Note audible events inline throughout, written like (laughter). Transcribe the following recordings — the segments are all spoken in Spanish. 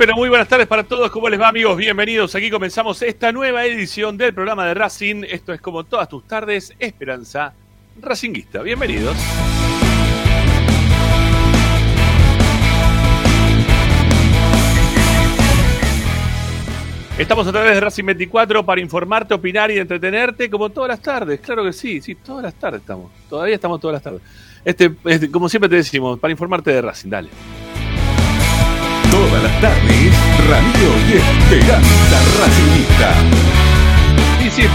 pero muy buenas tardes para todos. ¿Cómo les va, amigos? Bienvenidos. Aquí comenzamos esta nueva edición del programa de Racing. Esto es como todas tus tardes, Esperanza Racinguista. Bienvenidos. Estamos a través de Racing 24 para informarte, opinar y entretenerte como todas las tardes. Claro que sí, sí, todas las tardes estamos. Todavía estamos todas las tardes. Este, este, como siempre te decimos, para informarte de Racing, dale. Todas las tardes, Radio y Esperanza Racingista. Sí, sí.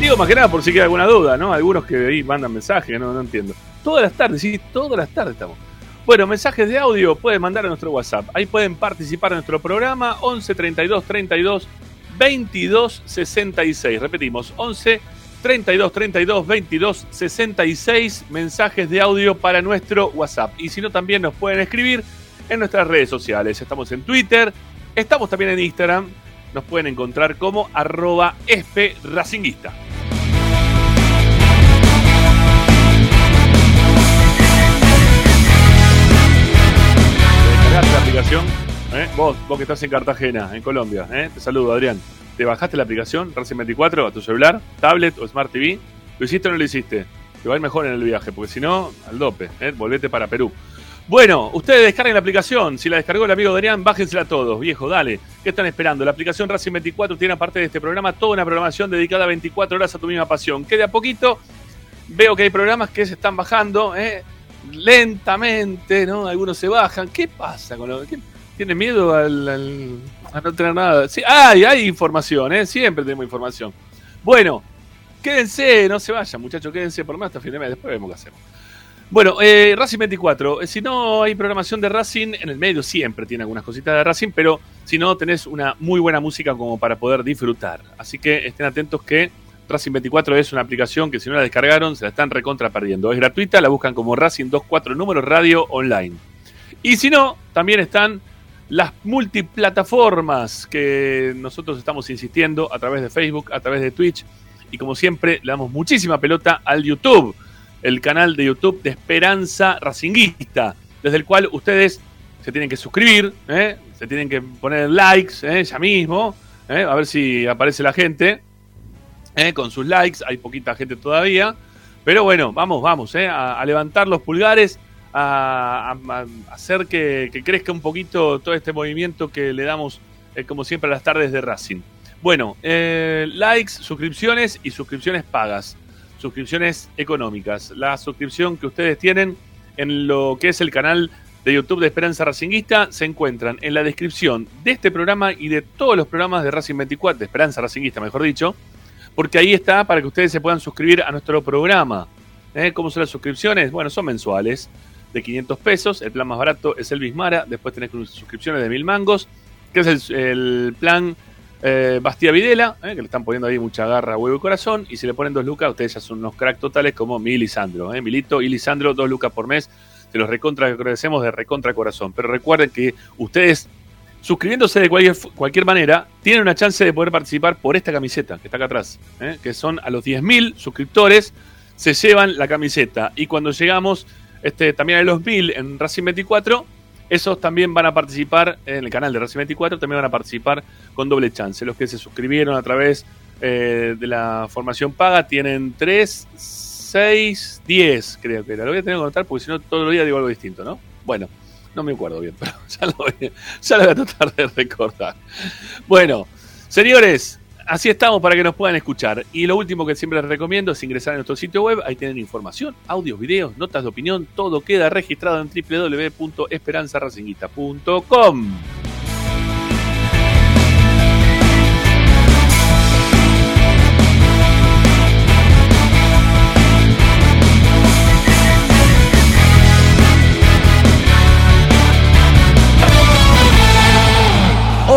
Digo más que nada por si queda alguna duda, ¿no? Algunos que ahí mandan mensajes, no, no entiendo. Todas las tardes, sí, todas las tardes estamos. Bueno, mensajes de audio pueden mandar a nuestro WhatsApp. Ahí pueden participar en nuestro programa 11 32 32 22 66. Repetimos, 11 32 32 22 66 mensajes de audio para nuestro WhatsApp. Y si no, también nos pueden escribir en nuestras redes sociales. Estamos en Twitter, estamos también en Instagram. Nos pueden encontrar como arroba espracinguista. ¿Descargaste la aplicación? ¿Eh? Vos, vos que estás en Cartagena, en Colombia. ¿eh? Te saludo, Adrián. ¿Te bajaste la aplicación Racing 24 a tu celular, tablet o Smart TV? ¿Lo hiciste o no lo hiciste? Te va a ir mejor en el viaje, porque si no, al dope. ¿eh? Volvete para Perú. Bueno, ustedes descarguen la aplicación. Si la descargó el amigo Adrián, bájensela todos. Viejo, dale. ¿Qué están esperando? La aplicación Racing 24 tiene, aparte de este programa, toda una programación dedicada 24 horas a tu misma pasión. Que de a poquito veo que hay programas que se están bajando ¿eh? lentamente, ¿no? Algunos se bajan. ¿Qué pasa con lo ¿Qué- ¿Tiene miedo al, a no tener nada? Sí, hay, hay información, ¿eh? Siempre tenemos información. Bueno, quédense, no se vayan, muchachos, quédense por menos hasta fin de mes. Después vemos qué hacemos. Bueno, eh, Racing 24. eh, Si no hay programación de Racing, en el medio siempre tiene algunas cositas de Racing, pero si no, tenés una muy buena música como para poder disfrutar. Así que estén atentos que Racing 24 es una aplicación que si no la descargaron, se la están recontra perdiendo. Es gratuita, la buscan como Racing 24 número radio online. Y si no, también están las multiplataformas que nosotros estamos insistiendo a través de Facebook, a través de Twitch. Y como siempre, le damos muchísima pelota al YouTube, el canal de YouTube de Esperanza Racinguista, desde el cual ustedes se tienen que suscribir, ¿eh? se tienen que poner likes ¿eh? ya mismo, ¿eh? a ver si aparece la gente ¿eh? con sus likes. Hay poquita gente todavía. Pero bueno, vamos, vamos, a, a levantar los pulgares, a, hacer que, que crezca un poquito todo este movimiento que le damos, como siempre, a las tardes de Racing. Bueno, likes, suscripciones y suscripciones pagas, suscripciones económicas. La suscripción que ustedes tienen en lo que es el canal de YouTube de Esperanza Racinguista se encuentran en la descripción de este programa y de todos los programas de Racing 24, de Esperanza Racinguista, mejor dicho, porque ahí está para que ustedes se puedan suscribir a nuestro programa. ¿Eh? ¿Cómo son las suscripciones? Bueno, son mensuales, de 500 pesos. El plan más barato es el Bismara. Después tenés suscripciones de mil mangos, que es el plan eh, Bastía Videla, ¿eh? que le están poniendo ahí mucha garra, huevo y corazón. Y si le ponen dos lucas, ustedes ya son unos crack totales como Mil y Sandro. ¿eh? Milito y Lisandro, dos lucas por mes. Se los recontra agradecemos de recontra corazón. Pero recuerden que ustedes suscribiéndose de cualquier, cualquier manera, tienen una chance de poder participar por esta camiseta que está acá atrás, ¿eh? que son a los 10.000 suscriptores, se llevan la camiseta. Y cuando llegamos este, también a los 1.000 en Racing 24, esos también van a participar en el canal de Racing 24, también van a participar con doble chance. Los que se suscribieron a través eh, de la formación paga tienen 3, 6, 10, creo que era. Lo voy a tener que contar porque si no, todos los días digo algo distinto, ¿no? Bueno, no me acuerdo bien, (laughs) pero ya ya lo voy a tratar de recordar. Bueno, señores, así estamos para que nos puedan escuchar. Y lo último que siempre les recomiendo es ingresar a nuestro sitio web. Ahí tienen información, audios, videos, notas de opinión. Todo queda registrado en www.esperanzaracinguista.com.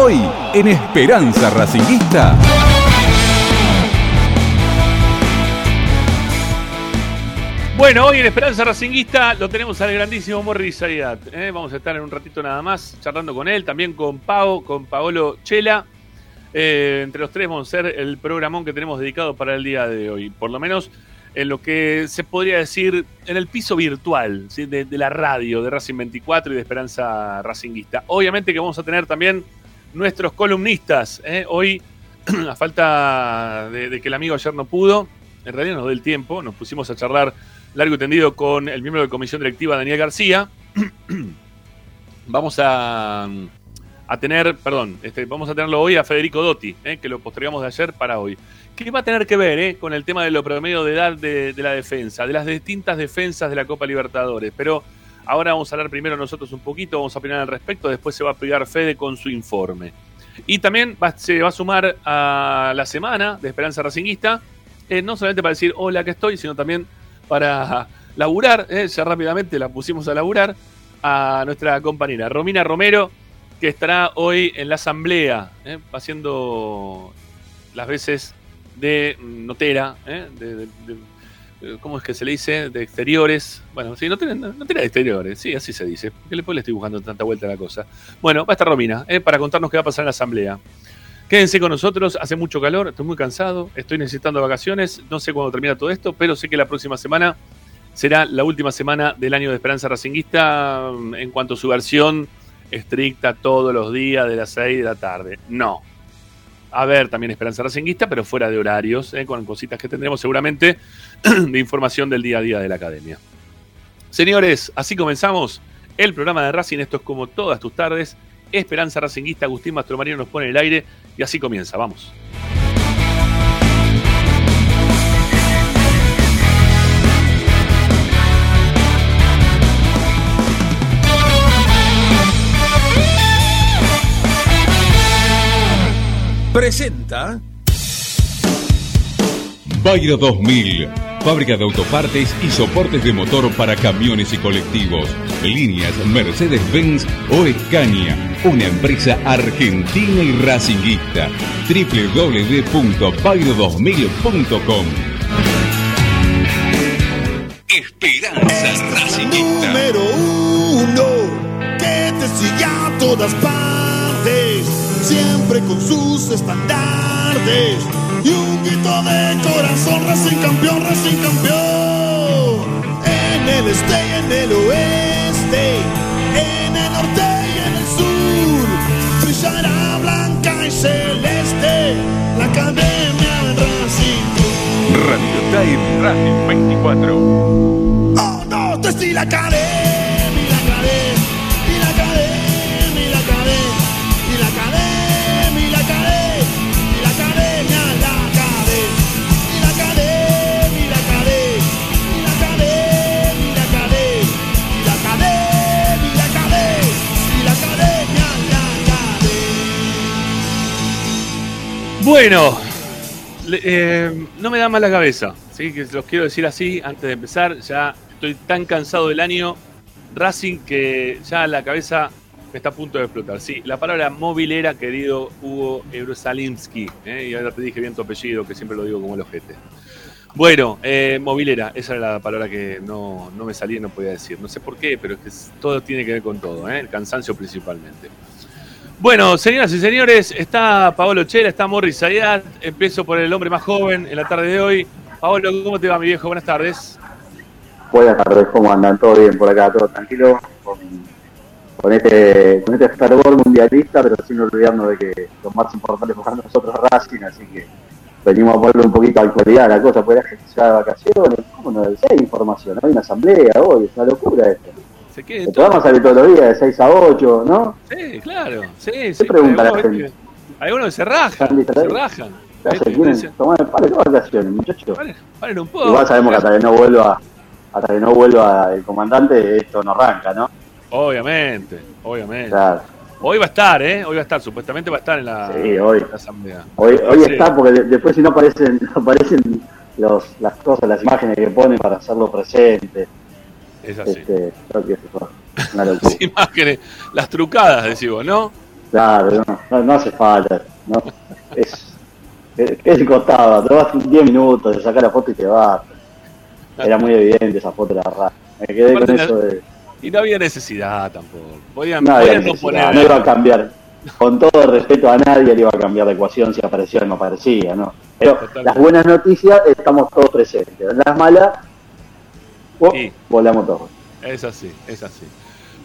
Hoy en Esperanza Racinguista. Bueno, hoy en Esperanza Racinguista lo tenemos al grandísimo Morris Zayat. ¿eh? Vamos a estar en un ratito nada más charlando con él, también con Pau, con Paolo Chela. Eh, entre los tres vamos a hacer el programón que tenemos dedicado para el día de hoy. Por lo menos en lo que se podría decir en el piso virtual de, de la radio de Racing 24 y de Esperanza Racinguista. Obviamente que vamos a tener también nuestros columnistas. ¿eh? Hoy, (clears throat) a falta de, que el amigo ayer no pudo, en realidad nos dio el tiempo, nos pusimos a charlar largo y tendido con el miembro de comisión directiva, Daniel García. (clears throat) vamos a, a tener, perdón, este, vamos a tenerlo hoy a Federico Dotti, ¿eh? que lo postergamos de ayer para hoy. ¿Qué va a tener que ver ¿eh? con el tema de lo promedio de edad de, de la defensa, de las distintas defensas de la Copa Libertadores? Pero Ahora vamos a hablar primero nosotros un poquito, vamos a opinar al respecto, después se va a pegar Fede con su informe. Y también se va a sumar a la semana de Esperanza Racinguista, eh, no solamente para decir hola que estoy, sino también para (laughs) laburar, eh, ya rápidamente la pusimos a laburar, a nuestra compañera Romina Romero, que estará hoy en la asamblea, eh, haciendo las veces de notera, de, de ¿Cómo es que se le dice? De exteriores. Bueno, sí, no tiene, no tiene de exteriores, sí, así se dice. Que después le estoy buscando tanta vuelta a la cosa. Bueno, va a estar Romina, eh, para contarnos qué va a pasar en la asamblea. Quédense con nosotros, hace mucho calor, estoy muy cansado, estoy necesitando vacaciones, no sé cuándo termina todo esto, pero sé que la próxima semana será la última semana del año de Esperanza Racinguista en cuanto a su versión estricta todos los días de las 6 de la tarde. No, a ver también Esperanza Racinguista, pero fuera de horarios, eh, con cositas que tendremos seguramente (clears throat) de información del día a día de la academia. Señores, así comenzamos el programa de Racing. Esto es como todas tus tardes. Esperanza Racinguista, Agustín Mastromarino nos pone el aire y así comienza. Vamos. Presenta Bayro 2000, fábrica de autopartes y soportes de motor para camiones y colectivos. Líneas Mercedes-Benz o Escaña, una empresa argentina y racinguista. www.bayro2000.com Esperanza Racinguista. Número uno, que te siga a todas partes siempre con sus estandartes y un grito de corazón, Racing campeón, Racing campeón. En el este y en el oeste, en el norte y en el sur, brillará blanca y celeste la academia Racing. Radio Time Racing 24. Oh no, te la academia, Bueno, eh, no me da más la cabeza, ¿sí? que los quiero decir así antes de empezar. Ya estoy tan cansado del año Racing que ya la cabeza me está a punto de explotar. Sí, la palabra movilera, querido Hugo Eurosalimsky. ¿eh? Y ahora te dije bien tu apellido, que siempre lo digo como el ojete. Bueno, eh, movilera, esa era la palabra que no, no, me salía y no podía decir. No sé por qué, pero es que todo tiene que ver con todo, ¿eh? el cansancio principalmente. Bueno, señoras y señores, está Paolo Chela, está Morris Zayat. Empiezo por el hombre más joven en la tarde de hoy. Paolo, ¿cómo te va, mi viejo? Buenas tardes. Buenas tardes, ¿cómo andan? ¿Todo bien por acá? ¿Todo tranquilo? Con, este con este fervor mundialista, pero sin olvidarnos de que lo más importante es nosotros Racing, así que venimos a ponerle un poquito de actualidad a la cosa, puede la gente se va de vacaciones, ¿cómo no? Hay información, hay una asamblea hoy, es una locura esto. Se quede El programa sale todos los días, de 6 a 8, ¿no? Sí, claro. Sí, sí. pregunta la gente? Algunos que se rajan. Se distraídos. rajan. Tomar de vacaciones, muchachos. Paren, un poco. Igual sabemos que hasta que no vuelva, hasta que no vuelva el comandante, esto no arranca, ¿no? Obviamente, obviamente. Claro. Hoy va a estar, ¿eh? Hoy va a estar, supuestamente va a estar en la, Sí, hoy. en la asamblea. Hoy, hoy Sí. está porque de- después si no aparecen, (laughs) aparecen los, las cosas, las imágenes que ponen para hacerlo presente. Es así. Este, creo que eso es una (laughs) locura. Las imágenes, las trucadas, decís vos, ¿no? Claro, no, no, no hace falta. ¿no? Es, es, es costado, te vas 10 minutos, te sacas la foto y te vas. Era muy evidente esa foto de la rara. Me quedé con eso de. Y no había necesidad tampoco. Podían, No, podían no poner. no iba a cambiar. (laughs) Con todo el respeto a nadie le iba a cambiar la ecuación si aparecía o no aparecía, ¿no? Pero Totalmente. las buenas noticias estamos todos presentes. Las malas, oh, Sí. volamos todos. Es así, es así.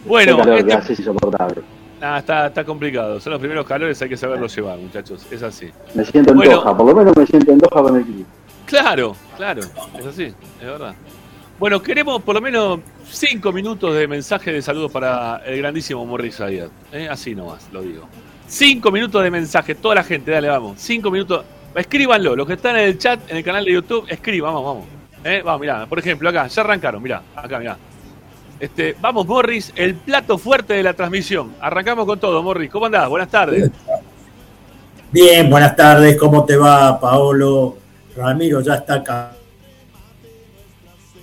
Bueno, calor este- es insoportable. Ah, está, está complicado. Son los primeros calores, hay que saberlos llevar, muchachos. Es así. Me siento en Bueno. Doha, por lo menos me siento en Doha con el equipo. Claro, claro. Es así, es verdad. Bueno, queremos por lo menos cinco minutos de mensaje de saludos para el grandísimo Morris Zayat. ¿eh? Así nomás, lo digo. Cinco minutos de mensaje, toda la gente, dale, vamos. Cinco minutos. Escríbanlo, los que están en el chat, en el canal de YouTube, escriban, vamos, vamos. ¿Eh? Vamos, mirá, por ejemplo, acá, ya arrancaron, mirá, acá, mirá. Este, vamos, Morris, el plato fuerte de la transmisión. Arrancamos con todo, Morris. ¿Cómo andás? Buenas tardes. Bien, buenas tardes, ¿cómo te va, Paolo? Ramiro ya está acá.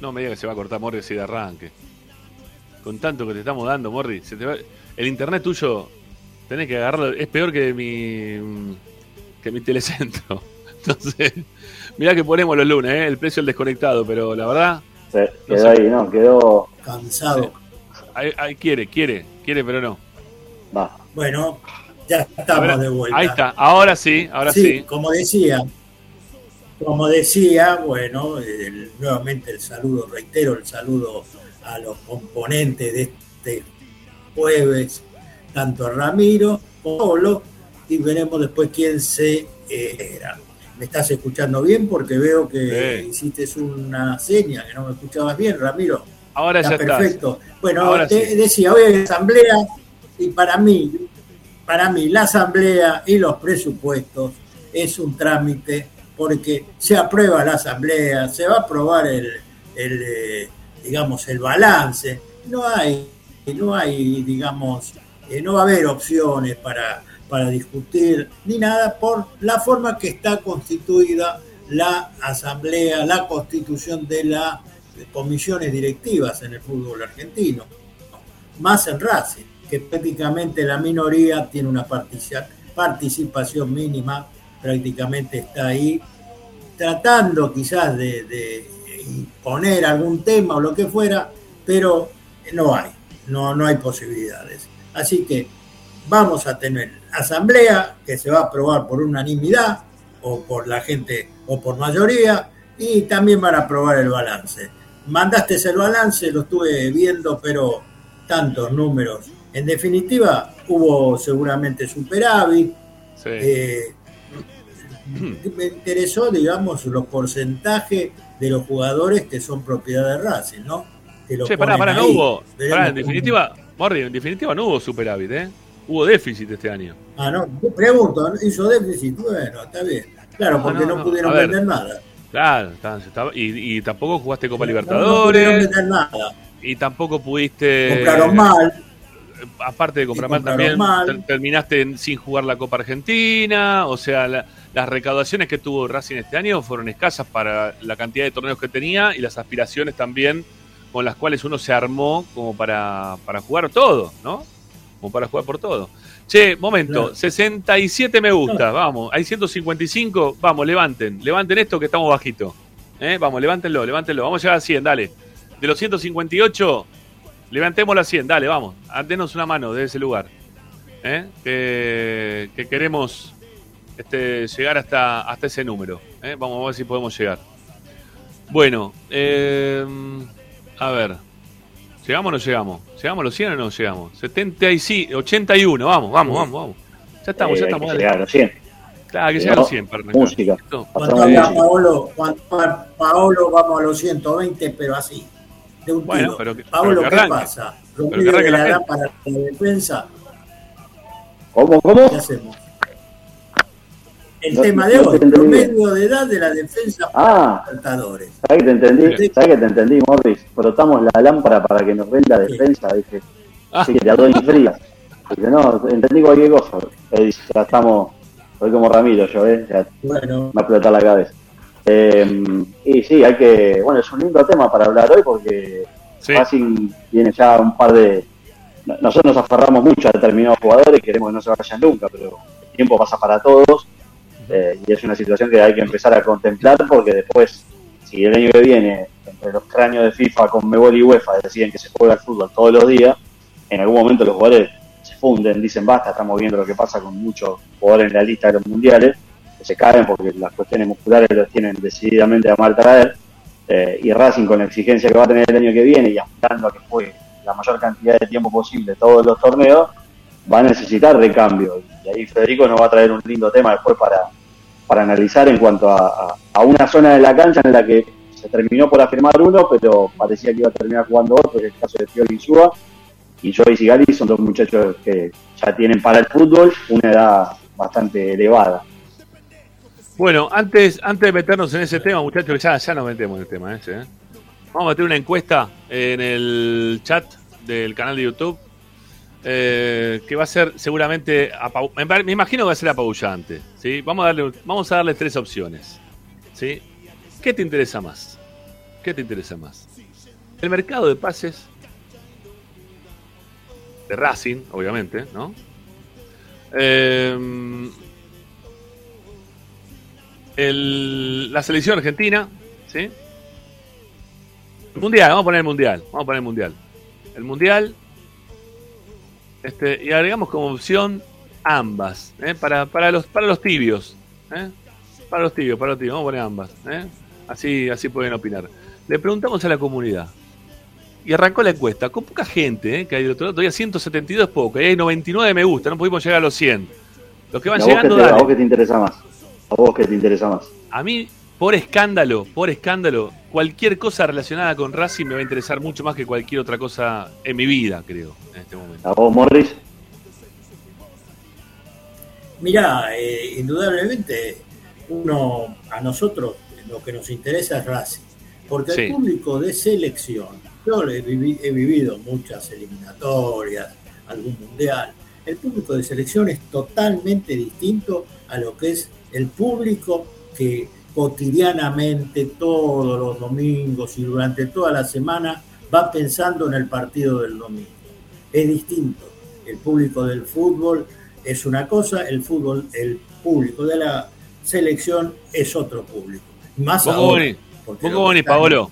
No me digas que se va a cortar Morris y de arranque. Con tanto que te estamos dando, Morris. se te va- El internet tuyo tenés que agarrarlo. Es peor que mi. que mi telecentro. (laughs) Entonces, mirá que ponemos los lunes, ¿eh? el precio del desconectado, pero la verdad, Se- No quedó sé. ahí, ¿no? Quedó. Cansado. ahí, ahí quiere, quiere, quiere, pero no. Va. Bueno, ya estamos ver, de vuelta. Ahí está, ahora sí, ahora sí. sí, como decía, como decía, bueno, el- nuevamente el saludo, reitero el saludo a los componentes de este jueves, tanto a Ramiro Paolo, y veremos después quién se eh, era. ¿Me estás escuchando bien? Porque veo que Sí. hiciste una seña que no me escuchabas bien, Ramiro. Ahora ya Está está. perfecto. Bueno, Ahora te- sí. decía, hoy hay asamblea y para mí, para mí la asamblea y los presupuestos es un trámite porque se aprueba la asamblea, se va a aprobar el, el, eh, digamos, el balance. No hay, no hay, digamos, eh, no va a haber opciones para, para discutir ni nada por la forma que está constituida la asamblea, la constitución de las comisiones directivas en el fútbol argentino, más en Racing, que prácticamente la minoría tiene una partici- participación mínima, prácticamente está ahí, tratando quizás de, de poner algún tema o lo que fuera, pero no hay, no, no hay posibilidades. Así que vamos a tener asamblea que se va a aprobar por unanimidad o por la gente o por mayoría y también van a aprobar el balance. Mandaste el balance, lo estuve viendo, pero tantos números. En definitiva, hubo seguramente superávit. Sí. Eh, me interesó, digamos, los porcentajes de los jugadores que son propiedad de Racing, ¿no? Que lo Che, pará, pará, no hubo. Pará, en definitiva, Morri, en definitiva no hubo superávit, ¿eh? Hubo déficit este año. Ah, no, pregunto, ¿hizo déficit? Bueno, está bien. Claro, No, porque no, no, no. pudieron ver. vender nada. Claro, estaba- y, y tampoco jugaste Copa No, no Libertadores. pudieron vender nada. y tampoco pudiste. Compraron mal. Aparte de comprar mal, también mal. terminaste sin jugar la Copa Argentina. O sea, la- las recaudaciones que tuvo Racing este año fueron escasas para la cantidad de torneos que tenía y las aspiraciones también con las cuales uno se armó como para, para jugar todo, ¿no? Como para jugar por todo. Che, momento, Claro. 67 me gusta, vamos, hay 155, vamos, levanten, levanten esto que estamos bajito. ¿Eh? Vamos, levántenlo, levántenlo, vamos a llegar a 100, dale. De los 158, levantémoslo a 100, dale, vamos, denos una mano de ese lugar. ¿Eh? Que, que queremos este, llegar hasta, hasta ese número. ¿eh? Vamos a ver si podemos llegar. Bueno, a ver. ¿Llegamos o no llegamos? ¿Llegamos a los 100 o no llegamos? 75, 81, vamos, vamos, vamos, vamos. Ya estamos, ya Eh, estamos. que dale. llegar a los 100. Claro, que llegar a los 100 para arrancar. música. Cuando habla. Paolo, cuando Paolo, vamos a los 120, pero así. de un Bueno, tiro. pero que- Pablo, pero que ¿qué pasa? Pero que ¿Promedio arranque de la la para la defensa? ¿Cómo? ¿Cómo? ¿Qué hacemos? El No- tema de no te hoy, promedio de edad de la defensa Ah, para Libertadores. ¿sabes que te entendí? ¿Sabes que te entendí, Morris? Frotamos la lámpara para que nos ven la defensa, dije. Ah. Sí, que te doy fría. Dije, no, entendí cualquier cosa. Dice, ya estamos, soy como Ramiro, yo, ¿eh? Ya Bueno, me va a explotar la cabeza. Eh, y sí, hay que, bueno, es un lindo tema para hablar hoy porque Sí. Racing tiene ya un par de... no- Nosotros nos aferramos mucho a determinados jugadores y queremos que no se vayan nunca, pero el tiempo pasa para todos eh, y es una situación que hay que empezar a contemplar porque después, si el año que viene, entre los cráneos de FIFA con Mebol y UEFA deciden que se juega al fútbol todos los días, en algún momento los jugadores se funden, dicen basta, estamos viendo lo que pasa con muchos jugadores en la lista de los mundiales, que se caen porque las cuestiones musculares los tienen decididamente a mal traer, eh, y Racing con la exigencia que va a tener el año que viene y aspirando a que juegue la mayor cantidad de tiempo posible todos los torneos, va a necesitar recambio. Y ahí Federico nos va a traer un lindo tema después para, para analizar en cuanto a, a- una zona de la cancha en la que se terminó por afirmar uno, pero parecía que iba a terminar jugando otro, es el caso de Fiori Insúa. Y Joey y Sigali son dos muchachos que ya tienen para el fútbol una edad bastante elevada. Bueno, antes, antes de meternos en ese tema, muchachos, ya, ya nos metemos en el tema ese, ¿eh? Vamos a meter una encuesta en el chat del canal de YouTube. Eh, que va a ser seguramente me imagino que va a ser apabullante ¿sí? vamos a darle vamos a darle tres opciones ¿sí? ¿qué te interesa más? ¿qué te interesa más? el mercado de pases de Racing obviamente ¿no? Eh, el- la selección argentina, ¿sí? El mundial, vamos a poner el mundial, vamos a poner el mundial. El mundial, este, y agregamos como opción ambas, ¿eh? para, para, los, para los tibios, ¿eh? para los tibios, para los tibios, vamos a poner ambas, ¿eh? así, así pueden opinar. Le preguntamos a la comunidad. Y arrancó la encuesta, con poca gente, que hay del otro lado, todavía 172 es poco, y hay 99 me gusta, no pudimos llegar a los 100. Los que ¿A van vos, llegando, te, a vos qué te interesa más? ¿A vos qué te interesa más? A mí, por escándalo, por escándalo, cualquier cosa relacionada con Racing me va a interesar mucho más que cualquier otra cosa en mi vida, creo, en este momento. ¿A vos, Morris? Mirá, eh, indudablemente uno a nosotros lo que nos interesa es Racing, porque Sí. el público de selección, yo he, vivi- he vivido muchas eliminatorias, algún mundial, el público de selección es totalmente distinto a lo que es el público que cotidianamente, todos los domingos y durante toda la semana va pensando en el partido del domingo. Es distinto. El público del fútbol es una cosa, el fútbol, el público de la selección es otro público. Más Vos, ahora, que están- Paolo,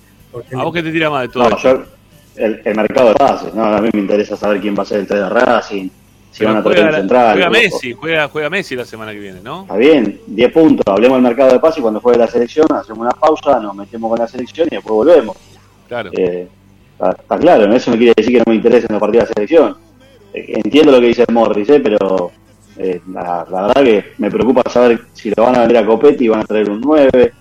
¿a vos qué te tira más de todo No, yo, el, el mercado de pases, no, a mí me interesa saber quién va a ser el 3 de Racing, si Pero van a traer juega, central. juega Messi, juega, juega Messi la semana que viene, ¿no? Está bien, 10 puntos, hablemos del mercado de pases y cuando juegue la selección, hacemos una pausa, nos metemos con la selección y después volvemos. Claro. Eh, está, está claro, eso no quiere decir que no me interesen los partidos de la selección. Eh, entiendo lo que dice Morris, ¿eh? pero eh, la, la verdad que me preocupa saber si lo van a vender a Copetti y van a traer un 9,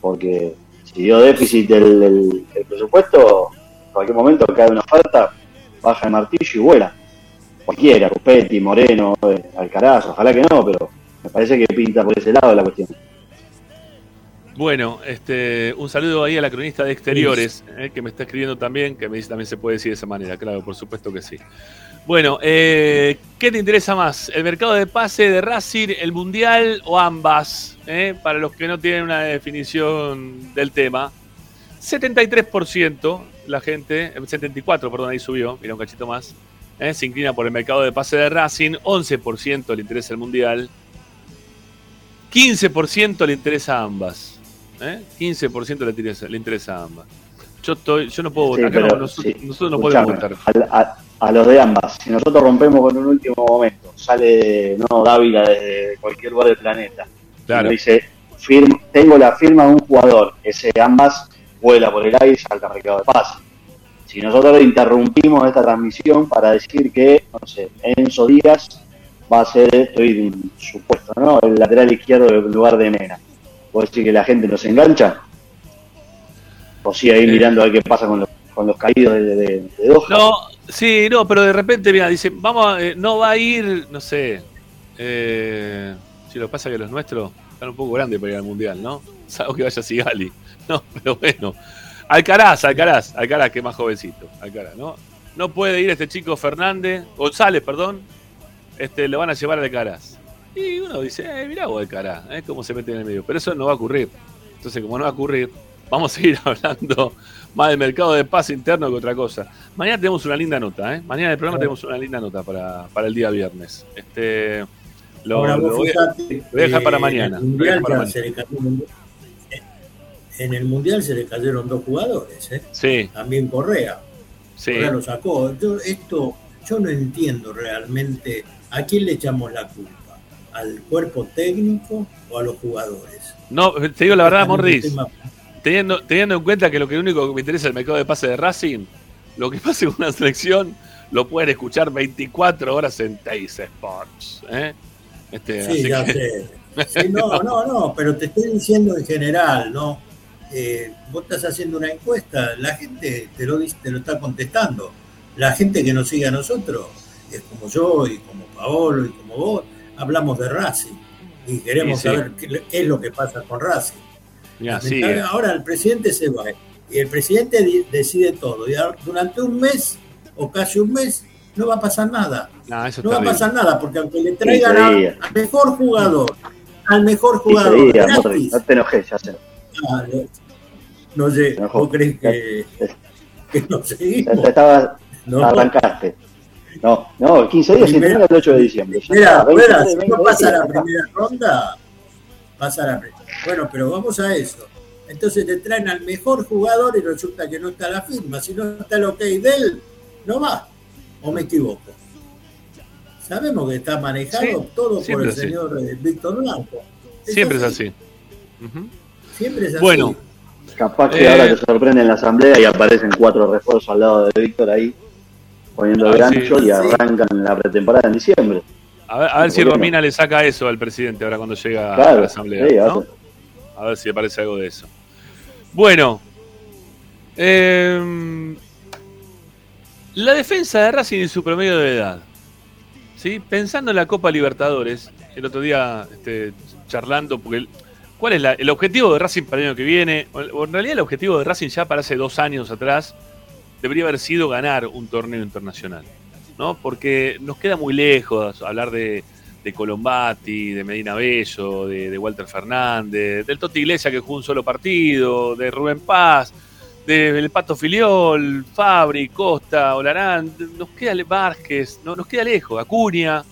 porque si dio déficit el, el- el presupuesto, en cualquier momento cae una falta, baja el martillo y vuela. Cualquiera, Copetti, Moreno, eh, Alcaraz, ojalá que no, pero me parece que pinta por ese lado la cuestión. Bueno, este, un saludo ahí a la cronista de exteriores, eh, que me está escribiendo también, que me dice también se puede decir de esa manera, claro, por supuesto que sí. Bueno, eh, ¿qué te interesa más? ¿El mercado de pase de Racing, el Mundial o ambas? Eh, Para los que no tienen una definición del tema. 73% la gente, eh, 74, perdón, ahí subió, mira un cachito más, eh, se inclina por el mercado de pase de Racing, 11% le interesa el Mundial, 15% le interesa a ambas. ¿eh? 15% le interesa, le interesa a ambas. Yo, estoy, yo no puedo Sí, votar. No- nosotros, sí, nosotros no podemos votar. A, a- a los de ambas, si nosotros rompemos con un último momento, sale no Dávila desde cualquier lugar del planeta, Claro. dice, "Firm- tengo la firma de un jugador, ese ambas vuela por el aire y salta al mercado de pase. Si nosotros interrumpimos esta transmisión para decir que, no sé, Enzo Díaz va a ser, estoy supuesto, ¿no? El lateral izquierdo en lugar de Mena. ¿Puedo decir que la gente nos engancha? O sigue ahí Eh. mirando a ver qué pasa con los con los caídos de, de, de Doha. No, sí, no, pero de repente, mira, dice, vamos, a- eh, no va a ir, no sé, eh, si lo pasa que los nuestros están un poco grandes para ir al Mundial, ¿no? (laughs) Salvo que vaya Sigali. No, pero bueno. Alcaraz, Alcaraz, Alcaraz, que es más jovencito, Alcaraz, ¿no? No puede ir este chico Fernández, González, perdón, este, lo van a llevar a Alcaraz. Y uno dice, eh, mirá vos Alcaraz, ¿eh? cómo se mete en el medio. Pero eso no va a ocurrir. Entonces, como no va a ocurrir, vamos a seguir (laughs) hablando más del mercado de paz interno que otra cosa. Mañana tenemos una linda nota, ¿eh? Mañana en el programa tenemos una linda nota para, para el día viernes. Este, lo, Ahora lo vos voy, a, fijate, voy a dejar para mañana, mundial, para mañana. En el mundial se le cayeron dos jugadores, ¿eh? sí, también Correa. sí. Correa lo sacó. Yo, esto, yo no entiendo realmente a quién le echamos la culpa. ¿Al cuerpo técnico o a los jugadores? No, te digo la verdad, Morris, teniendo, teniendo en cuenta que lo que único que me interesa es el mercado de pase de Racing, lo que (laughs) pase con una selección lo pueden escuchar 24 horas en Teis Sports. ¿eh? Este, Sí, así ya que- sé. (laughs) Sí, no, no, no, pero te estoy diciendo en general, ¿no? Eh, vos estás haciendo una encuesta, la gente te lo, dice- te lo está contestando. La gente que nos sigue a nosotros, es como yo y como Paolo y como vos, hablamos de Racing y queremos Sí, sí. saber qué, qué es lo que pasa con Racing. Sí, eh. Ahora el presidente se va y el presidente decide todo. Y durante un mes o casi un mes no va a pasar nada. No, eso es No va a pasar nada porque aunque le traigan al mejor jugador, al mejor 15 jugador gratis, no te enojes, ya sé. No, no sé, Enojó. ¿vos crees que, que no Ya seguimos? te estaba, No. arrancaste. No, no, 15 días y Primera- el 8 de diciembre. Mira, está, 20, fuera, si 20, no pasa la 20, primera ronda, pasa la primera. Bueno, pero vamos a eso. Entonces te traen al mejor jugador y resulta que no está la firma. Si no está el ok de él, no va. ¿O me equivoco? Sabemos que está manejado Sí, todo por el así. señor eh, Víctor Blanco. Siempre es así. Siempre es así. Bueno. Capaz que Eh, ahora te sorprende en la asamblea y aparecen cuatro refuerzos al lado de Víctor ahí, poniendo el gancho y arrancan la pretemporada en diciembre. A ver, a ver si. Romina le saca eso al presidente ahora cuando llega a la asamblea. sí, ¿no? ahora- A ver si le parece algo de eso. Bueno. em, la defensa de Racing y su promedio de edad. ¿sí? Pensando en la Copa Libertadores, el otro día este, charlando, porque ¿cuál es la- el objetivo de Racing para el año que viene? En realidad el objetivo de Racing ya para hace dos años atrás debería haber sido ganar un torneo internacional. ¿no? Porque nos queda muy lejos hablar de, de Colombati, de Medina Bello, de, de Walter Fernández, del Toti Iglesia que jugó un solo partido, de Rubén Paz, del Pato Filiol, Fabri, Costa, Olarán, nos queda Vázquez, no, nos queda lejos, Acuña,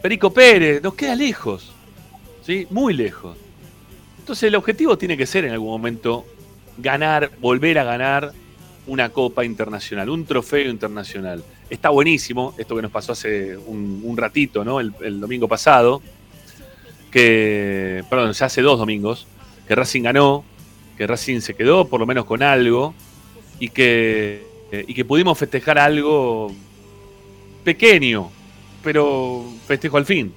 Perico Pérez, nos queda lejos, ¿sí? Muy lejos. Entonces el objetivo tiene que ser en algún momento ganar, volver a ganar una copa internacional, un trofeo internacional. Está buenísimo esto que nos pasó hace un, ratito, ¿no? El, domingo pasado, que, perdón, ya hace dos domingos, que Racing ganó, que Racing se quedó por lo menos con algo y que, y que pudimos festejar algo pequeño, pero festejo al fin.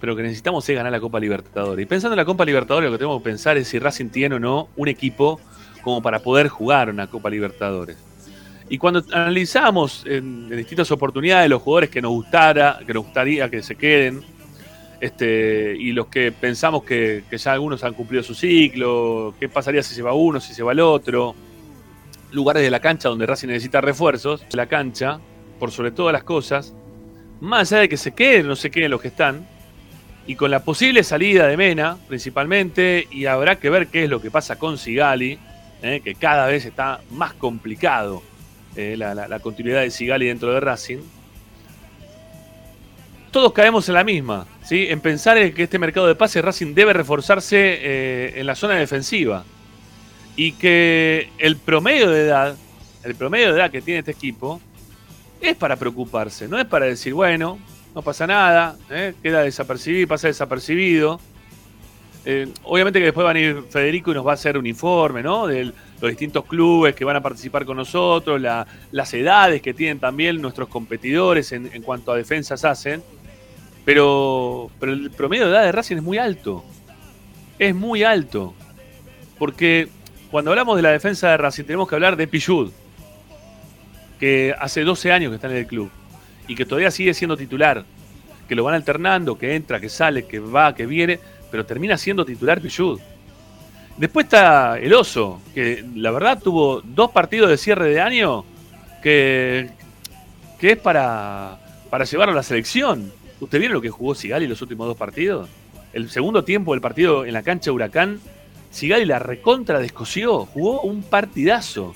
Pero lo que necesitamos es ganar la Copa Libertadores. Y pensando en la Copa Libertadores, lo que tenemos que pensar es si Racing tiene o no un equipo como para poder jugar una Copa Libertadores. Y cuando analizamos en, distintas oportunidades los jugadores que nos gustara, que nos gustaría que se queden, este, y los que pensamos que, que ya algunos han cumplido su ciclo, qué pasaría si se va uno, si se va el otro, lugares de la cancha donde Racing necesita refuerzos, la cancha, por sobre todas las cosas, más allá de que se queden o no se queden los que están, y con la posible salida de Mena, principalmente, y habrá que ver qué es lo que pasa con Sigali, eh, que cada vez está más complicado eh, la, continuidad de Sigali dentro de Racing. Todos caemos en la misma, ¿sí? en pensar en que este mercado de pases Racing debe reforzarse eh, en la zona defensiva y que el promedio de edad, el promedio de edad que tiene este equipo, es para preocuparse, no es para decir, bueno, no pasa nada, ¿eh? queda desapercibido, pasa desapercibido. Eh, obviamente que después van a ir Federico y nos va a hacer un informe, ¿no? De los distintos clubes que van a participar con nosotros, la- las edades que tienen también nuestros competidores en, en cuanto a defensas hacen. Pero, pero el promedio de edad de Racing es muy alto. Es muy alto. Porque cuando hablamos de la defensa de Racing, tenemos que hablar de Pichud, que hace 12 años que está en el club y que todavía sigue siendo titular, que lo van alternando, que entra, que sale, que va, que viene, pero termina siendo titular Pichud. Después está el Oso, que la verdad tuvo dos partidos de cierre de año que, que es para, para llevarlo a la selección. ¿Usted vieron lo que jugó Sigali los últimos dos partidos? El segundo tiempo del partido en la cancha Huracán, Sigali la recontra descosió, jugó un partidazo.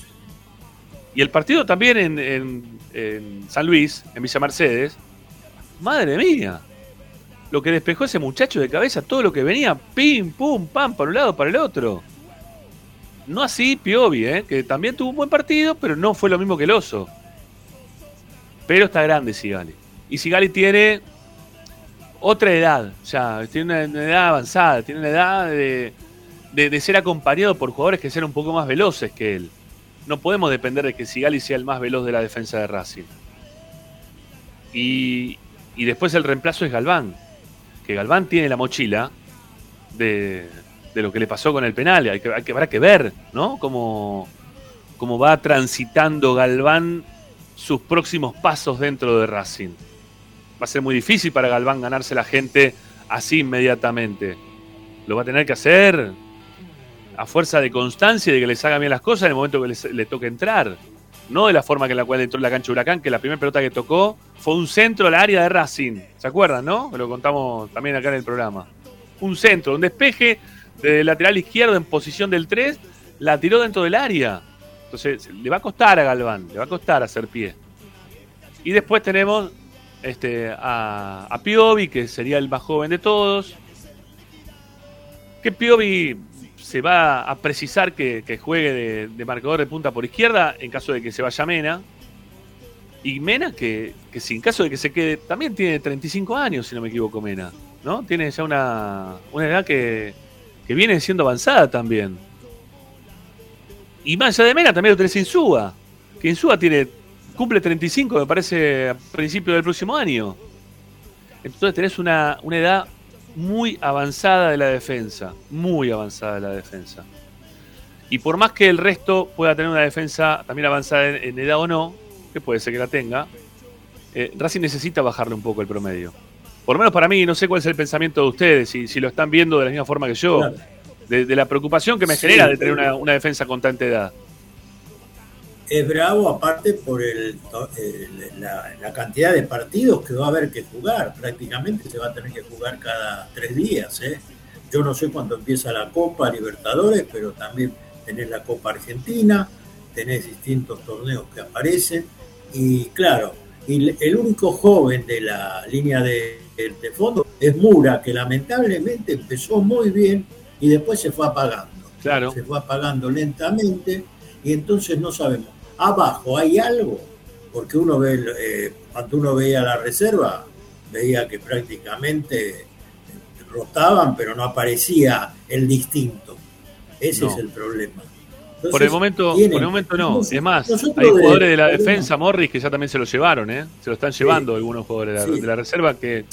Y el partido también en- en San Luis, en Villa Mercedes, madre mía, lo que despejó ese muchacho de cabeza, todo lo que venía, pim, pum, pam, para un lado, para el otro. No así Piovi, ¿eh? que también tuvo un buen partido, pero no fue lo mismo que el oso. Pero está grande Sigali. Y Sigali tiene otra edad, ya, tiene una, edad avanzada, tiene una edad de, de- de ser acompañado por jugadores que sean un poco más veloces que él. No podemos depender de que Sigali sea el más veloz de la defensa de Racing. Y, y después el reemplazo es Galván. Que Galván tiene la mochila de, de lo que le pasó con el penal. Hay que, hay que- habrá que ver, ¿no? Cómo, cómo va transitando Galván sus próximos pasos dentro de Racing. Va a ser muy difícil para Galván ganarse la gente así inmediatamente. Lo va a tener que hacer a fuerza de constancia y de que les haga bien las cosas en el momento que les- le toque entrar. No de la forma en la cual entró en la cancha Huracán, que la primera pelota que tocó fue un centro al área de Racing. ¿Se acuerdan, no? Lo contamos también acá en el programa. Un centro, un despeje de lateral izquierdo en posición del 3, la tiró dentro del área. Entonces, le va a costar a Galván, le va a costar hacer pie. Y después tenemos este, a, a Piovi, que sería el más joven de todos. Que Piovi se va a precisar que, juegue de, marcador de punta por izquierda en caso de que se vaya Mena. Y Mena, que, que si caso de que se quede, también tiene 35 años, si no me equivoco, Mena. ¿no? Tiene ya una, una edad que, que viene siendo avanzada también. Y más allá de Mena, también lo tenés Insúa. Que Insúa tiene, cumple 35, me parece, a principio del próximo año. Entonces tenés una, una edad muy avanzada de la defensa. Muy avanzada de la defensa. Y por más que el resto pueda tener una defensa también avanzada en, en edad o no, que puede ser que la tenga, eh, Racing necesita bajarle un poco el promedio. Por lo menos para mí, no sé cuál es el pensamiento de ustedes, si, si lo están viendo de la misma forma que yo, de, de la preocupación que me Sí. genera de tener una, una defensa con tanta edad. Es bravo aparte por el, el- la, la cantidad de partidos que va a haber que jugar. Prácticamente se va a tener que jugar cada tres días. ¿eh? Yo no sé cuándo empieza la Copa Libertadores, pero también tenés la Copa Argentina, tenés distintos torneos que aparecen. Y claro, y el único joven de la línea de, de- de fondo es Mura, que lamentablemente empezó muy bien y después se fue apagando Claro. se fue apagando lentamente y entonces no sabemos. Abajo hay algo, porque uno ve, eh, cuando uno veía la reserva, veía que prácticamente rotaban, pero no aparecía el distinto. Ese No. es el problema. Entonces, Por el momento, tienen- por el momento no. Es más, hay jugadores de la defensa, Morris, que ya también se lo llevaron, ¿eh? Se lo están llevando algunos jugadores de la, Sí. de la reserva que,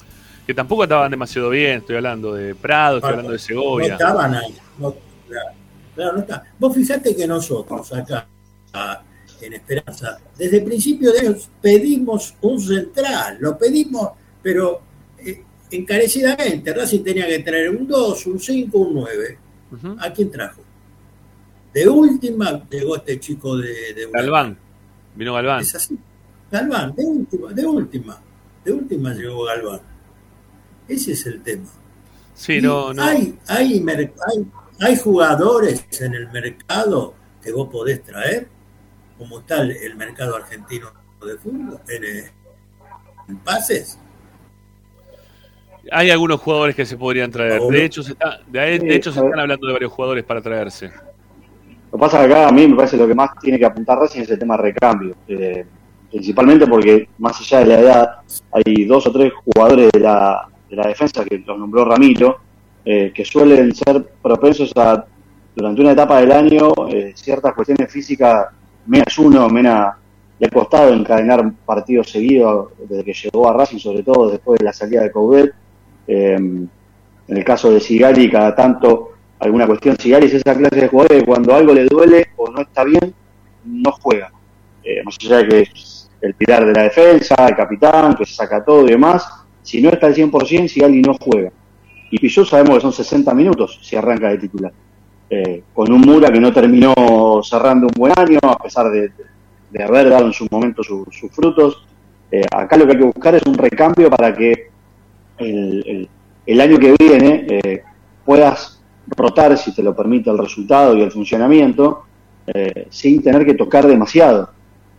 que tampoco estaban demasiado bien. Estoy hablando de Prado, estoy Ah, hablando de No Segovia. estaban ahí. no, claro, no está. Vos fijate que nosotros acá, en Esperanza, desde el principio de ellos pedimos un central, lo pedimos, pero eh, encarecidamente. Racing tenía que traer un 2, un 5, un 9. Ujú. ¿A quién trajo? De última llegó este chico de, de Galván. Vino Galván. Es así. Galván, de última, de última. De última llegó Galván. Ese es el tema. Sí, Y no, no. Hay, hay, hay jugadores en el mercado que vos podés traer, como está el, mercado argentino de fútbol, en, en pases. Hay algunos jugadores que se podrían traer. De hecho, se está- de, de hecho, se están hablando de varios jugadores para traerse. Lo que pasa es que acá a mí me parece lo que más tiene que apuntar Racing es el tema recambio. Eh, principalmente porque más allá de la edad, hay dos o tres jugadores de la, de la defensa que los nombró Ramiro, eh, que suelen ser propensos a, durante una etapa del año, eh, ciertas cuestiones físicas. Mena es uno, Mena le ha costado encadenar partidos seguidos desde que llegó a Racing, sobre todo después de la salida de Coudet. Eh, en el caso de Sigali, cada tanto alguna cuestión. Sigali es esa clase de jugador que cuando algo le duele o no está bien, no juega. Eh, más allá de que es el pilar de la defensa, el capitán, que se saca todo y demás, si no está al 100%, Sigali no juega. Y Pillú sabemos que son 60 minutos si arranca de titular. Eh, con un Mura que no terminó cerrando un buen año, a pesar de, haber dado en su momento su- sus frutos. Eh, acá lo que hay que buscar es un recambio para que el, el- año que viene eh, puedas rotar, si te lo permite el resultado y el funcionamiento, eh, sin tener que tocar demasiado,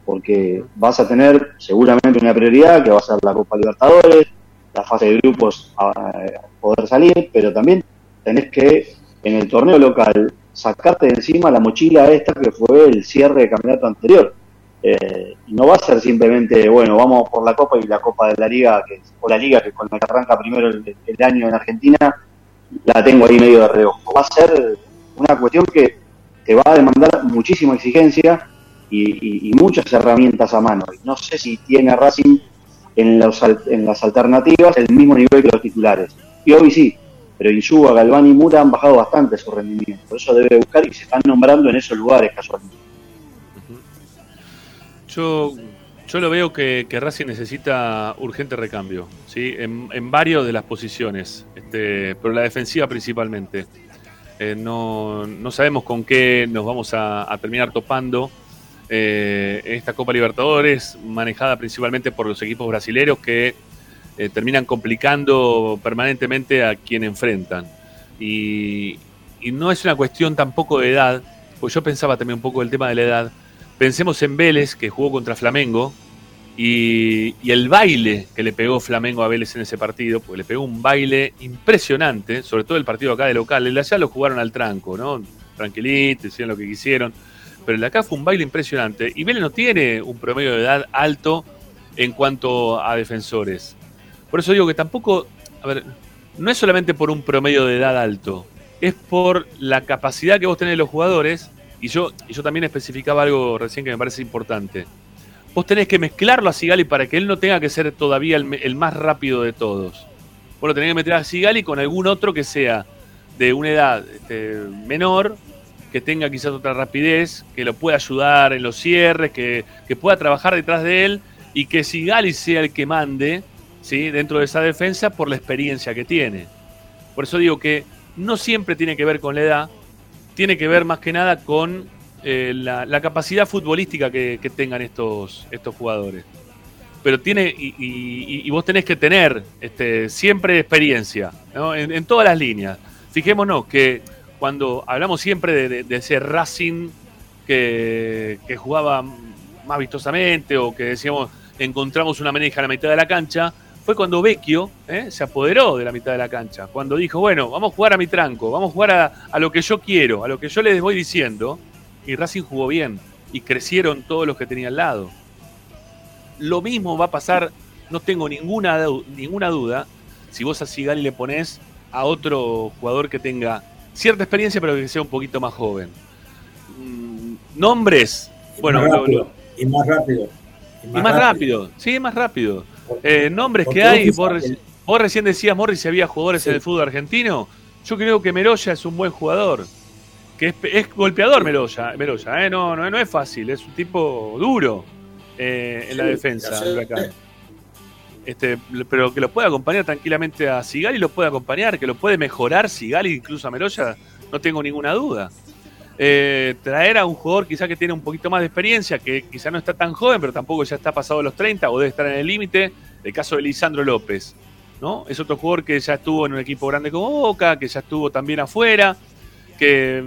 porque vas a tener seguramente una prioridad que va a ser la Copa Libertadores, la fase de grupos a, a poder salir, pero también tenés que en el torneo local sacarte de encima la mochila esta que fue el cierre de campeonato anterior. Eh, no va a ser simplemente, bueno, vamos por la Copa y la Copa de la Liga, que, o la Liga que con la que arranca primero el, año en Argentina, la tengo ahí medio de reojo. Va a ser una cuestión que te va a demandar muchísima exigencia y, y- muchas herramientas a mano. Y no sé si tiene Racing en, los, en las alternativas el mismo nivel que los titulares. Y hoy sí, pero Insúa, Galván y Mura han bajado bastante su rendimiento. Por eso debe buscar y se están nombrando en esos lugares casualmente. Yo, yo lo veo que, que Racing necesita urgente recambio, ¿sí? En, en varios de las posiciones, este, pero la defensiva principalmente. Eh, no, no sabemos con qué nos vamos a, a terminar topando eh, esta Copa Libertadores, manejada principalmente por los equipos brasileños que eh, terminan complicando permanentemente a quien enfrentan. Y, no es una cuestión tampoco de edad, pues yo pensaba también un poco el tema de la edad. Pensemos en Vélez, que jugó contra Flamengo, y, el baile que le pegó Flamengo a Vélez en ese partido, porque le pegó un baile impresionante, sobre todo el partido acá de local. El allá lo jugaron al tranco, ¿no? Tranquilitos, hicieron lo que quisieron. Pero el de acá fue un baile impresionante. Y Vélez no tiene un promedio de edad alto en cuanto a defensores. Por eso digo que tampoco, a ver, no es solamente por un promedio de edad alto, es por la capacidad que vos tenés de los jugadores. Y yo, y yo también especificaba algo recién que me parece importante. Vos tenés que mezclarlo a Sigali para que él no tenga que ser todavía el, el más rápido de todos. Lo tenés que meter a Sigali con algún otro que sea de una edad este, menor, que tenga quizás otra rapidez, que lo pueda ayudar en los cierres, que, que pueda trabajar detrás de él y que Sigali sea el que mande ¿sí? dentro de esa defensa por la experiencia que tiene. Por eso digo que no siempre tiene que ver con la edad, tiene que ver más que nada con eh, la, capacidad futbolística que, tengan estos, estos jugadores. Pero tiene, y, y- y vos tenés que tener este, siempre experiencia, ¿no? en, todas las líneas. Fijémonos que cuando hablamos siempre de, ese Racing que, que jugaba más vistosamente o que decíamos encontramos una maneja a la mitad de la cancha, fue cuando Vecchio ¿eh? se apoderó de la mitad de la cancha. Cuando dijo, bueno, vamos a jugar a mi tranco, vamos a jugar a, a lo que yo quiero, a lo que yo les voy diciendo. Y Racing jugó bien y crecieron todos los que tenía al lado. Lo mismo va a pasar, no tengo ninguna, ninguna duda, si vos a Sigali le ponés a otro jugador que tenga cierta experiencia, pero que sea un poquito más joven. Mm, Nombres, bueno, más lo- rápido, lo- y más rápido. y más rápido, sí, más rápido. Eh, nombres que hay, vos reci- vos recién decías, Morris, si había jugadores Sí. en el fútbol argentino. Yo creo que Meroya es un buen jugador. Que es, es golpeador Meroya, Meroya ¿eh? no, no, no es fácil, es un tipo duro eh, en la defensa. Este, pero que lo puede acompañar tranquilamente a Sigali, lo puede acompañar, que lo puede mejorar Sigali incluso a Meroya, no tengo ninguna duda. Eh, traer a un jugador quizá que tiene un poquito más de experiencia, que quizá no está tan joven, pero tampoco ya está pasado los 30 o debe estar en el límite, el caso de Lisandro López, ¿no? Es otro jugador que ya estuvo en un equipo grande como Boca, que ya estuvo también afuera, que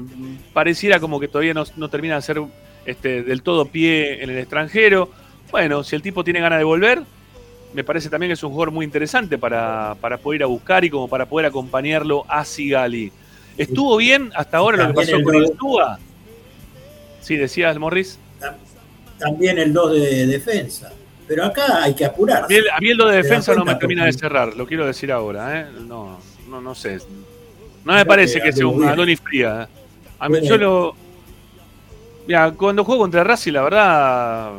pareciera como que todavía no, no termina de ser este, del todo pie en el extranjero. Bueno, si el tipo tiene ganas de volver, me parece también que es un jugador muy interesante para, para poder ir a buscar y como para poder acompañarlo a Sigali. ¿Estuvo bien hasta ahora lo que pasó el con gol- Insúa? Sí, decías, Morris. También el 2 de defensa. Pero acá hay que apurar. A mí, el- a mí el lo de Te das defensa no me termina de cerrar, lo quiero decir ahora, ¿eh? No, no, no sé. No me parece que que sea un. Adonis Fría. ¿eh? A mí, yo lo. Mira, cuando jugó contra Racing, la verdad.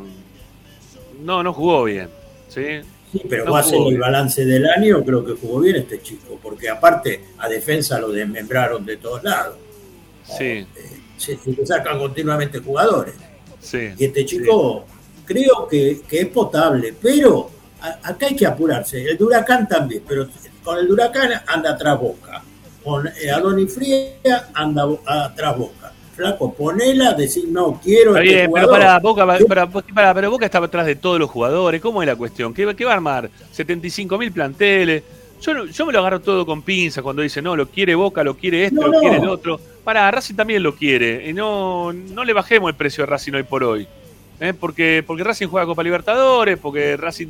No, no jugó bien. ¿sí? Sí, pero No va a ser jugó el balance del año, creo que jugó bien este chico, porque aparte a defensa lo desmembraron de todos lados. Sí, Eh, se, sacan continuamente jugadores. sí. Y este chico creo que, que es potable, pero a- acá hay que apurarse. El Huracán también, pero con el Huracán anda atrás Boca. Con eh, Adonis Fría anda atrás Boca. Flaco, ponela, decir no quiero Está este bien, pero para Boca, para, para- pero Boca está atrás de todos los jugadores. ¿Cómo es la cuestión? ¿Qué, qué va a armar? 75 mil planteles. Yo, yo me lo agarro todo con pinzas cuando dice, no, lo quiere Boca, lo quiere este, No, lo no. quiere el otro. Para, Racing también lo quiere. Y no, no le bajemos el precio de Racing hoy por hoy. ¿eh? Porque, porque Racing juega Copa Libertadores, porque Racing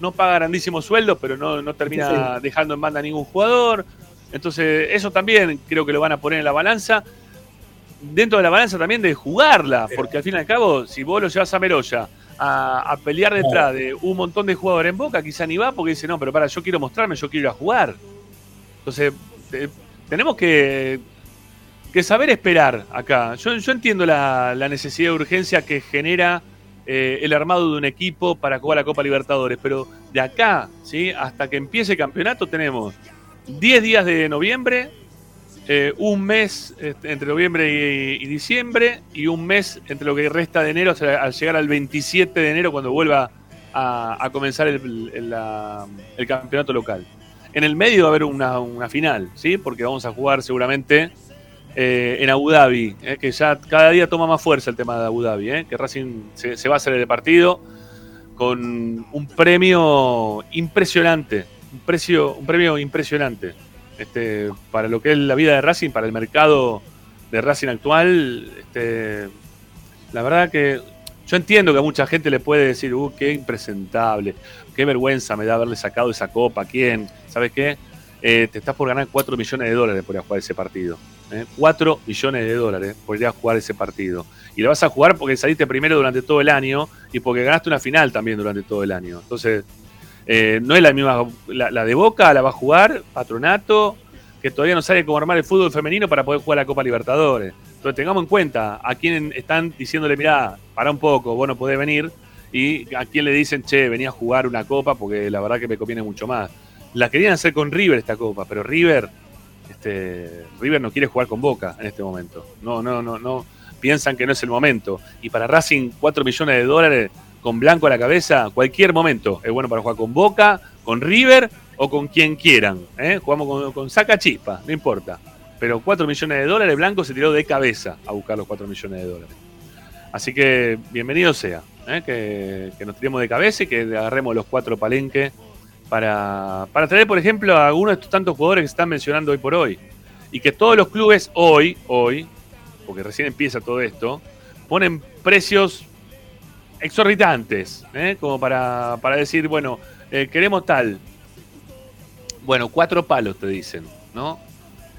no paga grandísimos sueldos, pero no, no termina dejando en banda a ningún jugador. Entonces, eso también creo que lo van a poner en la balanza. Dentro de la balanza también de jugarla, porque al fin y al cabo, si vos lo llevas a Meroya a, a pelear detrás de un montón de jugadores en boca, quizá ni va porque dice, no, pero para, yo quiero mostrarme, yo quiero ir a jugar. Entonces, eh, tenemos que, que saber esperar acá. Yo, yo entiendo la, la necesidad de urgencia que genera eh, el armado de un equipo para jugar la Copa Libertadores, pero de acá, ¿sí? hasta que empiece el campeonato, tenemos 10 días de noviembre, eh, un mes este, entre noviembre y, diciembre y un mes entre lo que resta de enero al llegar al 27 de enero cuando vuelva a, a comenzar el, el- campeonato local. En el medio va a haber una, una final, ¿sí? Porque vamos a jugar seguramente eh, en Abu Dhabi, eh, que ya cada día toma más fuerza el tema de Abu Dhabi, eh, que Racing se, se va a hacer el partido con un premio impresionante, un, precio, un premio impresionante este, para lo que es la vida de Racing, para el mercado de Racing actual. Este, la verdad que yo entiendo que a mucha gente le puede decir, uh, qué impresentable, qué vergüenza me da haberle sacado esa copa, ¿a quién? ¿Sabes qué? Eh, te estás por ganar 4 millones de dólares por jugar ese partido. ¿eh? 4 millones de dólares a jugar ese partido. Y lo vas a jugar porque saliste primero durante todo el año y porque ganaste una final también durante todo el año. Entonces, eh, no es la misma, la, la de Boca la va a jugar Patronato, que todavía no sabe cómo armar el fútbol femenino para poder jugar la Copa Libertadores. Entonces tengamos en cuenta a quién están diciéndole, mirá, para un poco, vos no podés venir, y a quién le dicen, che, venía a jugar una copa porque la verdad que me conviene mucho más. La querían hacer con River esta copa, pero River, este, River no quiere jugar con Boca en este momento. No, no, no, no. Piensan que no es el momento. Y para Racing, 4 millones de dólares con blanco a la cabeza, cualquier momento es bueno para jugar con Boca, con River o con quien quieran. ¿eh? Jugamos con, con saca chispa, no importa. Pero 4 millones de dólares, Blanco se tiró de cabeza a buscar los 4 millones de dólares. Así que bienvenido sea, ¿eh? que, nos tiremos de cabeza y que agarremos los cuatro palenques para, para traer, por ejemplo, a algunos de estos tantos jugadores que se están mencionando hoy por hoy. Y que todos los clubes hoy, hoy, porque recién empieza todo esto, ponen precios exorbitantes, ¿eh? como para, para decir, bueno, eh, queremos tal. Bueno, cuatro palos te dicen, ¿no?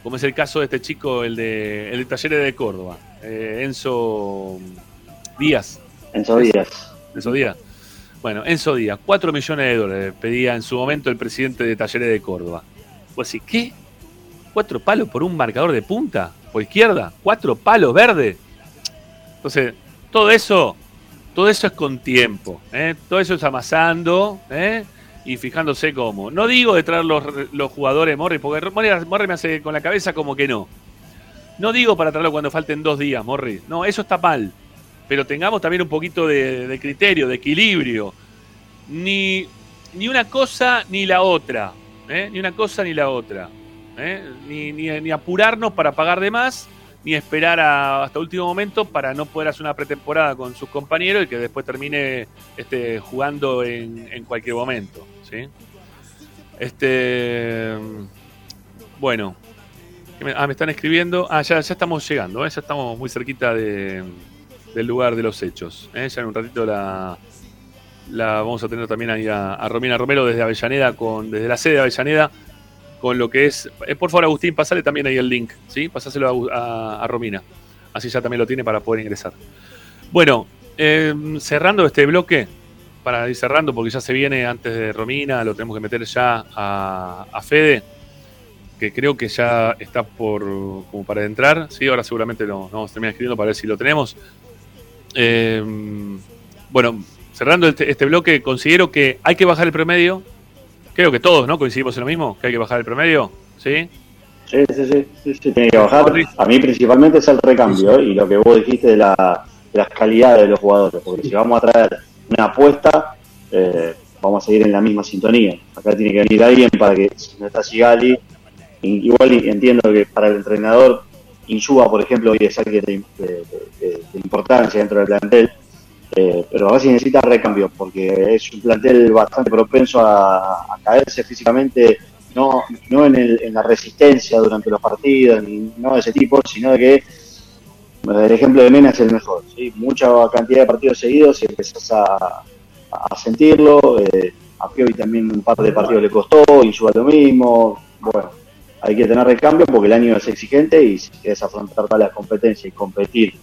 Como es el caso de este chico, el de, el de Talleres de Córdoba, eh, Enzo Díaz. Enzo Díaz. Enzo Díaz. Bueno, Enzo Díaz, 4 millones de dólares pedía en su momento el presidente de Talleres de Córdoba. Pues sí, ¿qué? ¿Cuatro palos por un marcador de punta? ¿Por izquierda? ¿Cuatro palos verdes? Entonces, todo eso, todo eso es con tiempo. ¿eh? Todo eso es amasando ¿eh? y fijándose cómo. No digo de traer los, jugadores Morri, porque Morri, Morri me hace con la cabeza como que no. No digo para traerlo cuando falten dos días, Morri. No, eso está mal pero tengamos también un poquito de, criterio, de equilibrio. Ni, ni una cosa ni la otra. ¿eh? Ni una cosa ni la otra. Ni, ni, ni apurarnos para pagar de más, ni esperar a- hasta último momento para no poder hacer una pretemporada con sus compañeros y que después termine este, jugando en, en cualquier momento. ¿sí? Este, bueno, ¿Qué me- Ah, me están escribiendo. Ah, ya, ya estamos llegando, ¿eh? ya estamos muy cerquita de, del lugar de los hechos. ¿eh? Ya en un ratito la, la vamos a tener también ahí a, a Romina Romero desde Avellaneda, con, desde la sede de Avellaneda, con lo que es. eh, por favor, Agustín, pasale también ahí el link, ¿sí? Pasáselo a, Romina. Así ya también lo tiene para poder ingresar. Bueno, eh, cerrando este bloque, para ir cerrando, porque ya se viene antes de Romina, lo tenemos que meter ya a, Fede que creo que ya está por como para entrar. Sí, ahora seguramente lo vamos a terminar escribiendo para ver si lo tenemos. Eh, bueno, cerrando este, este bloque, considero que hay que bajar el promedio. Creo que todos, ¿no? Coincidimos en lo mismo, que hay que bajar el promedio, ¿sí? Sí, sí, sí, sí, sí, tiene que bajar. A mí principalmente es el recambio y lo que vos dijiste de, la, de las calidades de los jugadores, porque si vamos a traer una apuesta, eh, vamos a seguir en la misma sintonía. Acá tiene que venir alguien para que, si no está Sigali, igual y entiendo que para el entrenador, Insúa, por ejemplo, hoy es alguien de, de- de- de importancia dentro del plantel, eh, pero ahora sí necesita recambio, porque es un plantel bastante propenso a, caerse físicamente, no, no en, el- en la resistencia durante los partidos, ni no de ese tipo, sino de que el ejemplo de Mena es el mejor. Mucha cantidad de partidos seguidos y empezás a, sentirlo. eh, a Piovi también un par de partidos le costó, y suba lo mismo. Bueno, hay que tener recambio porque el año es exigente y si quieres afrontar todas las competencias y competir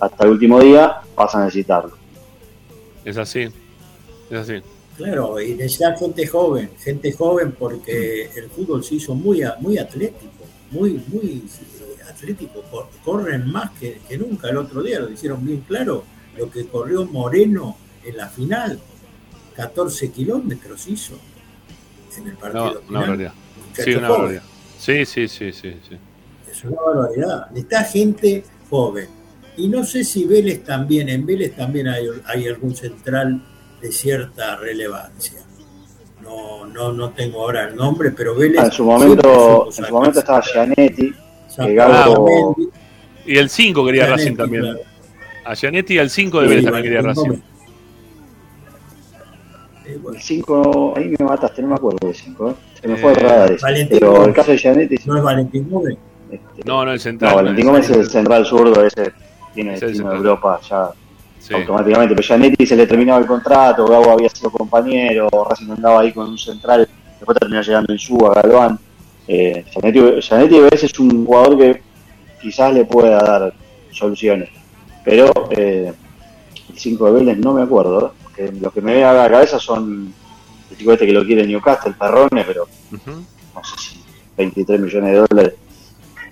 hasta el último día, vas a necesitarlo. Es así. Es así. Claro, y necesitan gente joven, gente joven porque el fútbol se hizo muy, muy atlético, muy, muy eh, atlético, cor- corren más que, que nunca. El otro día lo hicieron bien claro, lo que corrió Moreno en la final, 14 kilómetros hizo en el No, partido una final. Sí, una joven. barbaridad. Sí, sí, sí, sí, sí. Es una barbaridad. Está gente joven. Y no sé si Vélez también, en Vélez también hay, hay algún central de cierta relevancia. No, no, no tengo ahora el nombre, pero Vélez. Ah, en su momento, en su momento estaba Gianetti, que Y el 5 quería Gianetti, Racing también. claro. A Gianetti y al 5 de Sí, Vélez también quería Racing. nombre. Eh, bueno, el 5, ahí me mataste, no me acuerdo del 5, se me fue el Eh, radar Pero el caso de Gianetti, ¿No es Valentín Gómez? este, No, no, el central. no, Valentín Gómez es el central zurdo, ese tiene destino de. Europa ya Sí. automáticamente, pero Gianetti se le terminaba el contrato, Gago había sido compañero, Racing andaba ahí con un central, después terminó llegando en Suba, Galván. Eh, Gianetti, Gianetti a veces es un jugador que quizás le pueda dar soluciones, pero eh, el 5 de Vélez no me acuerdo, que los que me vienen a la cabeza son el chico este que lo quiere Newcastle, Perrone, pero no sé si 23 millones de dólares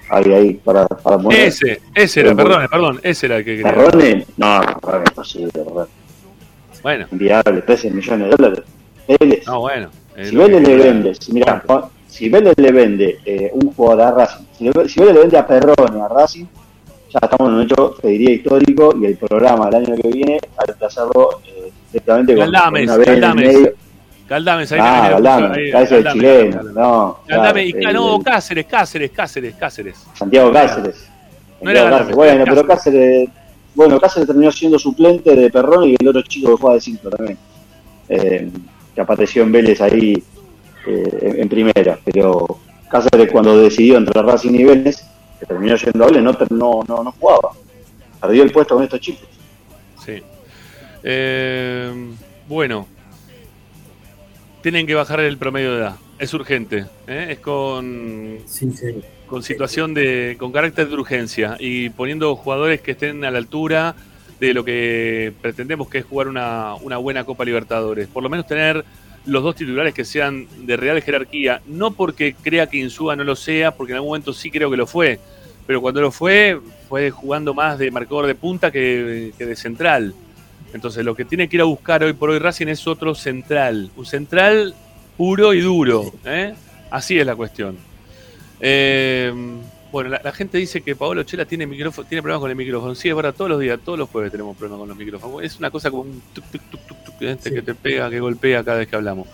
hay ahí para, para poner. Ese, ese era, perdón, perdón, ese era el que quería. Perrone, no, Perrone es imposible, Perrone. Bueno, inviable, 13 millones de dólares. Vélez, no, bueno. si Vélez le vende, si, mirá, si Vélez le vende eh, un jugador a Racing, si, le- si Vélez le vende a Perrone a Racing, ya estamos en un hecho, te diría, histórico, y el programa el año que viene que hacerlo eh, directamente con, con una B en medio. Galdames, ahí Ah, ahí- Galdames, de Galdames, chileno, Galdames. no. Galdames, y no, el- Cáceres, Cáceres, Cáceres, Cáceres. Santiago Cáceres. No era Galdames. Bueno, pero Cáceres, bueno, Cáceres terminó siendo suplente de Perrone y el otro chico que juega de 5 también. Eh, que apareció en Vélez ahí eh, en, en primera. Pero Cáceres cuando decidió entre Racing y Vélez, que terminó yendo a Vélez, no, no, no, no jugaba. Perdió el puesto con estos chicos. Sí. Eh, bueno, tienen que bajar el promedio de edad. Es urgente. ¿eh? Es con, Sí, sí. con situación de. con carácter de urgencia y poniendo jugadores que estén a la altura de lo que pretendemos que es jugar una, una buena Copa Libertadores. Por lo menos tener los dos titulares que sean de real jerarquía. No porque crea que Insúa no lo sea, porque en algún momento sí creo que lo fue. Pero cuando lo fue, fue jugando más de marcador de punta que, que de central. Entonces lo que tiene que ir a buscar hoy por hoy Racing es otro central. Un central puro y duro. ¿eh? Así es la cuestión. Eh, bueno, la, la gente dice que Paolo Chela tiene micrófono, tiene problemas con el micrófono. Sí, es verdad, todos los días, todos los jueves tenemos problemas con los micrófonos. Es una cosa como un tuc, tuc, este, Sí. que te pega, que golpea cada vez que hablamos.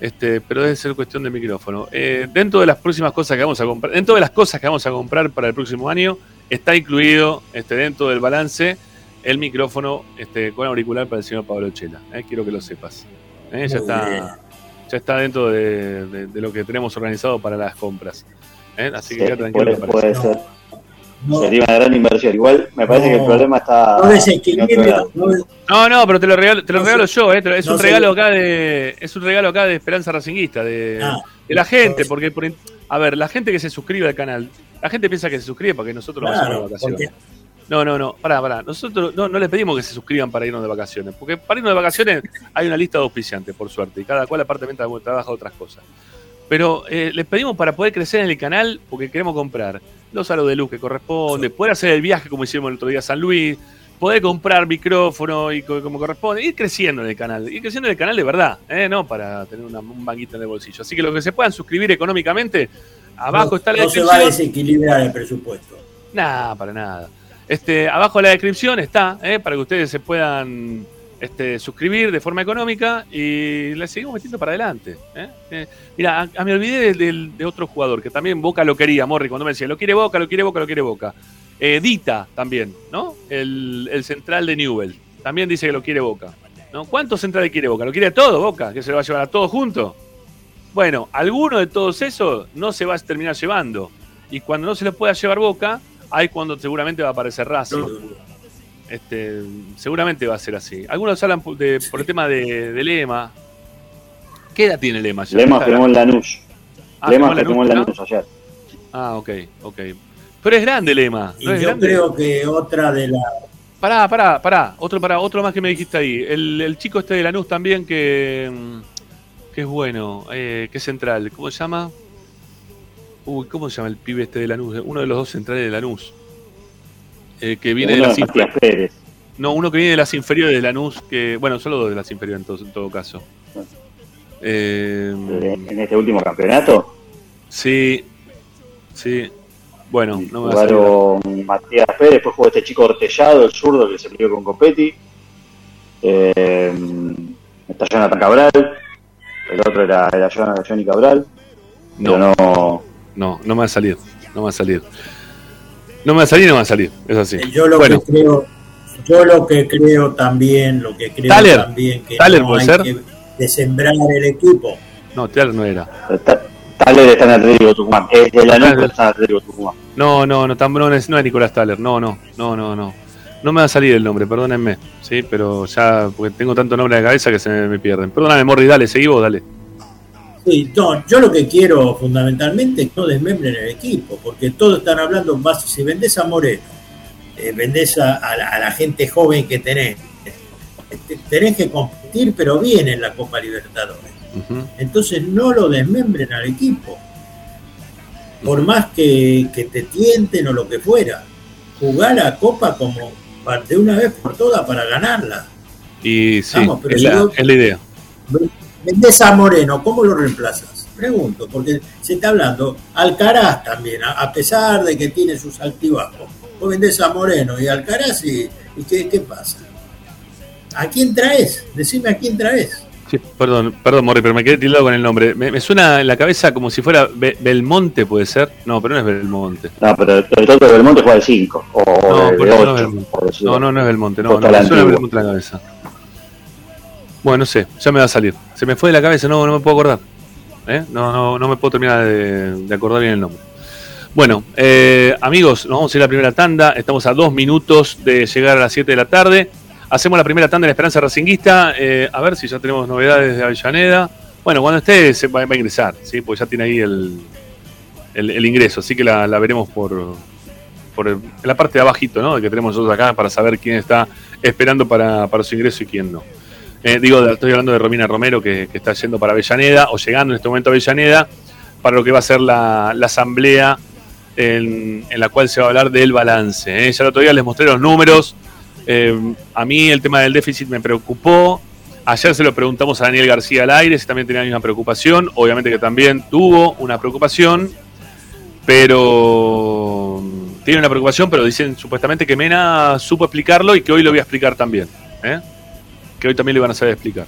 Este, pero debe ser cuestión de micrófono. Eh, dentro de las próximas cosas que vamos a comprar, dentro de las cosas que vamos a comprar para el próximo año, está incluido este, dentro del balance el micrófono este, con auricular para el señor Pablo Chela. eh, quiero que lo sepas. Eh, ya está bien. ya está dentro de, de- de lo que tenemos organizado para las compras. ¿eh? Así que Sí, queda tranquilo. puede, puede ser. No, Sería una gran inversión. Igual me parece No. que el problema está. no desequilibrio, no, pero te lo regalo, te lo No regalo sé. yo, ¿eh? Es No un regalo acá de es un regalo acá de Esperanza Racinguista, de, Ah. de la gente, porque por a ver, la gente que se suscribe al canal, la gente piensa que se suscribe para que nosotros nos vayamos claro, de vacaciones. porque No, no, no, pará, pará. Nosotros no, no les pedimos que se suscriban para irnos de vacaciones, porque para irnos de vacaciones hay una lista de auspiciantes, por suerte, y cada cual aparte tra- trabaja otras cosas. Pero eh, les pedimos para poder crecer en el canal, porque queremos comprar los aros de luz que corresponde, poder hacer el viaje como hicimos el otro día a San Luis, poder comprar micrófono y co- como corresponde, ir creciendo en el canal, ir creciendo en el canal de verdad, ¿eh? no para tener una- un banquito en el bolsillo. Así que los que se puedan suscribir económicamente, abajo no, está la no se va a desequilibrar el presupuesto. Nada, para nada. Este, abajo en la descripción está, ¿eh? para que ustedes se puedan este, suscribir de forma económica y le seguimos metiendo para adelante. ¿eh? Eh, mira, a, a- me olvidé de, otro jugador que también Boca lo quería, Morri, cuando me decía, lo quiere Boca, lo quiere Boca, lo quiere Boca. Eh, Dita también, ¿no? El, el central de Newell. También dice que lo quiere Boca. ¿no? ¿Cuántos centrales quiere Boca? ¿Lo quiere a todo Boca? ¿Que se lo va a llevar a todos juntos? Bueno, alguno de todos esos no se va a terminar llevando. Y cuando no se lo pueda llevar Boca, ahí cuando seguramente va a aparecer Racing. Este, seguramente va a ser así. Algunos hablan por, de- por el tema de, de Lema. ¿Qué edad tiene Lema? ya? Lema firmó en Lanús. Ah, Lema firmó en Lanús, ayer. Ah, ok, ok. Pero es grande Lema. Y ¿no es yo grande? creo que otra de las Pará, pará, pará. Otro, pará, otro más que me dijiste ahí. El, el chico este de Lanús también que, mm, que es bueno, eh, que es central. ¿Cómo se llama? Uy, ¿cómo se llama el pibe este de Lanús? Uno de los dos centrales de Lanús. Eh, que viene de Uno las de inferiores. No, uno que viene de las inferiores de Lanús, que. Bueno, solo dos de las inferiores en todo, en todo caso. Eh, En este último campeonato sí, sí. Bueno, no me va a jugaron Matías Pérez, después jugó este chico Ortellado, el zurdo que se peleó con Copetti. Eh, está Jonathan Cabral, el otro era, era Johnny Cabral, pero No, no, no, no me va a salir. No me va a salir. No me va a salir, no me va a salir. Es así. Yo lo Bueno. que creo, yo lo que creo también, lo que creo Thaler. también que Thaler no puede hay ser. que desembrar el equipo. No, Teatro no era. Ta- Taller está en Atlético Tucumán, es de la Taller. está en Atlético Tucumán. No, no, no, tan- no es, no es Nicolás Thaler. No, no, no, no, no. No me va a salir el nombre, perdónenme. Sí, pero ya, porque tengo tanto nombre en la cabeza que se me, me pierden. Perdóname, Morri, dale, seguí vos, dale. Sí, no, yo lo que quiero fundamentalmente es que no desmembren el equipo, porque todos están hablando más, si vendés a Moreno, eh, vendés a, a la, a la gente joven que tenés, este, tenés que competir pero bien en la Copa Libertadores. Entonces no lo desmembren al equipo. Por más que, que te tienten o lo que fuera. Jugar la Copa como de una vez por todas para ganarla. Y sí, Vamos, pero es, si la, vos- es la idea. Vendés a Moreno, ¿cómo lo reemplazas? Pregunto, porque se está hablando Alcaraz también, a, a pesar de que tiene sus altibajos. Vos vendés a Moreno y Alcaraz y, y ¿qué, qué pasa? ¿A quién traes? Decime a quién traes. Sí, perdón, perdón, Morri, pero me quedé tildado con el nombre. Me, me suena en la cabeza como si fuera Be- Belmonte, puede ser. No, pero no es Belmonte. No, pero el Toto Belmonte juega de 5 o No, de, por eso no es 8. Belmonte. No, no, no es Belmonte, no, no, me suena. Belmonte en la cabeza. Bueno, no sé, ya me va a salir. Se me fue de la cabeza, no, no me puedo acordar. ¿Eh? No, no, no me puedo terminar de, acordar bien el nombre. Bueno, eh, amigos, nos vamos a ir a la primera tanda. Estamos a dos minutos de llegar a las 7 de la tarde. Hacemos la primera tanda en Esperanza Racinguista. eh, a ver si ya tenemos novedades de Avellaneda. Bueno, cuando esté se va, a ingresar, ¿sí? porque ya tiene ahí el, el, ingreso. Así que la, veremos por, por el- la parte de abajito, ¿no? Que tenemos nosotros acá para saber quién está esperando para su ingreso y quién no. Eh, digo, estoy hablando de Romina Romero, que, está yendo para Avellaneda, o llegando en este momento a Avellaneda, para lo que va a ser la, asamblea en, la cual se va a hablar del balance. ¿eh? Ya el otro día les mostré los números. Eh, a mí el tema del déficit me preocupó. Ayer se lo preguntamos a Daniel García al aire, si también tenía la misma preocupación. Obviamente que también tuvo una preocupación, pero tiene una preocupación, pero dicen supuestamente que Mena supo explicarlo y que hoy lo voy a explicar también. ¿eh? Que hoy también le van a saber explicar.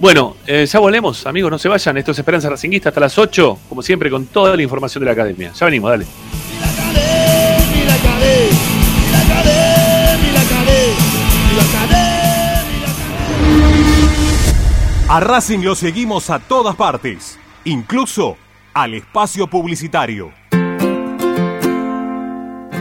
Bueno, eh, ya volvemos, amigos, no se vayan. Esto es Esperanza Racinguista hasta las 8, como siempre, con toda la información de la academia. Ya venimos, dale. A Racing lo seguimos a todas partes, incluso al espacio publicitario.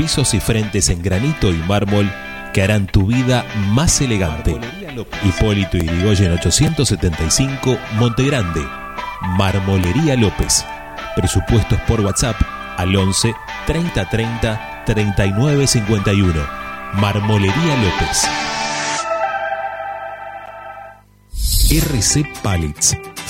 pisos y frentes en granito y mármol que harán tu vida más elegante. Hipólito Yrigoyen 875, Montegrande. Marmolería López. Presupuestos por WhatsApp al 11 30 30 39 51. Marmolería López. RC Pallets.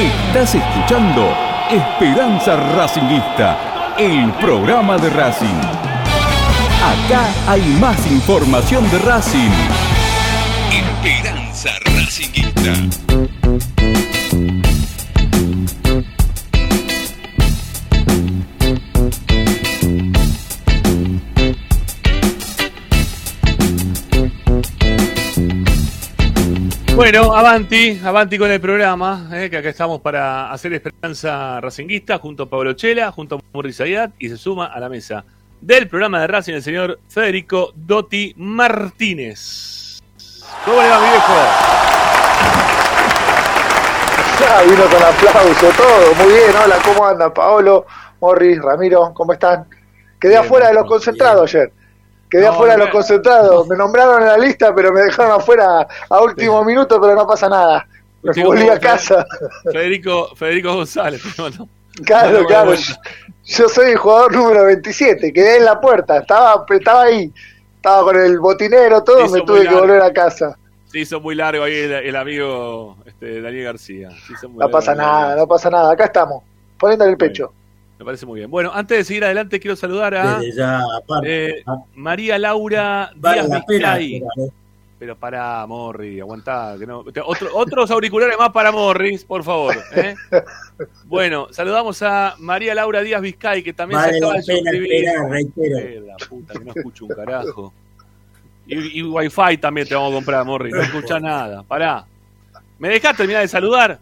Estás escuchando Esperanza Racingista, el programa de Racing. Acá hay más información de Racing. Esperanza Racingista. Bueno, avanti, avanti con el programa, eh, que acá estamos para hacer Esperanza Racinguista junto a Pablo Chela, junto a Morris Ayat y se suma a la mesa del programa de Racing el señor Federico Dotti Martínez. ¿Cómo le va, mi viejo? Ya vino con aplauso todo, muy bien, hola, ¿cómo anda Paolo, Morris, Ramiro, ¿cómo están? Quedé Bien, afuera de los bien. concentrados ayer, quedé No, afuera de los concentrados, (laughs) me nombraron en la lista, pero me dejaron afuera a último minuto, pero no pasa nada, me volví a casa, (laughs) Federico, Federico González. (laughs) no. claro, claro, yo, yo soy el jugador número 27, quedé en la puerta, estaba, estaba ahí, estaba con el botinero, todo, me tuve que volver a casa. Se hizo muy largo ahí el, el amigo este, Daniel García. Se hizo muy No largo. pasa nada, no pasa nada, acá estamos, poniéndole el pecho. Me parece muy bien. Bueno, antes de seguir adelante, quiero saludar a Desde ya, aparte, eh, María Laura vale Díaz la pena esperar, ¿eh? Pero pará, Morri, aguantá. Que no, otro- otros auriculares más para Morris, por favor. ¿eh? (laughs) Bueno, saludamos a María Laura Díaz Vizcay, que también Vale se acaba la de pena suscribir. esperar, reitero. Eh, la puta, que no escucho un carajo. Y, y Wi-Fi también te vamos a comprar, Morri. No escuchás nada. Pará. ¿Me dejás terminar de saludar?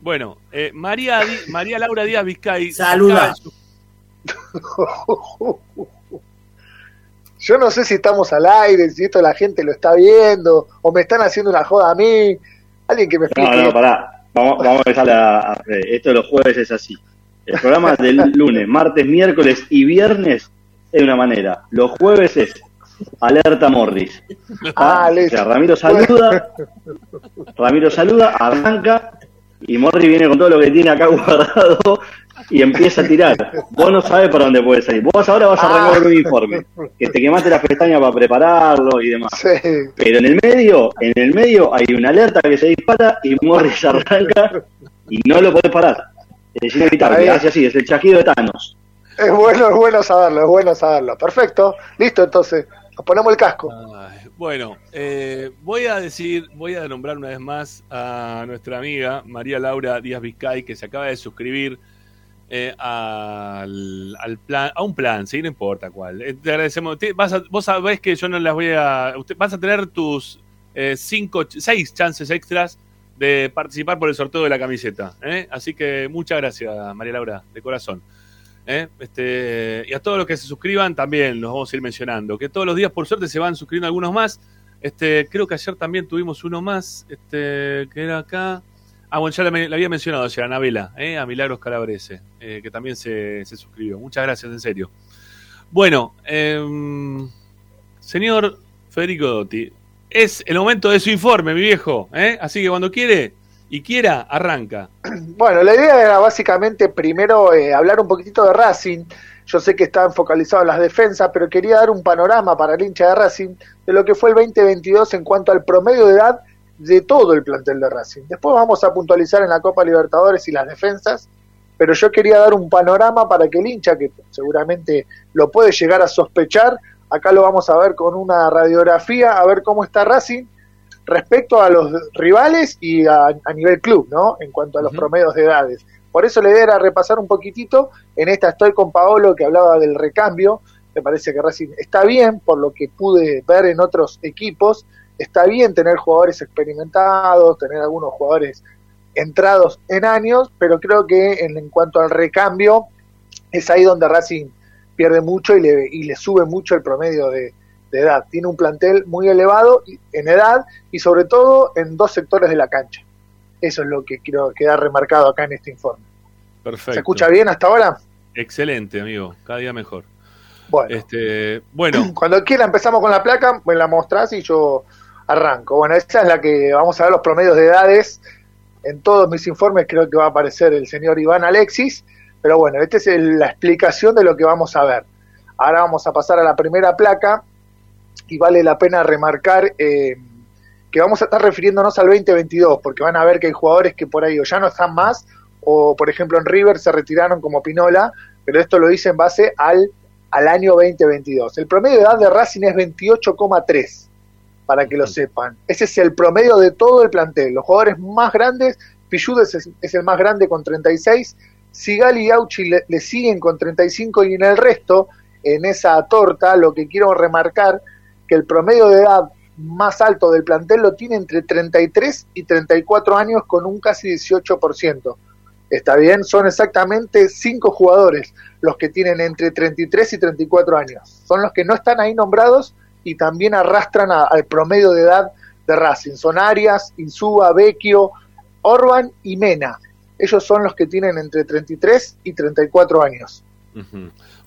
Bueno, eh, María, María Laura Díaz Vizcay. Saluda. Yo no sé si estamos al aire, si esto la gente lo está viendo, o me están haciendo una joda a mí. Alguien que me explique. No, no, pará. Vamos, vamos a empezar a, a- Esto de los jueves es así. El programa del lunes, martes, miércoles y viernes es de una manera. Los jueves es Alerta Morris. Ah, O sea, Ramiro saluda, Ramiro saluda, arranca y Morris viene con todo lo que tiene acá (laughs) guardado y empieza a tirar. Vos no sabés para dónde puede salir. Vos ahora vas a arrancar con un informe, que te quemaste las pestañas para prepararlo y demás. Sí. Pero en el medio, en el medio hay una alerta que se dispara y Morris arranca y no lo podés parar. Es inevitable, hace así, es el chasquido de Thanos. Es bueno, es bueno saberlo, es bueno saberlo. Perfecto. Listo, entonces. Nos ponemos el casco. Bueno, eh, voy a decir, voy a nombrar una vez más a nuestra amiga María Laura Díaz Vizcay, que se acaba de suscribir eh, al, al plan, a un plan, sí, no importa cuál. Eh, te agradecemos. Te- vas a- vos sabés que yo no las voy a. usted- vas a tener tus eh, cinco, seis chances extras de participar por el sorteo de la camiseta. Así que muchas gracias, María Laura, de corazón. ¿Eh? Este, y a todos los que se suscriban también los vamos a ir mencionando. Que todos los días, por suerte, se van suscribiendo algunos más. Este, creo que ayer también tuvimos uno más, este, que era acá. Ah, bueno, ya la, había mencionado ayer, Anabela, ¿eh? a Milagros Calabrese, eh, que también se, se suscribió. Muchas gracias, en serio. Bueno, em, señor Federico Dotti, es el momento de su informe, mi viejo. ¿eh? Así que cuando quiere y quiera, arranca. (clears throat) Bueno, la idea era básicamente primero eh, hablar un poquitito de Racing. Yo sé que están focalizados en las defensas, pero quería dar un panorama para el hincha de Racing de lo que fue el 2022 en cuanto al promedio de edad de todo el plantel de Racing. Después vamos a puntualizar en la Copa Libertadores y las defensas, pero yo quería dar un panorama para que el hincha, que seguramente lo puede llegar a sospechar, acá lo vamos a ver con una radiografía, a ver cómo está Racing respecto a los rivales y a, a nivel club, ¿no? En cuanto a los promedios de edades. Por eso la idea era repasar un poquitito. En esta estoy con Paolo que hablaba del recambio. Me parece que Racing está bien, por lo que pude ver en otros equipos. Está bien tener jugadores experimentados, tener algunos jugadores entrados en años, pero creo que en, en cuanto al recambio es ahí donde Racing pierde mucho y le, y le sube mucho el promedio de, de edad. Tiene un plantel muy elevado en edad y sobre todo en dos sectores de la cancha. Eso es lo que quiero quedar remarcado acá en este informe. Perfecto. ¿Se escucha bien hasta ahora? Excelente, amigo. Cada día mejor. Bueno. Este, bueno, (clears throat) Cuando quiera empezamos con la placa, me la mostrás y yo arranco. Bueno, esa es la que vamos a ver los promedios de edades. En todos mis informes creo que va a aparecer el señor Iván Alexis, pero bueno, esta es el- la explicación de lo que vamos a ver. Ahora vamos a pasar a la primera placa y vale la pena remarcar eh, que vamos a estar refiriéndonos al 2022, porque van a ver que hay jugadores que por ahí o ya no están más, o por ejemplo en River se retiraron como Pinola, pero esto lo hice en base al, al año 2022. El promedio de edad de Racing es 28,3, para que lo sepan. Ese es el promedio de todo el plantel. Los jugadores más grandes, Pichudes es, es el más grande con 36, Sigal y Auchi le, le siguen con 35 y en el resto, en esa torta, lo que quiero remarcar, que el promedio de edad más alto del plantel lo tiene entre 33 y 34 años con un casi 18%. Está bien, son exactamente cinco jugadores los que tienen entre 33 y 34 años. Son los que no están ahí nombrados y también arrastran a- al promedio de edad de Racing. Son Arias, Insúa, Vecchio, Orban y Mena. Ellos son los que tienen entre 33 y 34 años.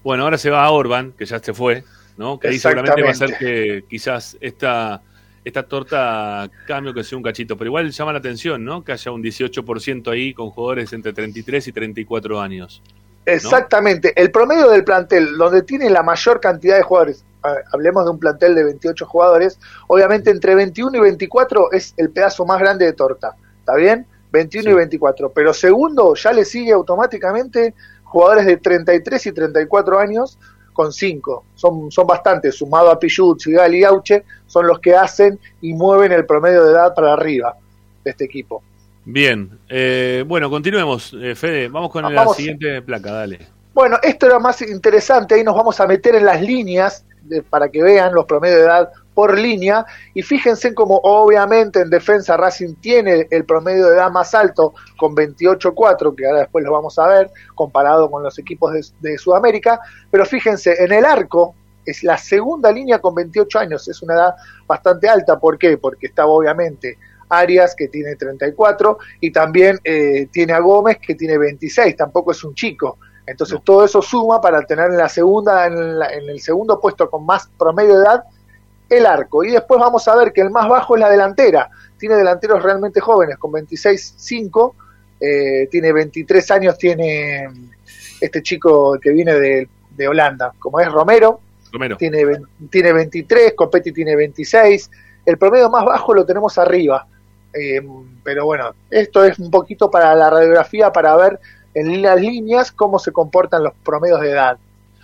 Bueno, ahora se va a Orban, que ya se fue, ¿no? Que ahí seguramente va a ser que quizás esta, esta torta cambio que sea un cachito, pero igual llama la atención, ¿no? Que haya un 18% ahí con jugadores entre 33 y 34 años. Exactamente. El promedio del plantel, donde tiene la mayor cantidad de jugadores, hablemos de un plantel de 28 jugadores, obviamente entre 21 y 24 es el pedazo más grande de torta. ¿Está bien? 21 y 24. Pero segundo, ya le sigue automáticamente jugadores de 33 y 34 años con 5. Son, son bastantes, sumado a Pichut, Sigal y Auche, son los que hacen y mueven el promedio de edad para arriba de este equipo. Bien, eh, bueno, continuemos, eh, Fede. Vamos con Ah, la vamos. siguiente placa, dale. Bueno, esto era más interesante, ahí nos vamos a meter en las líneas de- para que vean los promedios de edad por línea. Y fíjense como obviamente en defensa Racing tiene el promedio de edad más alto con 28.4, que ahora después lo vamos a ver, comparado con los equipos de, de Sudamérica, pero fíjense, en el arco es la segunda línea con 28 años, es una edad bastante alta, ¿por qué? Porque estaba obviamente Arias, que tiene 34, y también eh, tiene a Gómez, que tiene 26, tampoco es un chico. Entonces todo eso suma para tener en la segunda, en, la- en el segundo puesto con más promedio de edad, el arco. Y después vamos a ver que el más bajo es la delantera. Tiene delanteros realmente jóvenes, con 26-5, eh, tiene 23 años, tiene este chico que viene de, de Holanda, como es Romero, Romero. tiene, tiene 23, Copetti tiene 26, el promedio más bajo lo tenemos arriba. Eh, pero bueno, esto es un poquito para la radiografía, para ver en las líneas cómo se comportan los promedios de edad.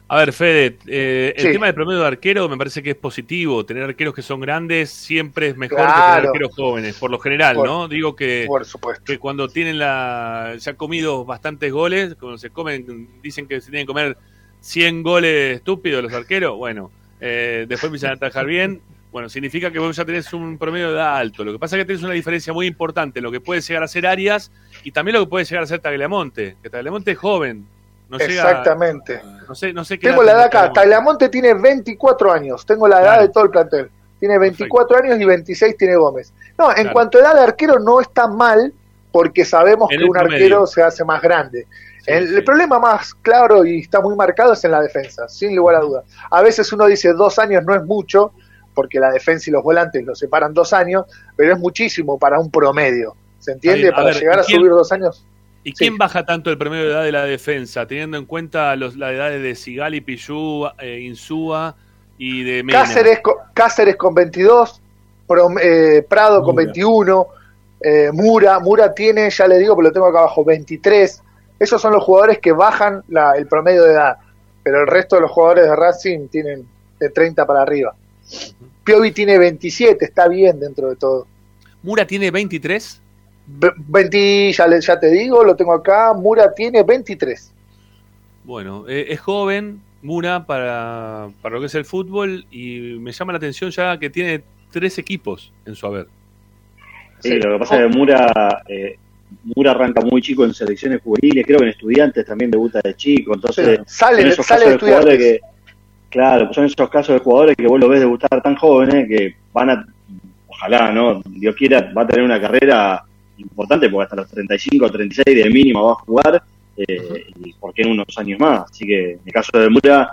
A ver, Fede, eh, el Sí. tema del promedio de arquero me parece que es positivo. Tener arqueros que son grandes siempre es mejor que tener arqueros jóvenes, por lo general, Por- ¿no? Digo que, Por supuesto. que cuando tienen la. Se han comido bastantes goles, cuando se comen, dicen que se tienen que comer 100 goles estúpidos los arqueros, bueno, eh, después empiezan a atajar bien. Bueno, significa que vos ya tenés un promedio de edad alto. Lo que pasa es que tenés una diferencia muy importante en lo que puede llegar a ser Arias y también lo que puede llegar a ser Tagliamonte. Que Tagliamonte es joven. No Exactamente. no sé, no sé qué Tengo la edad acá, Tagliamonte tiene 24 años, tengo la edad Claro. de todo el plantel. Tiene 24 años y 26 tiene Gómez. No, en Claro. cuanto a edad de arquero no está mal porque sabemos En que un promedio. arquero se hace más grande. el, el problema más claro y está muy marcado es en la defensa, sin lugar a dudas. A veces uno dice dos años no es mucho, porque la defensa y los volantes lo separan dos años, pero es muchísimo para un promedio. ¿Se entiende? Para ver, llegar ¿y a subir dos años. ¿Y quién baja tanto el promedio de edad de la defensa, teniendo en cuenta los, las edades de Sigali, Pillú, eh, Insúa y de Mena? Cáceres, Cáceres con 22, Prom- eh, Prado con 21, eh, Mura, Mura tiene, ya le digo, pero lo tengo acá abajo, 23. Esos son los jugadores que bajan la- el promedio de edad, pero el resto de los jugadores de Racing tienen de 30 para arriba. Piovi tiene 27, está bien dentro de todo. Mura tiene 23. Ve- 20, ya, le- ya te digo, lo tengo acá, Mura tiene 23. Bueno, eh, es joven, Mura, para, para lo que es el fútbol, y me llama la atención ya que tiene tres equipos en su haber. Sí, lo que pasa es que Mura, eh, Mura arranca muy chico en selecciones juveniles, creo que en estudiantes también debuta de chico, entonces Sí, sale- son esos sale casos de Estudiantes. que, claro, son esos casos de jugadores que vos lo ves debutar tan jóvenes que van a, ojalá, ¿no? Dios quiera, va a tener una carrera importante porque hasta los 35 o 36 de mínima va a jugar eh, y por qué en unos años más, así que en el caso de Mura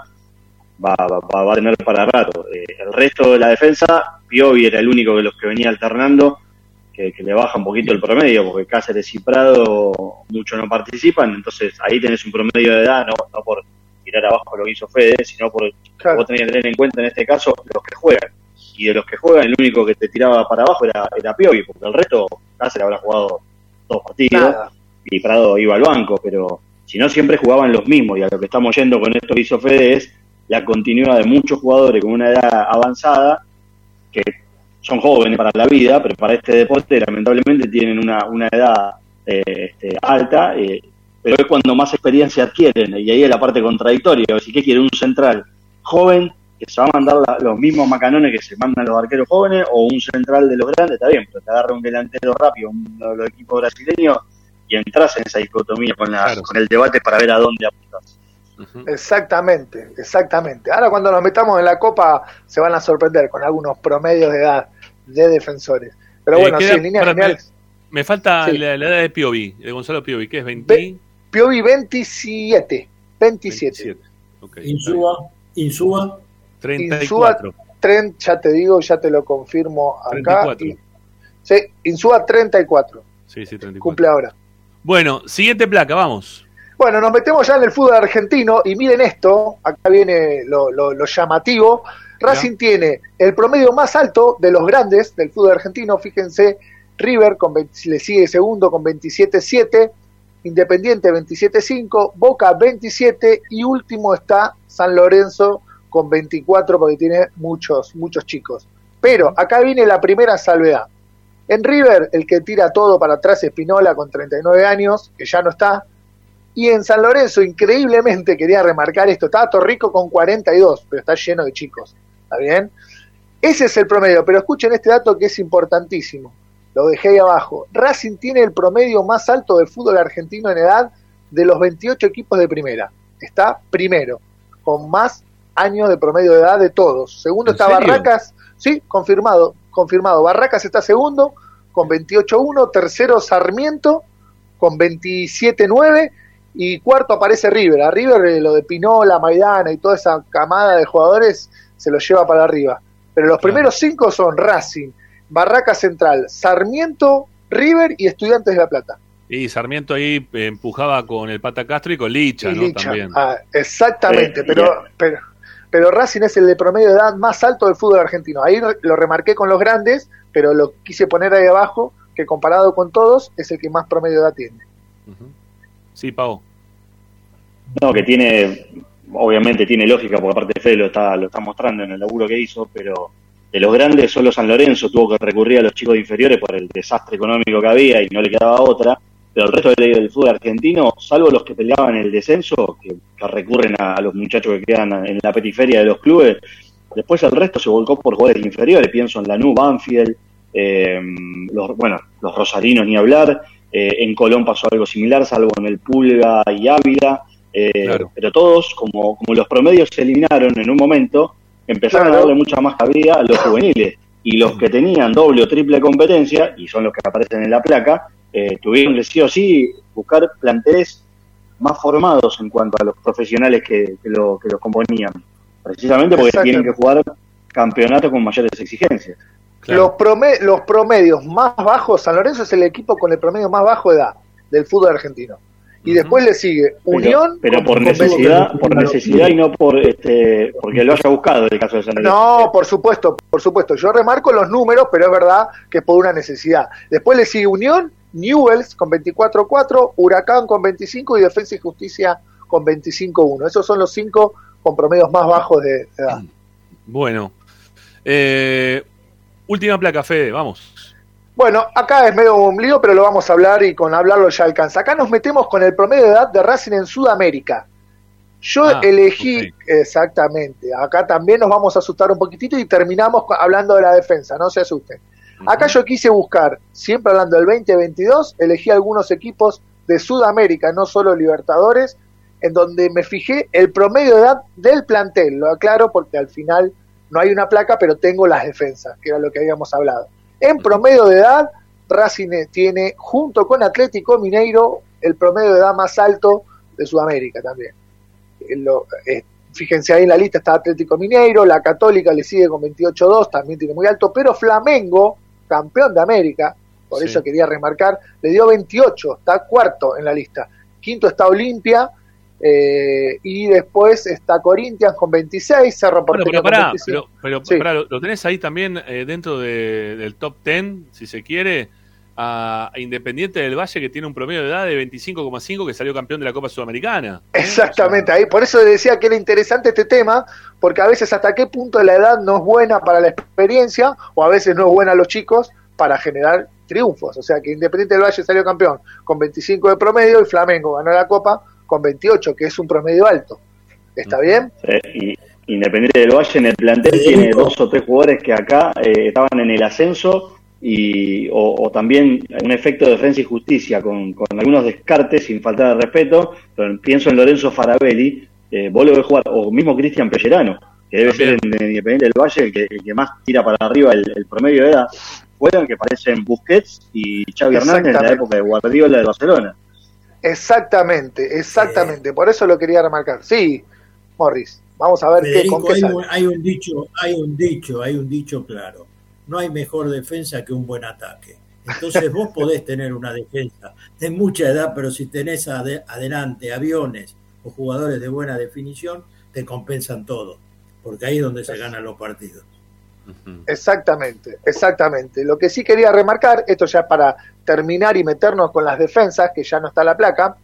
va, va, va- va a tener para rato. Eh, el resto de la defensa, Piovi era el único de los que venía alternando, que, que le baja un poquito el promedio, porque Cáceres y Prado mucho no participan, entonces ahí tenés un promedio de edad, no, no por tirar abajo lo que hizo Fede, sino por vos tenés que tener en cuenta en este caso los que juegan. Y de los que juegan, el único que te tiraba para abajo era, era Piovi, porque el resto, Cáceres habrá jugado dos partidos. Nada. y Prado iba al banco, pero si no siempre jugaban los mismos, y a lo que estamos yendo con esto que hizo Fede es la continuidad de muchos jugadores con una edad avanzada, que son jóvenes para la vida, pero para este deporte lamentablemente tienen una, una edad eh, este, alta, eh, pero es cuando más experiencia adquieren, y ahí es la parte contradictoria, si ¿qué quiere un central joven que se va a mandar la- los mismos macanones que se mandan los arqueros jóvenes, o un central de los grandes, está bien, pero te agarra un delantero rápido, uno de los equipos brasileños, y entras en esa dicotomía con, la, con el debate para ver a dónde apuntas. Exactamente, exactamente. Ahora cuando nos metamos en la copa se van a sorprender con algunos promedios de edad de defensores. Pero Eh, bueno, sí, líneas generales. Me, me falta Sí. la, la edad de Piovi, de Gonzalo Piovi, que es 20. Piovi 27, 27. Insúa, Insúa. 34. Insúa, tren, ya te digo, ya te lo confirmo acá. 34. Y- sí, Insúa 34, Sí, sí, 34. cumple ahora. Bueno, siguiente placa, vamos. Bueno, nos metemos ya en el fútbol argentino y miren esto, acá viene lo, lo- lo llamativo. Racing tiene el promedio más alto de los grandes del fútbol argentino, fíjense, River con 20 le sigue segundo con 27.7, Independiente 27.5, Boca 27 y último está San Lorenzo con 24 porque tiene muchos, muchos chicos. Pero acá viene la primera salvedad. En River, el que tira todo para atrás es Pinola con 39 años, que ya no está. Y en San Lorenzo, increíblemente, quería remarcar esto, está Torrico con 42, pero está lleno de chicos. ¿Está bien? Ese es el promedio, pero escuchen este dato que es importantísimo. Lo dejé ahí abajo. Racing tiene el promedio más alto del fútbol argentino en edad de los 28 equipos de primera. Está primero, con más años de promedio de edad de todos. Segundo ¿En está serio? Barracas, sí, confirmado, confirmado. Barracas está segundo con 28-1, tercero Sarmiento con 27-9 y cuarto aparece River. A River eh, lo de Pinola, Maidana y toda esa camada de jugadores se lo lleva para arriba. Pero los primeros cinco son Racing, Barraca Central, Sarmiento, River y Estudiantes de La Plata. Y Sarmiento ahí eh, empujaba con el Pata Castro y con Licha, Y ¿no? Licha. También. Ah, exactamente, Eh, pero, pero Racing es el de promedio de edad más alto del fútbol argentino. Ahí lo remarqué con los grandes, pero lo quise poner ahí abajo, que comparado con todos es el que más promedio de edad tiene. Sí, Pau. No, que tiene, obviamente tiene lógica, porque aparte Fede lo está, lo está mostrando en el laburo que hizo, pero de los grandes solo San Lorenzo tuvo que recurrir a los chicos de inferiores por el desastre económico que había y no le quedaba otra, pero el resto del, del fútbol argentino, salvo los que peleaban el descenso, que, que recurren a, a los muchachos que quedan en la periferia de los clubes, después el resto se volcó por jugadores inferiores, pienso en Lanús, Banfield, eh, los, bueno, los rosarinos ni hablar, eh, en Colón pasó algo similar, salvo en el Pulga y Ávila, eh, pero todos, como, como los promedios se eliminaron en un momento, empezaron Claro. a darle mucha más cabida a los juveniles. Y los que tenían doble o triple competencia, y son los que aparecen en la placa, eh, tuvieron que sí o sí buscar planteles más formados en cuanto a los profesionales que, que lo, que los componían. Precisamente porque tienen que jugar campeonatos con mayores exigencias. Los, prome- los promedios más bajos, San Lorenzo es el equipo con el promedio más bajo de edad del fútbol argentino. Y después le sigue Pero- Unión. pero, con- por con- necesidad, por necesidad y no por este, porque lo haya buscado el caso de San Lorenzo. No, por supuesto, por supuesto. Yo remarco los números, pero es verdad que es por una necesidad. Después le sigue Unión, Newells con 24-4, Huracán con 25 y Defensa y Justicia con 25-1. Esos son los cinco con promedios más bajos de, edad. Bueno. Eh, última placa, Fede, vamos. Bueno, acá es medio un lío, pero lo vamos a hablar y con hablarlo ya alcanza. Acá nos metemos con el promedio de edad de Racing en Sudamérica. Yo Ah, elegí, exactamente, acá también nos vamos a asustar un poquitito y terminamos hablando de la defensa, no se asusten. Acá yo quise buscar, siempre hablando del 2022, elegí algunos equipos de Sudamérica, no solo Libertadores, en donde me fijé el promedio de edad del plantel, lo aclaro porque al final no hay una placa, pero tengo las defensas, que era lo que habíamos hablado. En promedio de edad, Racing tiene, junto con Atlético Mineiro, el promedio de edad más alto de Sudamérica también. Eh, lo- eh, fíjense ahí en la lista está Atlético Mineiro, la Católica le sigue con 28-2, también tiene muy alto, pero Flamengo, campeón de América, por Sí. eso quería remarcar, le dio 28, está cuarto en la lista. Quinto está Olimpia, eh, y después está Corinthians con 26, Cerro Bueno, Porteño pero pará, con 25. pero, pero Sí. pará, lo, lo tenés ahí también eh, dentro de- del top 10, si se quiere, a, Independiente del Valle, que tiene un promedio de edad de 25,5, que salió campeón de la Copa Sudamericana. Exactamente, ahí por eso decía que era interesante este tema, porque a veces hasta qué punto la edad no es buena para la experiencia, o a veces no es buena a los chicos para generar triunfos. O sea que Independiente del Valle salió campeón con 25 de promedio y Flamengo ganó la Copa con 28, que es un promedio alto. ¿Está bien? Eh, y Independiente del Valle en el plantel tiene dos o tres jugadores que acá eh, estaban en el ascenso y o, o también un efecto de defensa y justicia con, con algunos descartes sin faltar de respeto, pero pienso en Lorenzo Farabelli, eh, vos lo ves jugar, o mismo Cristian Pellerano, que debe ser en, en Independiente del Valle el que, el que más tira para arriba el, el promedio de edad, juegan que parecen Busquets y Xavi Hernández en la época de Guardiola de Barcelona. Exactamente, exactamente. Por eso lo quería remarcar. Sí, Morris, vamos a ver qué, con qué hay, sale. un, hay un dicho, hay un dicho, hay un dicho claro. No hay mejor defensa que un buen ataque. Entonces vos podés tener una defensa de mucha edad, pero si tenés ade- adelante aviones o jugadores de buena definición, te compensan todo, porque ahí es donde se ganan los partidos. Exactamente, exactamente. Lo que sí quería remarcar, esto ya para terminar y meternos con las defensas, que ya no está la placa,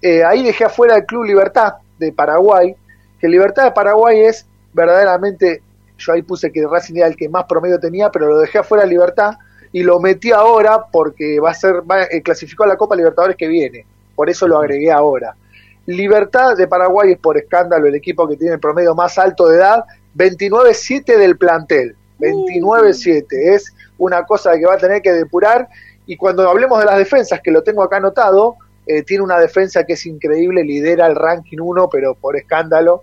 eh, ahí dejé afuera el Club Libertad de Paraguay, que Libertad de Paraguay es verdaderamente, yo ahí puse que Racing era el que más promedio tenía, pero lo dejé afuera Libertad y lo metí ahora porque va a ser, va, eh, clasificó a la Copa Libertadores que viene, por eso lo agregué ahora. Libertad de Paraguay es por escándalo el equipo que tiene el promedio más alto de edad, 29-7 del plantel. 29-7 es una cosa que va a tener que depurar. Y cuando hablemos de las defensas, que lo tengo acá anotado, eh, tiene una defensa que es increíble, lidera el ranking 1, pero por escándalo.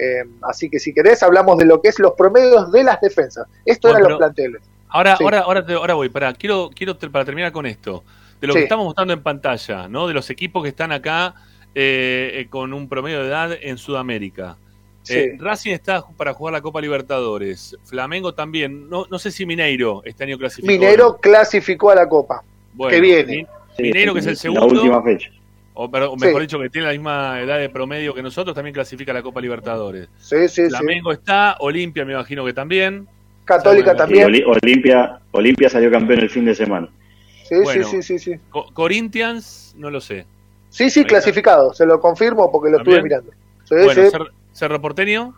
Eh, así que si querés, hablamos de lo que es los promedios de las defensas. Esto Bueno, eran los planteles. Ahora, Sí. ahora, ahora, te- ahora voy, para, quiero, quiero para terminar con esto. De lo Sí. que estamos mostrando en pantalla, ¿no? De los equipos que están acá eh, eh, con un promedio de edad en Sudamérica. Sí. Eh, Racing está para jugar la Copa Libertadores. Flamengo también. No, no sé si Mineiro este año clasificó. Minero clasificó a la Copa. Bueno, que viene. Mi- Mineiro, que es el La segundo. última fecha. O, pero- Sí. mejor dicho, que tiene la misma edad de promedio que nosotros, también clasifica la Copa Libertadores. Sí, sí, sí. Flamengo está, Olimpia me imagino que también. Católica Y también. Oli- Olimpia, Olimpia salió campeón el fin de semana. Sí, Bueno. sí, sí, sí, sí. Co- Corinthians, no lo sé. Sí, sí, clasificado. Se lo confirmo porque lo estuve mirando. Sí, bueno, sí. Cer- Cerro Porteño,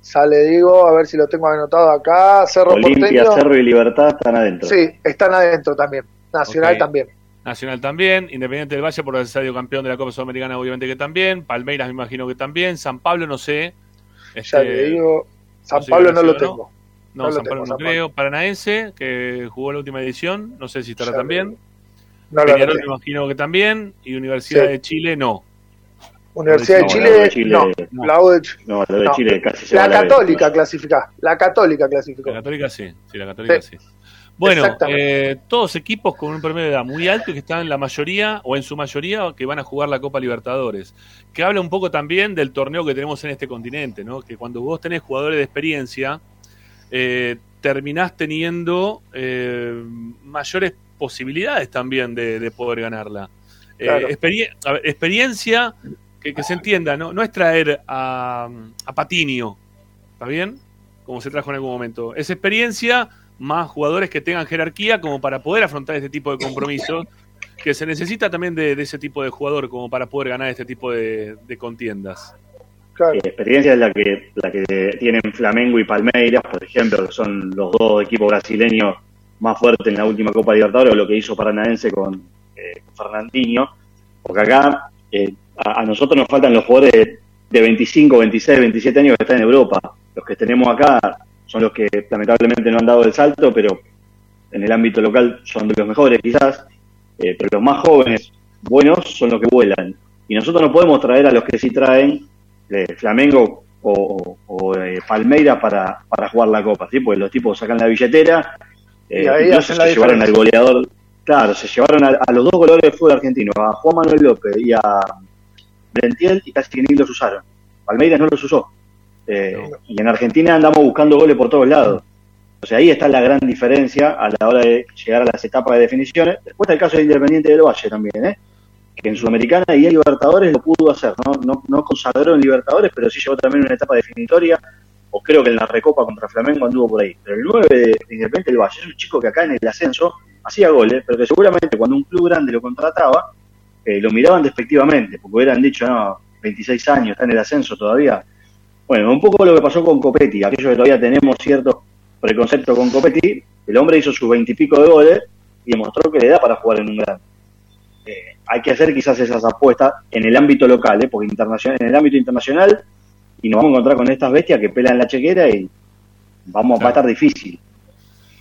Sale, digo, a ver si lo tengo anotado acá. Cerro Olimpia, Porteño. Cerro y Libertad están adentro. Sí, están adentro también. Nacional también. Nacional también, Independiente del Valle por el estadio campeón de la Copa Sudamericana, obviamente que también, Palmeiras me imagino que también, San Pablo no sé. Ya Este, le digo. San no sé Pablo no lo tengo. No, San tengo, Pablo no San creo. Paranaense, que jugó la última edición, no sé si estará Ya también. No lo Peñarol me imagino que también, y Universidad Sí. de Chile no. Universidad de Chile, la de Chile- no. La U de Ch- No, lo de No. Chile casi se va La a la vez. Católica clasifica. La Católica clasificó. La Católica sí, sí, la Católica sí. Sí. Bueno, eh, todos equipos con un promedio de edad muy alto y que están la mayoría, o en su mayoría, que van a jugar la Copa Libertadores. Que habla un poco también del torneo que tenemos en este continente, ¿no? Que cuando vos tenés jugadores de experiencia, eh, terminás teniendo eh, mayores posibilidades también de, de poder ganarla. Eh, Claro. experie- a ver, experiencia, que, que se entienda, ¿no? No es traer a, a Patiño, ¿está bien? Como se trajo en algún momento. Es experiencia más jugadores que tengan jerarquía como para poder afrontar este tipo de compromisos, que se necesita también de, de ese tipo de jugador como para poder ganar este tipo de, de contiendas. Claro. Sí, experiencia es la que, la que tienen Flamengo y Palmeiras, por ejemplo, que son los dos equipos brasileños más fuertes en la última Copa Libertadores, o lo que hizo Paranaense con, eh, con Fernandinho, porque acá eh, a, a nosotros nos faltan los jugadores de, de 25, 26, 27 años que están en Europa. Los que tenemos acá son los que lamentablemente no han dado el salto, pero en el ámbito local son de los mejores quizás, eh, pero los más jóvenes, buenos, son los que vuelan. Y nosotros no podemos traer a los que sí traen de Flamengo o, eh, Palmeiras para, para jugar la Copa, ¿sí? Porque los tipos sacan la billetera, eh, Y ahí hacen se llevaron al goleador, claro, se llevaron a, a los dos goleadores del fútbol argentino, a Juan Manuel López y a Brentiel, y casi que ni los usaron. Palmeiras no los usó. Eh, Y en Argentina andamos buscando goles por todos lados. O sea, ahí está la gran diferencia a la hora de llegar a las etapas de definiciones. Después está el caso de Independiente del Valle también, ¿eh? que en Sudamericana y en Libertadores lo pudo hacer. No, no, no consagró en Libertadores, pero sí llegó también a una etapa definitoria. O creo que en la Recopa contra Flamengo anduvo por ahí. Pero el 9 de Independiente del Valle es un chico que acá en el ascenso hacía goles, pero que seguramente cuando un club grande lo contrataba, eh, lo miraban despectivamente, porque hubieran dicho, no, 26 años, está en el ascenso todavía. Bueno, un poco lo que pasó con Copetti, aquellos que todavía tenemos cierto preconcepto con Copetti, el hombre hizo sus veintipico de goles y demostró que le da para jugar en un grande. Eh, hay que hacer quizás esas apuestas en el ámbito local, ¿eh? porque internacional, en el ámbito internacional, y nos vamos a encontrar con estas bestias que pelan la chequera y vamos va a estar difícil.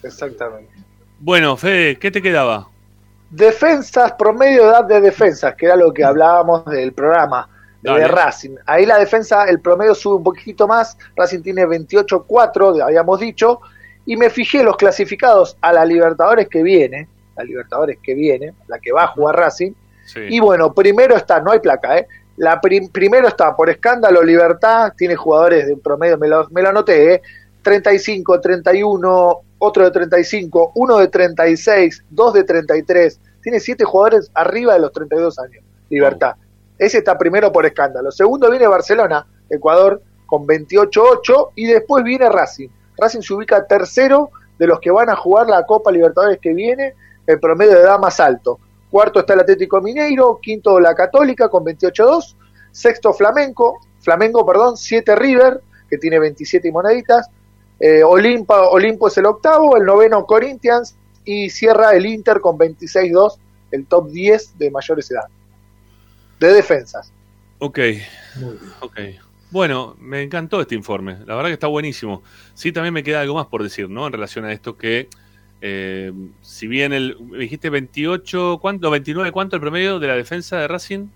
Exactamente. Bueno, Fede, ¿qué te quedaba? Defensas, promedio de edad de defensas, que era lo que hablábamos del programa de Dale. Racing. Ahí la defensa, el promedio sube un poquitito más. Racing tiene 28-4, habíamos dicho. Y me fijé los clasificados a la Libertadores que viene, la Libertadores que viene, la que va a jugar Racing. Sí. Y bueno, primero está, no hay placa, ¿eh? La prim- primero está por escándalo Libertad, tiene jugadores de un promedio, me lo, me lo anoté, ¿eh? 35, 31, otro de 35, uno de 36, dos de 33. Tiene siete jugadores arriba de los 32 años. Libertad. Ese está primero por escándalo. Segundo viene Barcelona, Ecuador, con 28-8. Y después viene Racing. Racing se ubica tercero de los que van a jugar la Copa Libertadores que viene, el promedio de edad más alto. Cuarto está el Atlético Mineiro, quinto la Católica con 28-2, sexto Flamenco, Flamengo, perdón, 7 River, que tiene 27 y moneditas, eh, Olimpa, Olimpo es el octavo, el noveno Corinthians y cierra el Inter con 26-2, el top 10 de mayores edad. De defensas. Ok, ok. Bueno, me encantó este informe. La verdad que está buenísimo. Sí, también me queda algo más por decir, ¿no? En relación a esto que, eh, si bien el, me dijiste 28, ¿cuánto? 29, ¿cuánto el promedio de la defensa de Racing?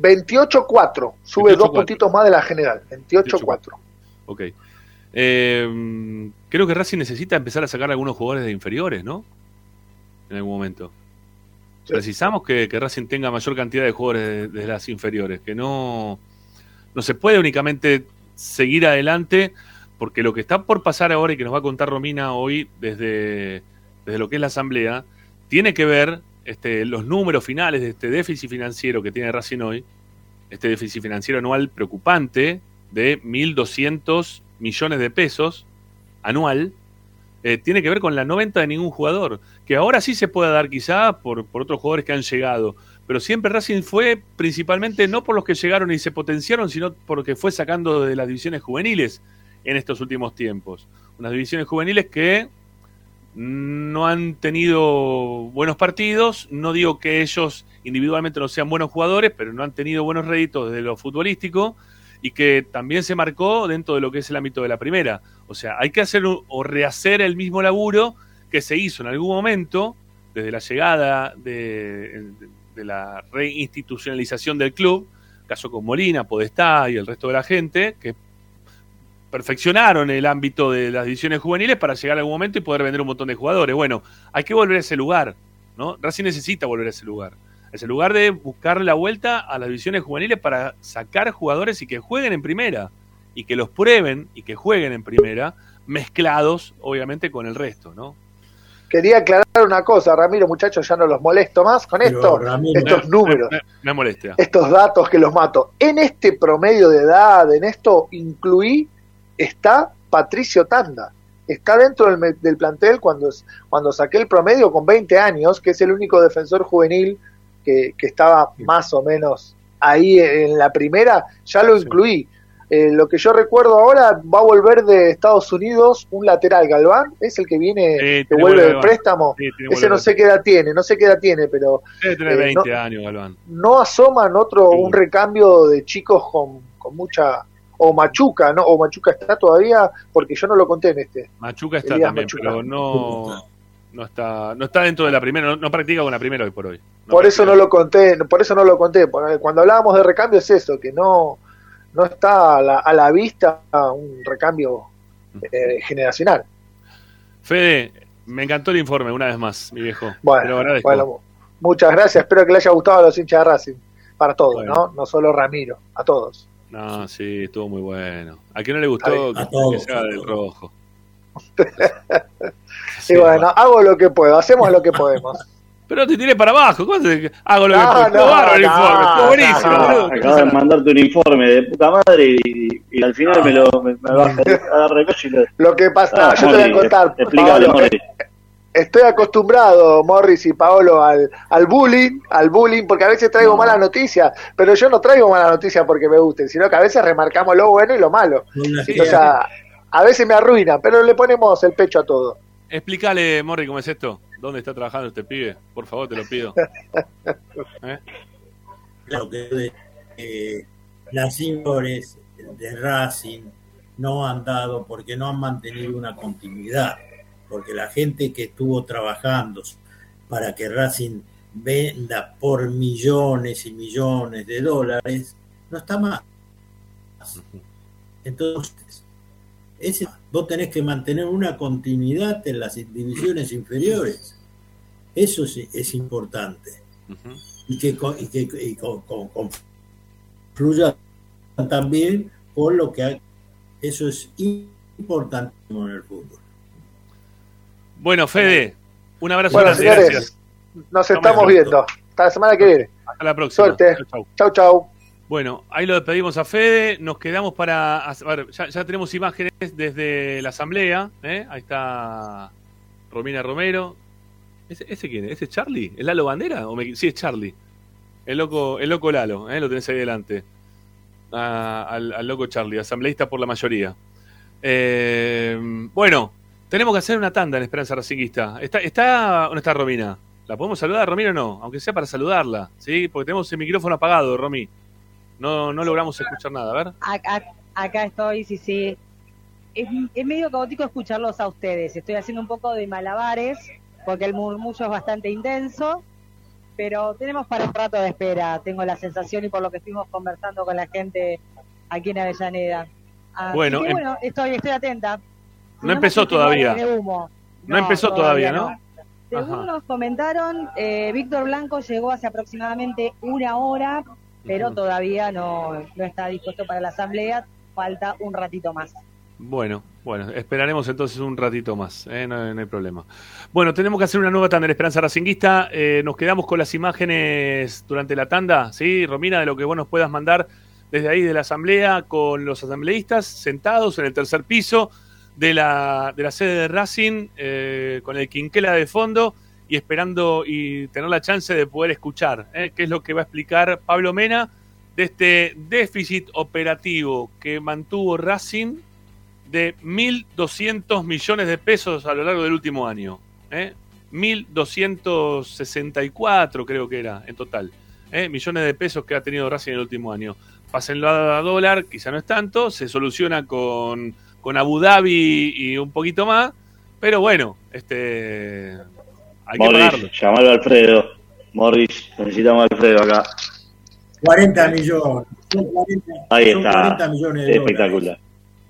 28-4, sube dos 28-4. puntitos más de la general, 28-4. Ok. Eh, creo que Racing necesita empezar a sacar algunos jugadores de inferiores, ¿no? En algún momento. Precisamos que, que Racing tenga mayor cantidad de jugadores de, de las inferiores, que no, no se puede únicamente seguir adelante, porque lo que está por pasar ahora y que nos va a contar Romina hoy desde, desde lo que es la asamblea, tiene que ver este, los números finales de este déficit financiero que tiene Racing hoy, este déficit financiero anual preocupante de 1.200 millones de pesos anual, eh, tiene que ver con la no venta de ningún jugador, que ahora sí se puede dar quizá por, por otros jugadores que han llegado, pero siempre Racing fue principalmente no por los que llegaron y se potenciaron, sino porque fue sacando de las divisiones juveniles en estos últimos tiempos. Unas divisiones juveniles que no han tenido buenos partidos, no digo que ellos individualmente no sean buenos jugadores, pero no han tenido buenos réditos desde lo futbolístico y que también se marcó dentro de lo que es el ámbito de la primera. O sea, hay que hacer o rehacer el mismo laburo que se hizo en algún momento desde la llegada de, de la reinstitucionalización del club, caso con Molina, Podestá y el resto de la gente, que perfeccionaron el ámbito de las divisiones juveniles para llegar a algún momento y poder vender un montón de jugadores. Bueno, hay que volver a ese lugar, ¿no? Racing necesita volver a ese lugar. Ese lugar de buscar la vuelta a las divisiones juveniles para sacar jugadores y que jueguen en primera. Y que los prueben y que jueguen en primera, mezclados, obviamente, con el resto, ¿no? Quería aclarar una cosa, Ramiro, muchachos, ya no los molesto más con Pero, esto, Ramiro, estos me- números, Me, me molesta. estos datos que los mato. En este promedio de edad, en esto incluí, está Patricio Tanda. Está dentro del, me- del plantel cuando, es- cuando saqué el promedio con 20 años, que es el único defensor juvenil que, que estaba más o menos ahí en la primera, ya lo incluí. Eh, lo que yo recuerdo ahora va a volver de Estados Unidos un lateral, Galván, es el que viene, que tiene vuelve Galván. préstamo. Sí, Ese vuelve no sé qué edad tiene, no sé qué edad tiene, pero Debe tener eh, 20 no- años, Galván. no asoman otro un recambio de chicos con, con mucha o Machuca, ¿no? O Machuca está todavía porque yo no lo conté en este. Machuca está Elías también, Machuca. pero no, no está no está dentro de la primera, no, no practica con la primera hoy por hoy. por eso no lo conté, por eso no lo conté. porque Cuando hablábamos de recambio es eso, que no no está a la, a la vista un recambio eh, generacional. Fede, me encantó el informe una vez más, mi viejo. Bueno, muchas gracias. Espero que le haya gustado a los hinchas de Racing. Para todos, ¿no? No solo Ramiro, a todos. No, sí, estuvo muy bueno. A quien no le gustó, A que, todos, que se haga del rojo. (laughs) y bueno, hago lo que puedo, hacemos lo que podemos. (laughs) Pero te tiré para abajo. ¿cómo te- Hago lo No, que puedo. no, bárbaro el no, informe. Estuvo no, buenísimo. no. Acabo de mandarte un informe de puta madre y, y al final me lo me, me vas a (laughs) dar recoche y lo... Lo que pasa, Ah, yo te voy a contar. explícale, Paolo, Morri. Estoy acostumbrado, Morris y Paolo, al, al bullying, al bullying, porque a veces traigo malas noticias, pero yo no traigo malas noticias porque me gusten, sino que a veces remarcamos lo bueno y lo malo. o sea, a veces me arruinan, pero le ponemos el pecho a todo. Explícale, Morri, cómo es esto. ¿Dónde está trabajando este pibe? Por favor, te lo pido. (laughs) ¿Eh? Claro que eh, las inferiores de Racing no han dado porque no han mantenido una continuidad, porque la gente que estuvo trabajando para que Racing venda por millones y millones de dólares no está más. Entonces, ese, vos tenés que mantener una continuidad en las divisiones inferiores. Eso es, es importante y que, y que y co- co- confluya también con lo que ha- eso es importantísimo en el fútbol. Bueno, Fede, un abrazo Bueno, señores, Gracias. nos Estamos estamos en viendo. Hasta la semana que viene. Hasta la próxima. Suerte. Chau, chau. Chau, chau. Bueno, ahí lo despedimos a Fede. Nos quedamos para. a ver, ya, tenemos imágenes desde la asamblea. ¿eh? Ahí está Romina Romero. ¿Ese, ese quién es? ¿Ese es Charlie? ¿Es Lalo Bandera? ¿O me- Sí, es Charlie. El loco, el loco Lalo, ¿eh? lo tenés ahí delante. Al, al loco Charlie, asambleísta por la mayoría. Eh, bueno, tenemos que hacer una tanda en Esperanza Racinguista. ¿Está, está o no está Romina? ¿La podemos saludar, Romina, o no? Aunque sea para saludarla, ¿sí? Porque tenemos el micrófono apagado, Romy. No, no logramos escuchar nada, a ver. Acá, acá estoy, sí, sí. Es, es medio caótico escucharlos a ustedes. Estoy haciendo un poco de malabares porque el murmullo es bastante intenso, pero tenemos para un rato de espera, tengo la sensación y por lo que estuvimos conversando con la gente aquí en Avellaneda. Así Bueno, que, em- bueno, estoy, estoy atenta. Si No empezó todavía. humo. No empezó todavía, ¿no? Según Ajá. nos comentaron, eh, Víctor Blanco llegó hace aproximadamente una hora, pero todavía no, no está dispuesto para la asamblea. Falta un ratito más. Bueno, bueno, esperaremos entonces un ratito más, ¿eh? no, no hay problema. Bueno, tenemos que hacer una nueva tanda en Esperanza Racinguista. Eh, nos quedamos con las imágenes durante la tanda, ¿sí? Romina, de lo que vos nos puedas mandar desde ahí de la asamblea con los asambleístas sentados en el tercer piso de la, de la sede de Racing, eh, con el Quinquela de fondo y esperando y tener la chance de poder escuchar ¿eh? qué es lo que va a explicar Pablo Mena de este déficit operativo que mantuvo Racing de 1.200 millones de pesos a lo largo del último año. ¿eh? 1.264 creo que era en total. ¿eh? Millones de pesos que ha tenido Racing en el último año. Pásenlo a dólar, quizá no es tanto, se soluciona con, con Abu Dhabi y un poquito más, pero bueno, este hay que pagarlo. Morris, llamalo a Alfredo. Morris, necesitamos a Alfredo acá. 40 millones. Son 40, Ahí está. 40 millones de dólares. Espectacular.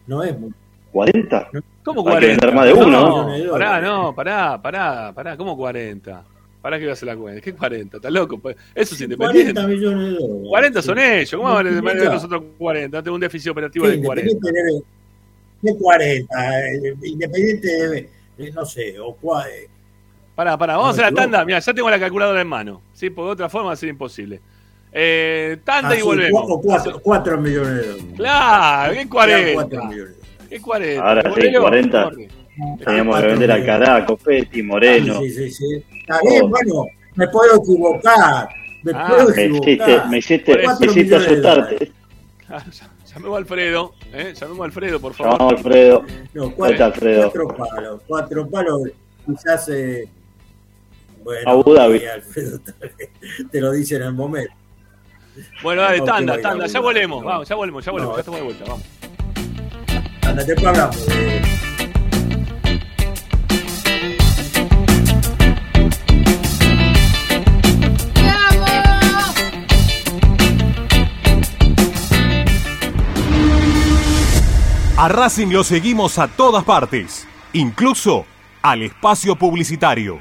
No es mucho. ¿40? ¿Cómo Hay que 40? vender más de uno, no, ¿no? pará, no, pará, pará, pará, ¿cómo 40? Pará que voy a hacer la cuenta. ¿Qué 40? ¿Estás loco? Pues, Eso es independiente. 40 millones de dólares. 40 son ellos, ¿cómo van a vender nosotros 40? No tengo un déficit operativo Sí, de 40. Independiente debe. De 40. eh, Independiente debe. eh, No sé, o cua- eh, Pará, pará, vamos No, a hacer la tanda. Mira, ya tengo la calculadora en mano. Sí, porque de otra forma va a ser imposible. Eh, tanda ah, y sí, volvemos. o 4, 4 millones de dólares. Claro, ¿qué 40? 4 millones. ¿Qué 40? Ahora sí, Volvelo, 40. corre. Teníamos que vender a Cará, Copetti, Moreno. Sí, sí, sí. Está bien, bueno, me puedo equivocar. Me Ah, puedo Me equivocar. hiciste, me hiciste, me hiciste asustarte. Ah, Llamemos a Alfredo, ¿eh? Llamemos a Alfredo, por favor. Llamamos a Alfredo. No, ¿Dónde cuatro, cuatro palos. Cuatro palos, quizás. Eh, bueno, Abu Dhabi. Alfredo (laughs) te, lo dice en el momento. Bueno, dale, tanda, tanda, ya volvemos, no. vamos, ya volvemos, ya volvemos, No. ya estamos de vuelta, vamos. Anda, después hablamos de. A Racing lo seguimos a todas partes, incluso al espacio publicitario.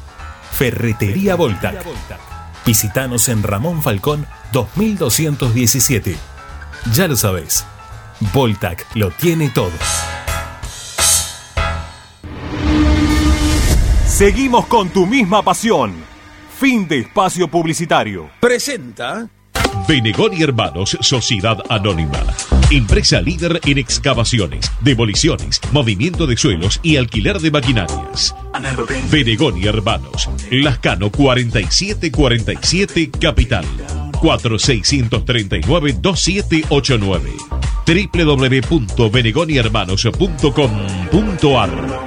Ferretería Voltac. Visítanos en Ramón Falcón 2217. Ya lo sabés. Voltac lo tiene todo. Seguimos con tu misma pasión. Fin de espacio publicitario. Presenta Benegón y Hermanos Sociedad Anónima. Empresa líder en excavaciones, demoliciones, movimiento de suelos y alquiler de maquinarias. Benegón y Hermanos. Lascano 4747 Capital. 4639-2789. www.benegonihermanos.com.ar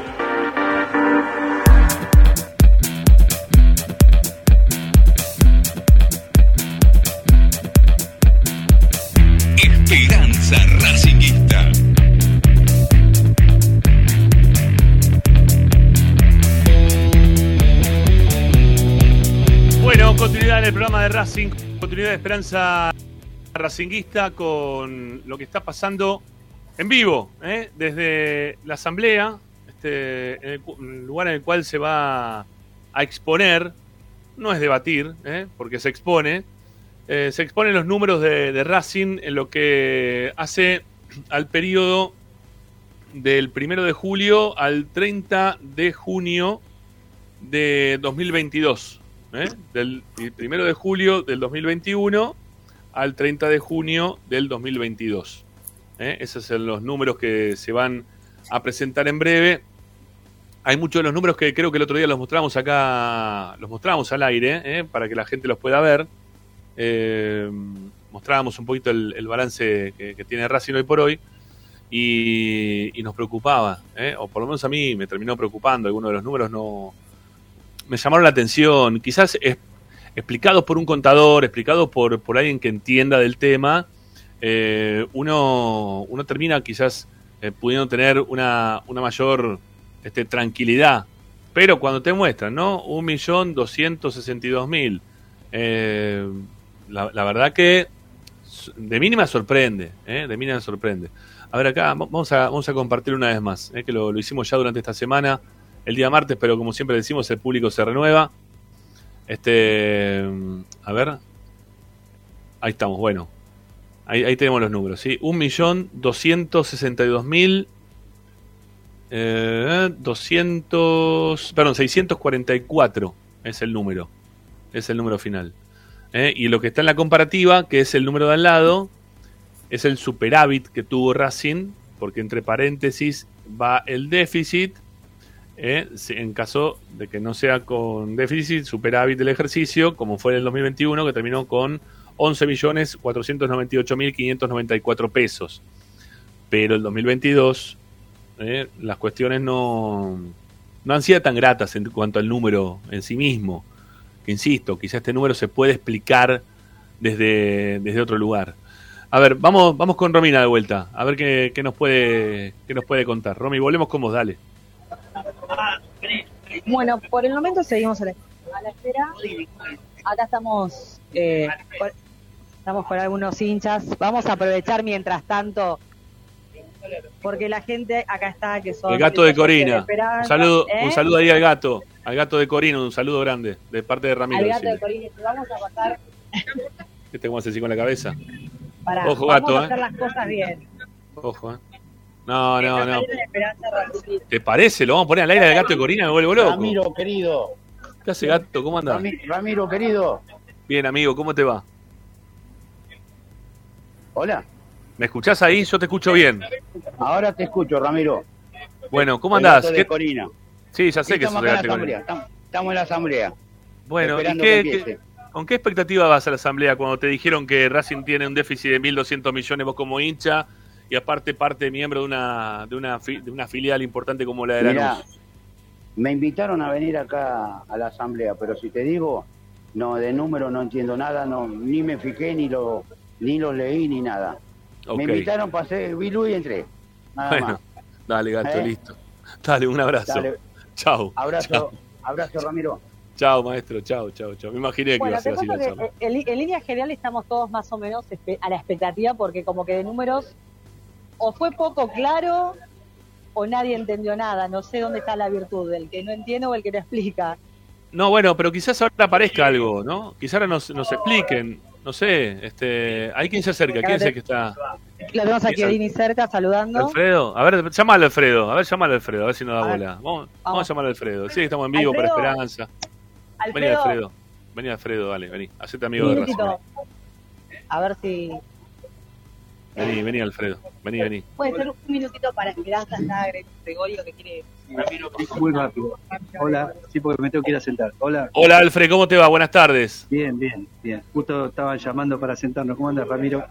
Racing, continuidad de Esperanza Racinguista con lo que está pasando en vivo, ¿eh? desde la asamblea, este, en el lugar en el cual se va a exponer, no es debatir, ¿eh? porque se expone, eh, se exponen los números de, de Racing en lo que hace al periodo del primero de julio al 30 de junio de 2022. ¿Eh? Del primero de julio del 2021 al 30 de junio del 2022. ¿eh? Esos son los números que se van a presentar en breve. Hay muchos de los números que creo que el otro día los mostramos acá, los mostramos al aire, ¿eh? para que la gente los pueda ver. Mostrábamos un poquito el, balance que, tiene Racing hoy por hoy y, y nos preocupaba, o por lo menos a mí me terminó preocupando. Algunos de los números no me llamaron la atención. Quizás es, explicados por un contador, explicados por, por alguien que entienda del tema, eh, uno, uno termina quizás eh, pudiendo tener una, una mayor este, tranquilidad. Pero cuando te muestran, ¿no? 1.262.000. Eh, la, la verdad que de mínima sorprende, ¿eh? de mínima sorprende. A ver acá, va- vamos a, vamos a compartir una vez más, ¿eh? que lo, lo hicimos ya durante esta semana, el día martes, pero como siempre decimos, el público se renueva. Este, a ver, ahí estamos, bueno, ahí, ahí tenemos los números, ¿sí? 1.262.000, eh, 200, perdón, 644 es el número, es el número final. ¿eh? Y lo que está en la comparativa, que es el número de al lado, es el superávit que tuvo Racing, porque entre paréntesis va el déficit. ¿Eh? En caso de que no sea con déficit, superávit del ejercicio, como fue en el 2021, que terminó con 11.498.594 pesos. Pero el 2022, ¿eh? las cuestiones no, no han sido tan gratas en cuanto al número en sí mismo. Que insisto, quizá este número se puede explicar desde, desde otro lugar. A ver, vamos, vamos con Romina de vuelta, a ver qué, qué nos puede, qué nos puede contar. Romy, volvemos con vos, dale. Bueno, por el momento seguimos a la, a la espera. Acá estamos, eh, estamos con algunos hinchas. Vamos a aprovechar mientras tanto, porque la gente acá está que son El gato de Corina. Un saludo, ¿eh? un saludo ahí al gato, al gato de Corina, un saludo grande de parte de Ramiro. Al gato de. Corina. Te Vamos a pasar ¿Qué te haces así con la cabeza? para. Ojo, vamos gato, a ¿eh? hacer las cosas bien. Ojo, eh. No, no, no. ¿Te parece? Lo vamos a poner al aire al gato de Corina, me vuelvo loco. Ramiro, querido. ¿Qué hace gato? ¿Cómo andás? Rami- Ramiro, querido. Bien, amigo, ¿cómo te va? Hola. ¿Me escuchás ahí? Yo te escucho bien. Ahora te escucho, Ramiro. Bueno, ¿cómo El andás? gato de ¿Qué- Corina. Sí, ya sé que estamos sos de en la gato de asamblea. Corina. Estamos, estamos en la asamblea. Bueno, ¿y esperando qué- que qué- empiece. ¿con qué expectativa vas a la asamblea cuando te dijeron que Racing tiene un déficit de 1.200 millones vos como hincha y aparte parte miembro de una, de una, fi- de una filial importante como la de Mirá, Lanús. me invitaron a venir acá a la asamblea, pero si te digo, no, de número no entiendo nada, no, ni me fijé, ni lo, ni lo leí, ni nada. Me invitaron, pasé, vi luz y entré. Nada Bueno, más. dale, gato, ¿Eh? listo. Dale, un abrazo. Dale. Chau. Abrazo, Chau. abrazo Ramiro. Chao, maestro. Chao, chao, chao. Me imaginé que iba Bueno, a ser te así la charla. que en, en línea general estamos todos más o menos a la expectativa porque como que de números o fue poco claro o nadie entendió nada. No sé dónde está la virtud, del que no entiende o el que no explica. No, bueno, pero quizás ahora aparezca algo, ¿no? Quizás ahora nos, nos expliquen. No sé, este, ¿hay quien se acerca? ¿Quién es el que está? Lo tenemos a Dini cerca saludando. Alfredo, a ver, llámalo a Alfredo, a ver, llámalo a Alfredo, a ver si nos da A bola. Vamos, vamos. vamos a llamarlo a Alfredo. Sí, estamos en vivo para Alfredo. Esperanza. Vení, Alfredo. Alfredo. Vení, Alfredo, dale, vení. Hacete amigo de minutito. A ver si Vení, vení, Alfredo. Vení, vení. puede ser un minutito para Esperanza, está Gregorio que quiere. Muy rápido. Hola, sí, porque me tengo que ir a sentar. Hola. Hola, Alfred, ¿cómo te va? Buenas tardes. Bien, bien, bien. Justo estaban llamando para sentarnos. ¿Cómo andas, Ramiro?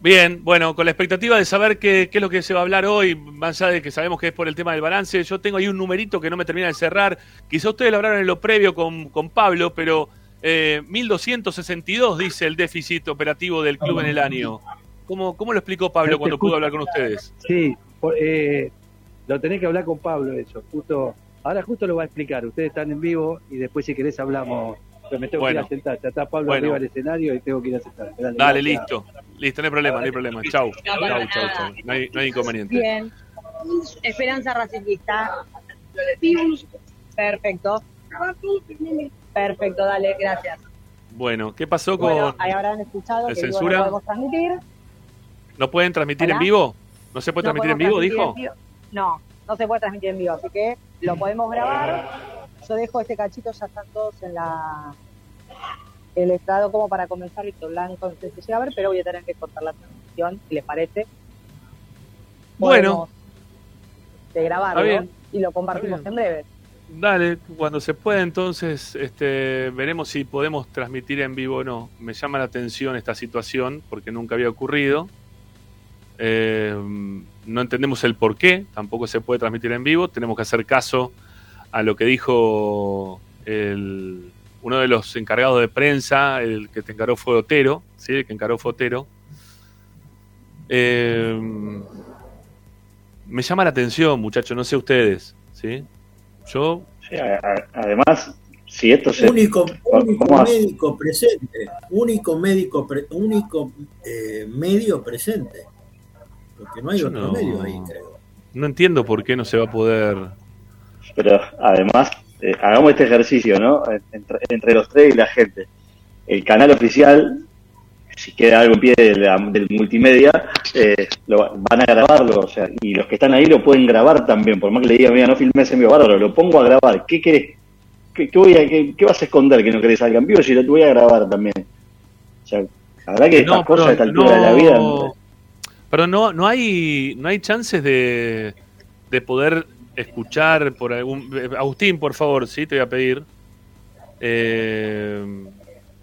Bien, bueno, con la expectativa de saber qué, qué es lo que se va a hablar hoy, más allá de que sabemos que es por el tema del balance, yo tengo ahí un numerito que no me termina de cerrar. Quizá ustedes lo hablaron en lo previo con, con Pablo, pero eh, 1.262 dice el déficit operativo del club en el año. ¿Cómo, cómo lo explicó Pablo Te cuando pudo hablar con ustedes? Sí, eh, lo tenés que hablar con Pablo eso. Justo, ahora justo lo va a explicar. Ustedes están en vivo y después si querés hablamos. Pero me tengo que Bueno. ir a sentar. Ya está Pablo Bueno. arriba del escenario y tengo que ir a sentar. Dale, listo. Listo, no hay problema, no hay problema. Chau. Chau, chau, chau. No hay, no hay inconveniente. Bien. Esperanza Racingista. Perfecto. Perfecto, dale, gracias. Bueno, ¿qué pasó con...? Bueno, ahí habrán escuchado ¿De que digo, censura? no podemos transmitir. ¿No pueden transmitir Hola. en vivo? ¿No se puede No transmitir en vivo, transmitir dijo? en vivo. No, no se puede transmitir en vivo, así que lo podemos grabar. Yo dejo este cachito, ya están todos en la el estrado como para comenzar y blanco no sé si a ver, pero voy a tener que cortar la transmisión, si les parece. Bueno. De grabarlo Está bien. y lo compartimos en breve. Dale, cuando se pueda entonces este, veremos si podemos transmitir en vivo o no. Me llama la atención esta situación porque nunca había ocurrido. Eh, no entendemos el por qué, tampoco se puede transmitir en vivo. Tenemos que hacer caso a lo que dijo el- uno de los encargados de prensa, el que te encaró fue Otero, ¿sí? el que encaró fue Otero. Eh, me llama la atención, muchachos, no sé ustedes, ¿sí? Yo Sí, a- a- además, si esto se. único, único médico presente, único médico, pre- único eh, medio presente, porque no hay Yo otro no- medio ahí, creo. no entiendo por qué no se va a poder. Pero además, eh, hagamos este ejercicio, ¿no? Entre, entre los tres y la gente. El canal oficial, si queda algo en pie de la- del multimedia, eh, lo, va- van a grabarlo, o sea, y los que están ahí lo pueden grabar también, por más que le digan, mira, no filmes en vivo, bárbaro, lo pongo a grabar, ¿qué querés? ¿Qué, qué voy a, qué, qué vas a esconder que no querés salga en vivo si lo te voy a grabar también? O sea, la verdad que estas No, cosas a esta altura de la vida... Pero no, no hay, no hay chances de, de poder escuchar por algún. eh, Agustín, por favor, sí, te voy a pedir. Eh,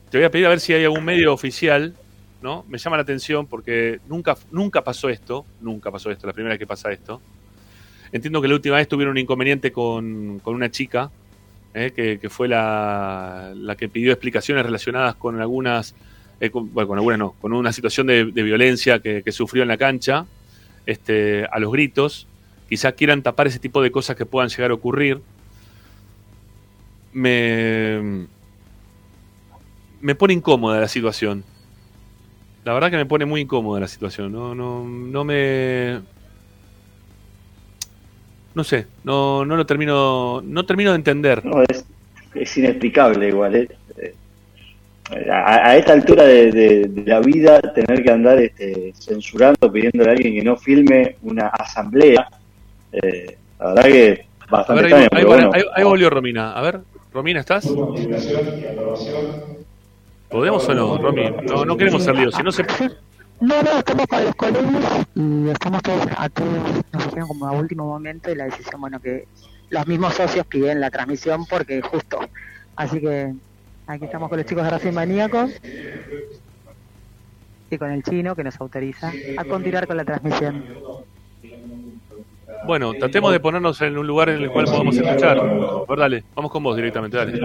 te voy a pedir a ver si hay algún medio oficial, ¿no? Me llama la atención porque nunca, nunca pasó esto, nunca pasó esto, la primera vez que pasa esto. Entiendo que la última vez tuvieron un inconveniente con, con una chica, ¿eh? que, que fue la, la que pidió explicaciones relacionadas con algunas, bueno, con algunas no, con una situación de, violencia que, sufrió en la cancha, este, a los gritos. Quizá quieran tapar ese tipo de cosas que puedan llegar a ocurrir. Me, me pone incómoda la situación. La verdad que me pone muy incómoda la situación. No, no, no me. No sé, no, no lo termino. No termino de entender. No, es, es inexplicable igual. ¿eh? A, a esta altura de, de- de la vida, tener que andar este, censurando, pidiéndole a alguien que no filme una asamblea, eh, la verdad que A bastante ver, ahí, extraño, ahí- pero bueno. ahí- ahí volvió Romina. A ver, Romina, ¿estás? ¿Podemos o no, Romy? No, no queremos ser líos. Si no se. No, no, estamos con los colegas y estamos todos a todos, nos dijeron como a último momento y la decisión, bueno, que los mismos socios piden la transmisión porque justo. Así que aquí estamos con los chicos de Racing Maníacos. y con el chino que nos autoriza a continuar con la transmisión. Bueno, tratemos de ponernos en un lugar en el cual podamos escuchar. A ver, dale, vamos con vos directamente, dale.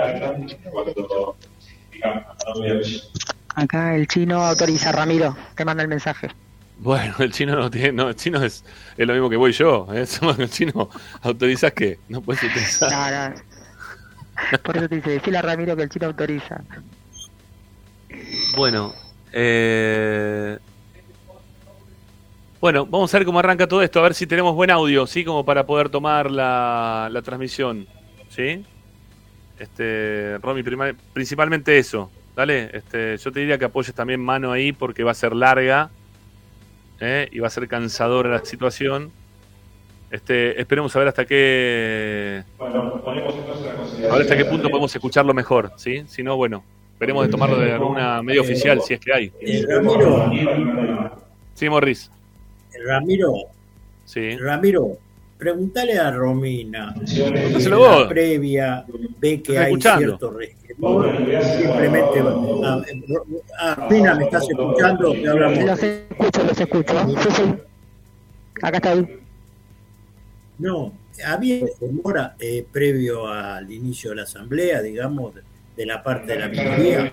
Acá el chino autoriza, Ramiro, te manda el mensaje. Bueno, el chino no tiene, no, el chino es, es lo mismo que voy yo. ¿eh? (laughs) El chino autorizas que no puedes utilizar. No, no. Por eso te dice, decirle a Ramiro que el chino autoriza. Bueno, eh... bueno, vamos a ver cómo arranca todo esto, a ver si tenemos buen audio, ¿sí? Como para poder tomar la, la transmisión, ¿sí? Este, Romy, principalmente eso, ¿dale? Este, yo te diría que apoyes también mano ahí porque va a ser larga ¿eh? y va a ser cansadora la situación. Este, esperemos a ver hasta qué a ver hasta qué punto podemos escucharlo mejor, ¿sí? Si no, bueno, veremos de tomarlo de alguna medio oficial, si es que hay. Ramiro, Sí, Morris. Ramiro, Sí. Ramiro, pregúntale a Romina. Pregúntaselo la vos. previa ve que Está hay escuchando. cierto resquemor. Simplemente, ah, Ro- Romina, ¿me estás escuchando? Te hablamos. Los escucho, los escucho. Sí, sí. Acá estoy. No, había demora eh, previo al inicio de la asamblea, digamos, de, la parte de la minoría.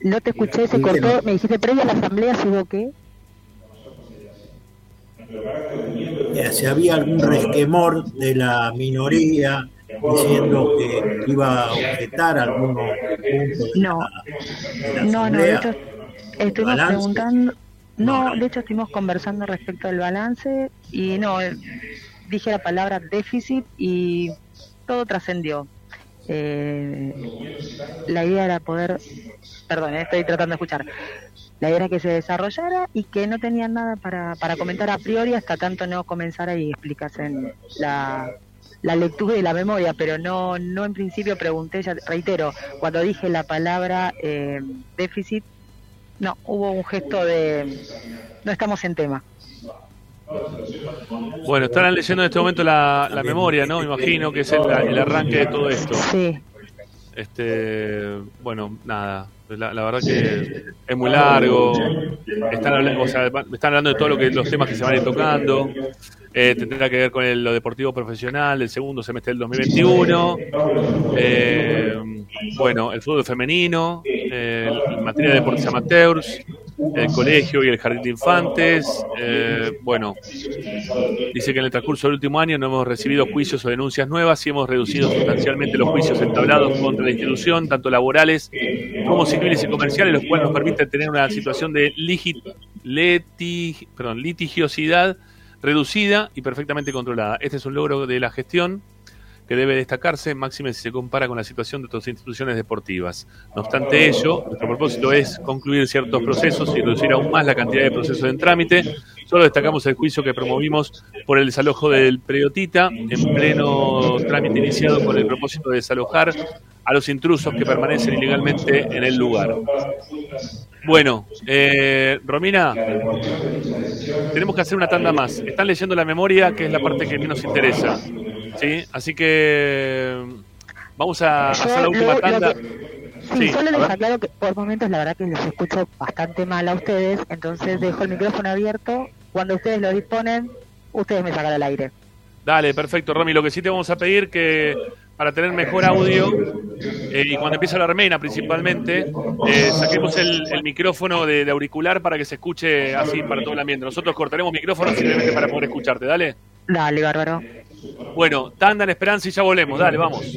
No te escuché, se cortó. Me dijiste previa a la asamblea, ¿si hubo qué? Eh, si había algún resquemor de la minoría diciendo que iba a objetar algunos puntos de No. la, de la No, no, de hecho, estuvimos preguntando. No, de hecho, estuvimos conversando respecto al balance y no, eh, dije la palabra déficit y todo trascendió. Eh, la idea era poder. Perdón, eh, estoy tratando de escuchar. La idea era que se desarrollara y que no tenían nada para, para comentar a priori hasta tanto no comenzara y explicasen la, la lectura y la memoria, pero no, no en principio pregunté, ya reitero, cuando dije la palabra eh, déficit, no, hubo un gesto de no estamos en tema. Bueno, estarán leyendo en este momento la, la memoria, ¿no? Me imagino que es el, el arranque de todo esto. Sí. Este, bueno, nada. La, la verdad que es muy largo. Están hablando, o sea, están hablando de todos lo que, los temas que se van a ir tocando. Eh, tendrá que ver con lo deportivo profesional del segundo semestre del 2021. Eh, bueno, el fútbol femenino, eh, en materia de deportes amateurs, el colegio y el jardín de infantes. Eh, bueno, dice que en el transcurso del último año no hemos recibido juicios o denuncias nuevas y hemos reducido sustancialmente los juicios entablados contra la institución, tanto laborales como civiles y comerciales, los cuales nos permiten tener una situación de litigiosidad reducida y perfectamente controlada. Este es un logro de la gestión que debe destacarse, máxime si se compara con la situación de otras instituciones deportivas. No obstante ello, nuestro propósito es concluir ciertos procesos y reducir aún más la cantidad de procesos en trámite. Solo destacamos el juicio que promovimos por el desalojo del Periotita, en pleno trámite iniciado con el propósito de desalojar a los intrusos que permanecen ilegalmente en el lugar. Bueno, eh, Romina, tenemos que hacer una tanda más. Están leyendo la memoria, que es la parte que menos interesa. ¿Sí? Así que vamos a hacer la última lo- lo tanda. que- Sí, Sí, solo les aclaro que por momentos la verdad que los escucho bastante mal a ustedes, entonces dejo el micrófono abierto. Cuando ustedes lo disponen, ustedes me sacan al aire. Dale, perfecto, Romy. Lo que sí te vamos a pedir que para tener mejor audio eh, y cuando empieza la armena principalmente, eh, saquemos el, el micrófono de, de auricular para que se escuche así para todo el ambiente. Nosotros cortaremos micrófono simplemente para poder escucharte. Dale. Dale, bárbaro. Bueno, tanda en esperanza y ya volvemos. Dale, vamos.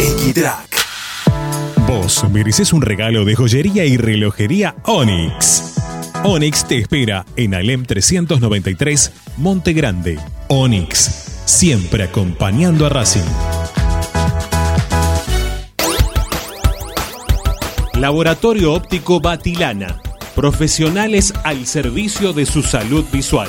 Equitrack. Vos mereces un regalo de joyería y relojería Onyx. Onix te espera en Alem 393, Monte Grande. Onix, siempre acompañando a Racing. Laboratorio Óptico Batilana. Profesionales al servicio de su salud visual.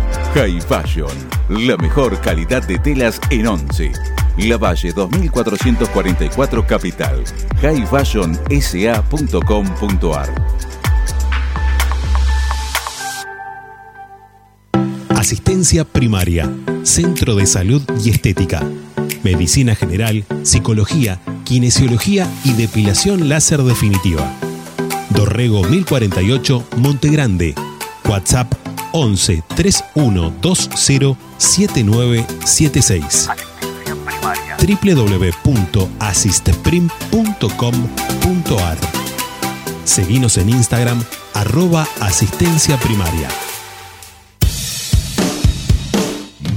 High Fashion, la mejor calidad de telas en Once. La Valle 2444 Capital. highfashionsa.com.ar Asistencia primaria, Centro de Salud y Estética. Medicina General, Psicología, Kinesiología y Depilación Láser Definitiva. Dorrego 1048, Monte Grande. WhatsApp 11 3120 7976 www.asisteprim.com.ar Seguinos en Instagram arroba asistencia primaria.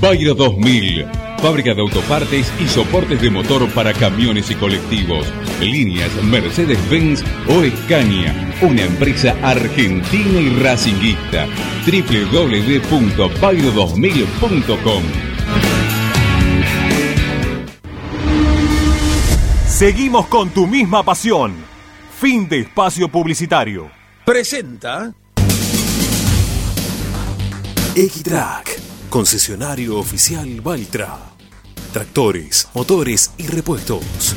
Bayra 2000, fábrica de autopartes y soportes de motor para camiones y colectivos. Líneas Mercedes-Benz o Escaña, una empresa argentina y racinguista. www.bayro2000.com Seguimos con tu misma pasión. Fin de espacio publicitario. Presenta Equitrack, concesionario oficial Valtra. Tractores, motores y repuestos.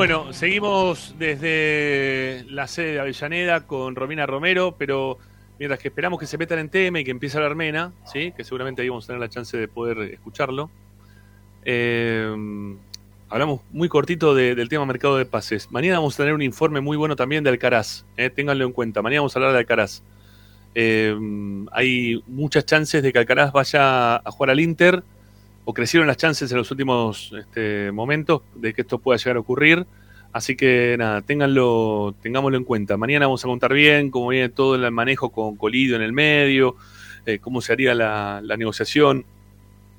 Bueno, seguimos desde la sede de Avellaneda con Romina Romero, pero mientras que esperamos que se metan en tema y que empiece la armena, ¿sí? que seguramente ahí vamos a tener la chance de poder escucharlo. Eh, hablamos muy cortito de- del tema mercado de pases. Mañana vamos a tener un informe muy bueno también de Alcaraz, ¿eh? ténganlo en cuenta. Mañana vamos a hablar de Alcaraz. Eh, hay muchas chances de que Alcaraz vaya a jugar al Inter, crecieron las chances en los últimos este, momentos de que esto pueda llegar a ocurrir. Así que nada, ténganlo, tengámoslo en cuenta. Mañana vamos a contar bien cómo viene todo el manejo con Colidio en el medio, eh, cómo se haría la, la negociación.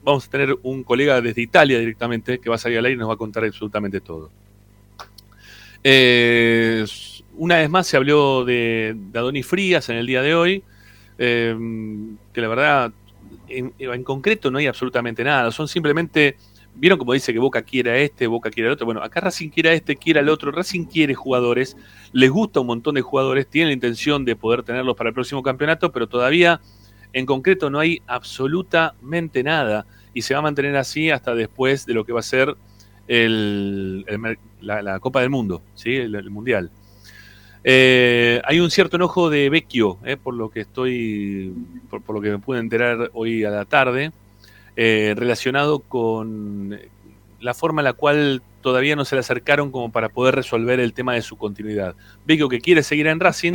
Vamos a tener un colega desde Italia directamente que va a salir al aire y nos va a contar absolutamente todo. Eh, una vez más se habló de, de Adonis Frías en el día de hoy, eh, que la verdad, en, concreto no hay absolutamente nada, son simplemente, vieron como dice que Boca quiere a este, Boca quiere al otro, bueno, acá Racing quiere a este, quiere al otro, Racing quiere jugadores, les gusta un montón de jugadores, tienen la intención de poder tenerlos para el próximo campeonato, pero todavía en concreto no hay absolutamente nada y se va a mantener así hasta después de lo que va a ser el- la, la Copa del Mundo, ¿sí? el Mundial. Eh, hay un cierto enojo de Vecchio, eh, por lo que estoy, por, lo que me pude enterar hoy a la tarde, eh, relacionado con la forma en la cual todavía no se le acercaron como para poder resolver el tema de su continuidad. Vecchio que quiere seguir en Racing,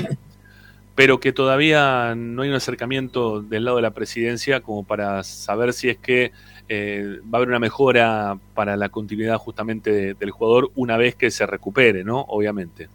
pero que todavía no hay un acercamiento del lado de la presidencia como para saber si es que eh, va a haber una mejora para la continuidad justamente de- del jugador una vez que se recupere, ¿no? Obviamente.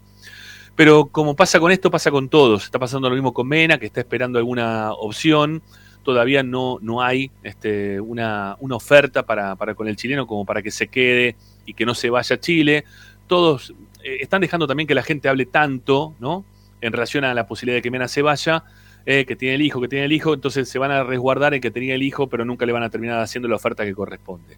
Pero como pasa con esto, pasa con todos. Está pasando lo mismo con Mena, que está esperando alguna opción. Todavía no, no hay este, una, una oferta para, para con el chileno como para que se quede y que no se vaya a Chile. Todos eh, están dejando también que la gente hable tanto, ¿no? En relación a la posibilidad de que Mena se vaya, eh, que tiene el hijo, que tiene el hijo, entonces se van a resguardar en que tenía el hijo, pero nunca le van a terminar haciendo la oferta que corresponde.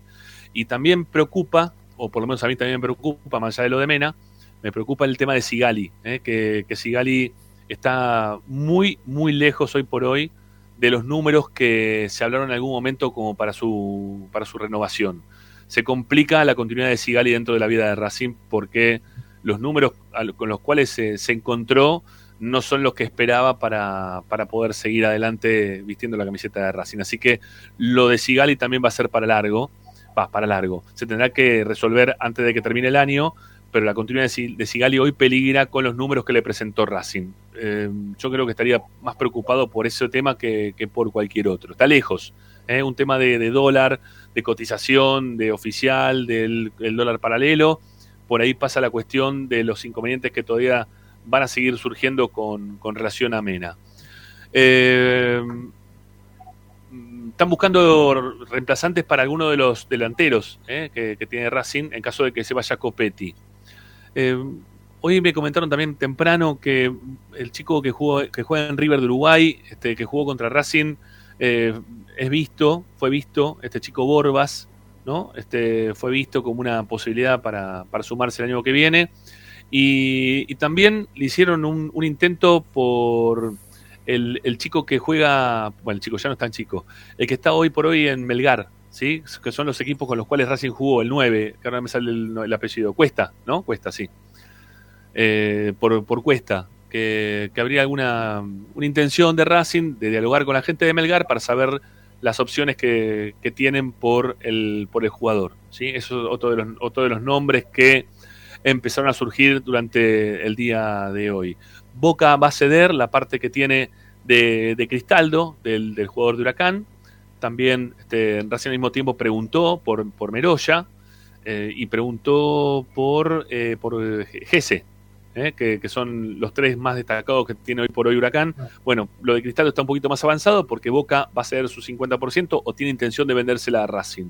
Y también preocupa, o por lo menos a mí también me preocupa, más allá de lo de Mena, me preocupa el tema de Sigali, eh, que, Sigali está muy, muy lejos hoy por hoy de los números que se hablaron en algún momento como para su, para su renovación. Se complica la continuidad de Sigali dentro de la vida de Racing porque los números con los cuales se, se encontró no son los que esperaba para, para poder seguir adelante vistiendo la camiseta de Racing. Así que lo de Sigali también va a ser para largo, va para largo. Se tendrá que resolver antes de que termine el año, pero la continuidad de Si- de Sigali hoy peligra con los números que le presentó Racing. Eh, yo creo que estaría más preocupado por ese tema que, que por cualquier otro. Está lejos. ¿eh? Un tema de, de dólar, de cotización, de oficial, del el dólar paralelo. Por ahí pasa la cuestión de los inconvenientes que todavía van a seguir surgiendo con, con relación a Mena. Eh, están buscando reemplazantes para alguno de los delanteros que, que tiene Racing en caso de que se vaya Copetti. Eh, hoy me comentaron también temprano que el chico que, jugó, que juega en River de Uruguay, este, que jugó contra Racing, eh, es visto, fue visto, este chico Borbas, ¿no? Este, fue visto como una posibilidad para, sumarse el año que viene. Y, también le hicieron un, un intento por el, el chico que juega, bueno, el chico ya no es tan chico, el que está hoy por hoy en Melgar, ¿sí? Que son los equipos con los cuales Racing jugó, el 9, que ahora me sale el, el apellido, Cuesta, ¿no? Cuesta, sí. Eh, por, por Cuesta, que, que habría alguna una intención de Racing de dialogar con la gente de Melgar para saber las opciones que, que tienen por el, por el jugador. ¿sí? Eso es otro de, los, otro de los nombres que empezaron a surgir durante el día de hoy. Boca va a ceder la parte que tiene de, de Cristaldo, del, del jugador de Huracán. También este, Racing al mismo tiempo preguntó por, por Meroya eh, y preguntó por, eh, por eh, Gese, ¿eh? que, que son los tres más destacados que tiene hoy por hoy Huracán. Bueno, lo de Cristaldo está un poquito más avanzado porque Boca va a ceder su 50% o tiene intención de vendérsela a Racing.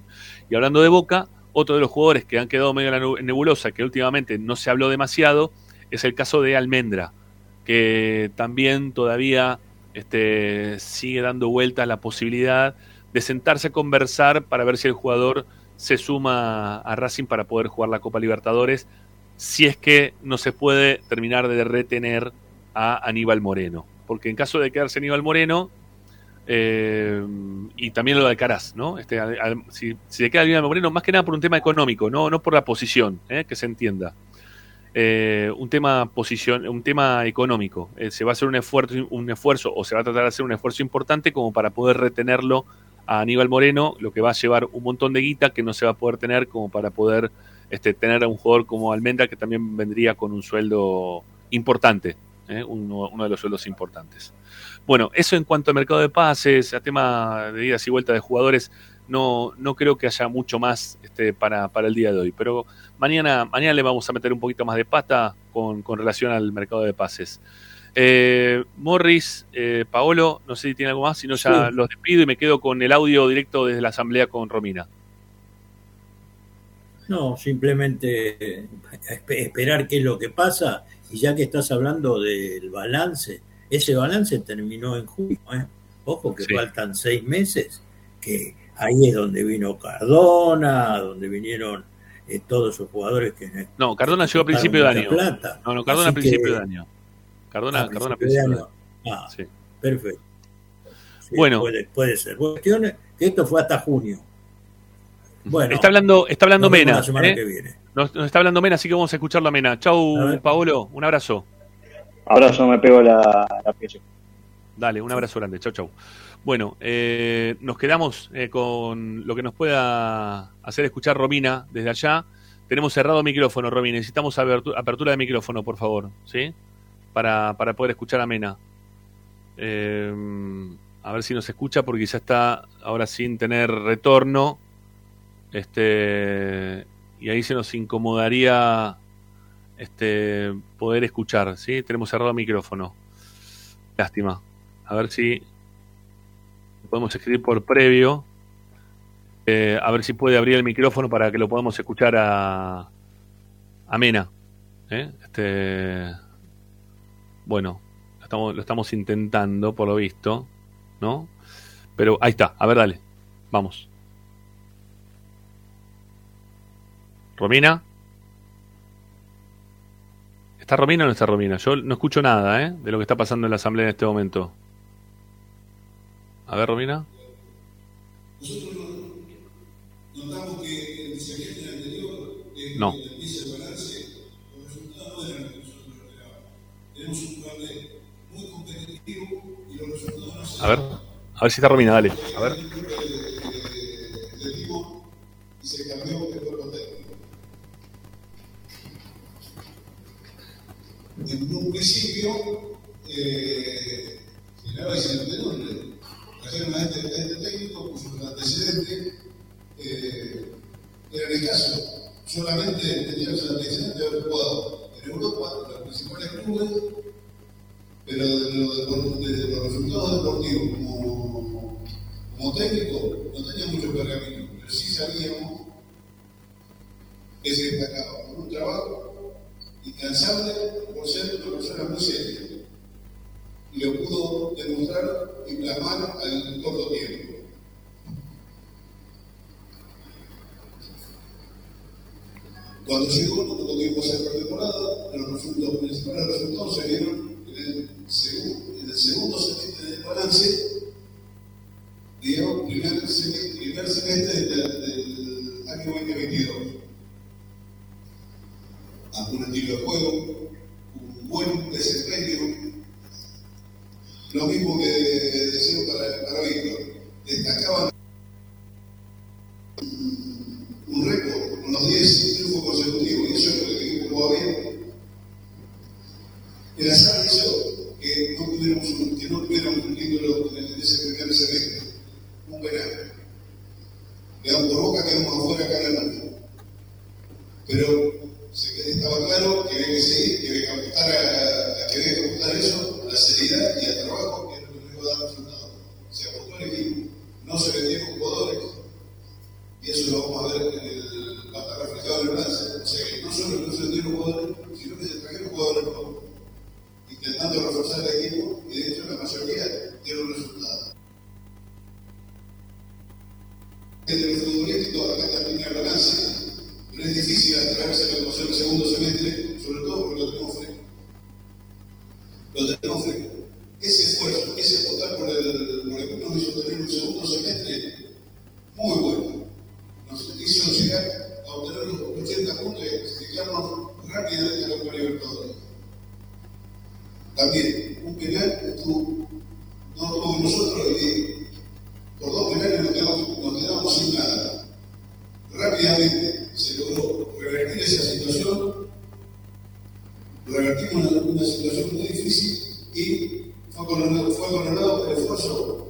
Y hablando de Boca, otro de los jugadores que han quedado medio en la nebulosa, que últimamente no se habló demasiado, es el caso de Almendra, que también todavía este, sigue dando vuelta la posibilidad de sentarse a conversar para ver si el jugador se suma a Racing para poder jugar la Copa Libertadores, si es que no se puede terminar de retener a Aníbal Moreno. Porque en caso de quedarse Aníbal Moreno, eh, y también lo de Alcaraz, ¿no? Este, si, si se queda Aníbal Moreno, más que nada por un tema económico, no, no por la posición, ¿eh? que se entienda. Eh, un tema posición, un tema económico. Eh, se va a hacer un esfuerzo, un esfuerzo, o se va a tratar de hacer un esfuerzo importante como para poder retenerlo a Aníbal Moreno, lo que va a llevar un montón de guita que no se va a poder tener como para poder este, tener a un jugador como Almendra que también vendría con un sueldo importante, ¿eh? uno, de los sueldos importantes. Bueno, eso en cuanto al mercado de pases, a tema de idas y vueltas de jugadores, no, no creo que haya mucho más este, para, para el día de hoy. Pero mañana, mañana le vamos a meter un poquito más de pata con, con relación al mercado de pases. Eh, Morris, eh, Paolo, no sé si tiene algo más, si no ya Sí. los despido y me quedo con el audio directo desde la asamblea con Romina. No, simplemente eh, espe- esperar qué es lo que pasa. Y ya que estás hablando del balance, ese balance terminó en junio. ¿eh? Ojo que Sí. faltan seis meses, que ahí es donde vino Cardona, donde vinieron eh, todos esos jugadores que... No, Cardona llegó a principio de año. plata. No, no, Cardona a principio que- de año. Cardona, Ah, Cardona. Ah, Sí. perfecto. Sí, Bueno. Puede, puede ser. Cuestión es que esto fue hasta junio. Bueno, está hablando, está hablando Mena. la semana ¿eh? que viene. Nos, nos está hablando Mena, así que vamos a escucharlo a Mena. Chau, Paolo. Un abrazo. Abrazo, me pego la, la pieza. Dale, un abrazo grande. Chau, chau. Bueno, eh, nos quedamos eh, con lo que nos pueda hacer escuchar Romina desde allá. Tenemos cerrado micrófono, Romina. Necesitamos apertura de micrófono, por favor. ¿Sí? Para, para poder escuchar a Mena. Eh, a ver si nos escucha porque ya está ahora sin tener retorno. Este, y ahí se nos incomodaría este, poder escuchar, ¿sí? Tenemos cerrado el micrófono. Lástima. A ver si podemos escribir por previo. Eh, a ver si puede abrir el micrófono para que lo podamos escuchar a, a Mena. ¿eh? Este, bueno, lo estamos, lo estamos intentando por lo visto, ¿no? Pero ahí está, a ver, dale, vamos. Romina. ¿Está Romina o no está Romina? Yo no escucho nada, ¿eh? De lo que está pasando en la asamblea en este momento. A ver, Romina. Notamos que el anterior, No. Tenemos un cable muy competitivo y los resultados no se A ver. A ver si está Romina, dale. A ver. del tipo y se el técnico. En un principio. Trajeron a este, este técnico cuyo antecedente eh, era escaso. Solamente teníamos el antecedente de haber jugado Europa, en los principales clubes, pero de, lo depor- de los resultados deportivos como, como técnico no tenía mucho pergamino, pero sí sabíamos que se destacaba por un trabajo incansable por ser una persona muy seria. Y lo pudo demostrar y plasmar al corto tiempo. Cuando llegó, no tuvimos hacer pretemporada, los resultados, los principales resultados se dieron en el, segundo, en el segundo semestre del balance, digamos, primer semestre, del, año 2022. A un estilo de juego, un buen desempeño, lo mismo que decíamos para, para Víctor, destacaban un récord, unos 10 triunfos consecutivos, y eso es lo que el equipo jugaba bien. El azar hizo que no tuviéramos un, que no tuviéramos un título en ese primer semestre, un verano. Quedamos por boca, quedamos afuera acá en la. Pero se estaba claro que había seguir, que había que apostar a, que había apostar eso, a la seriedad y al trabajo, que es lo que nos iba a dar resultados. Se apostó al equipo, no se vendieron jugadores, y eso lo vamos a ver en el, reflejado en el balance. O sea que no solo no se vendieron jugadores, sino que se trajeron jugadores nuevos, intentando reforzar el equipo, y de hecho la mayoría dieron resultados. Desde lo futbolístico, acá está el balance, pero es difícil atraerse a conocer el segundo semestre, sobre todo porque lo tenemos fresco. Lo tenemos fresco. Ese esfuerzo, ese apostar por el, por el nos hizo tener un segundo semestre muy bueno. A obtener los 80 puntos y clasificarnos rápidamente a la Copa. También, un penal estuvo, no estuvo en nosotros y por dos penales nos quedamos, nos quedamos sin nada. Rápidamente se logró revertir esa situación, revertimos una, una situación muy difícil y fue coronado, fue el esfuerzo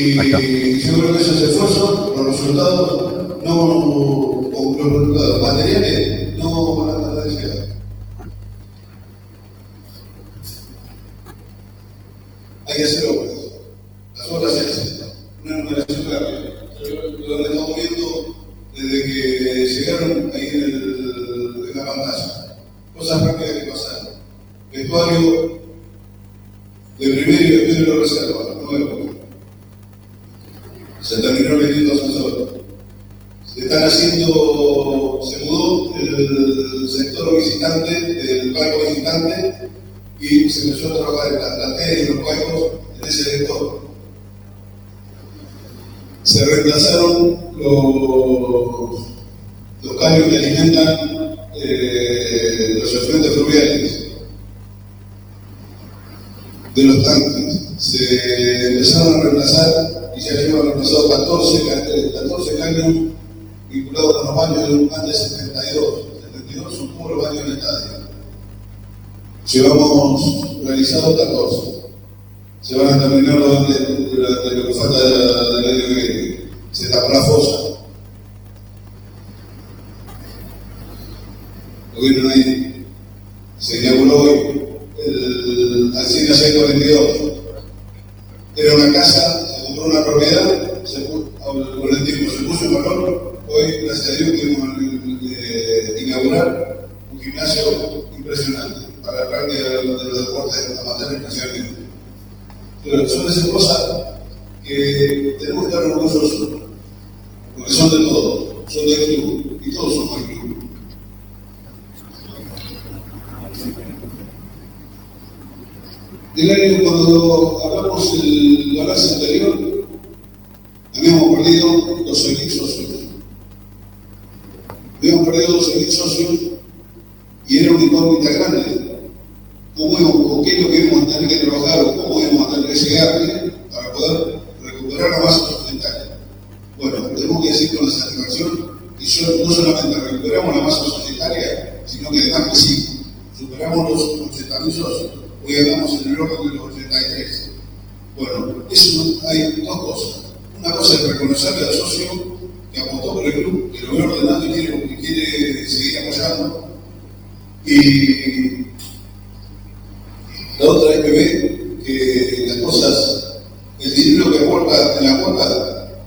¿Qué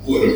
cuota vuelve.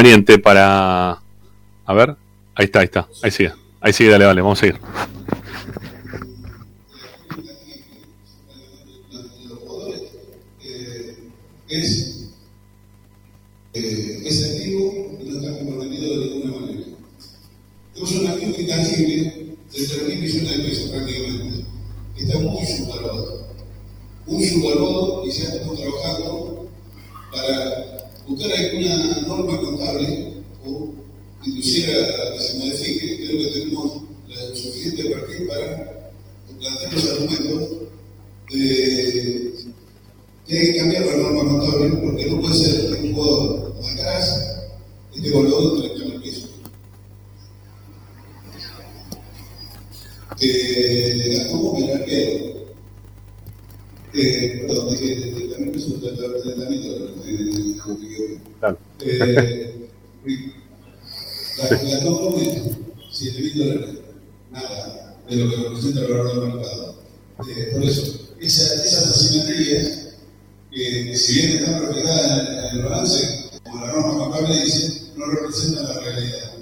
Inconveniente para. A ver, ahí está, ahí está, ahí sigue, ahí sigue, dale, dale, vamos a seguir. es eh, ese activo que no está comprometido de ninguna manera. Tenemos un activo intangible de 3.000 millones de pesos prácticamente, que está muy subvaluado. Muy subvaluado y ya estamos trabajando para buscar alguna norma contable o inclusive a que se modifique. Creo que tenemos la suficiente perfil para plantear los argumentos de que hay que cambiar la norma contable porque no puede ser un jugador atrás esté valorado en 30 mil pesos. Que como el arquero, eh, perdón, dije 30 mil pesos, 30 mil dólares, eh. Claro. Eh, la, la no come 7 mil dólares, nada de lo que representa el valor del mercado. Eh, por eso, esa, esas asimetrías que si bien están reflejadas en, en el balance, como la norma contable dice, no representan la realidad.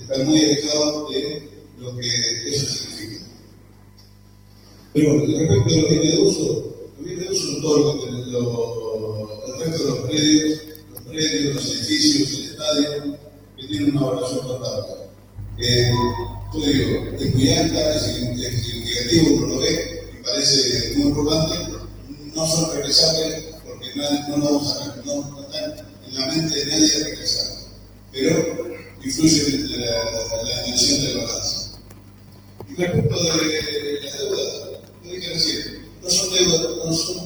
Están muy alejados de lo que eso significa. Pero respecto a los bienes de los bienes de uso son todo lo el resto de los predios, los predios, los edificios, el estadio, que tienen una evaluación contable. Eh, yo digo, es muy alta, es significativo, uno lo ve, me parece muy importante, no son regresables porque no, no, vamos a, no, están en la mente de nadie regresar, pero influye en la, la dimensión del balance. Y respecto de la deuda, lo dije recién, no son deudas, no son,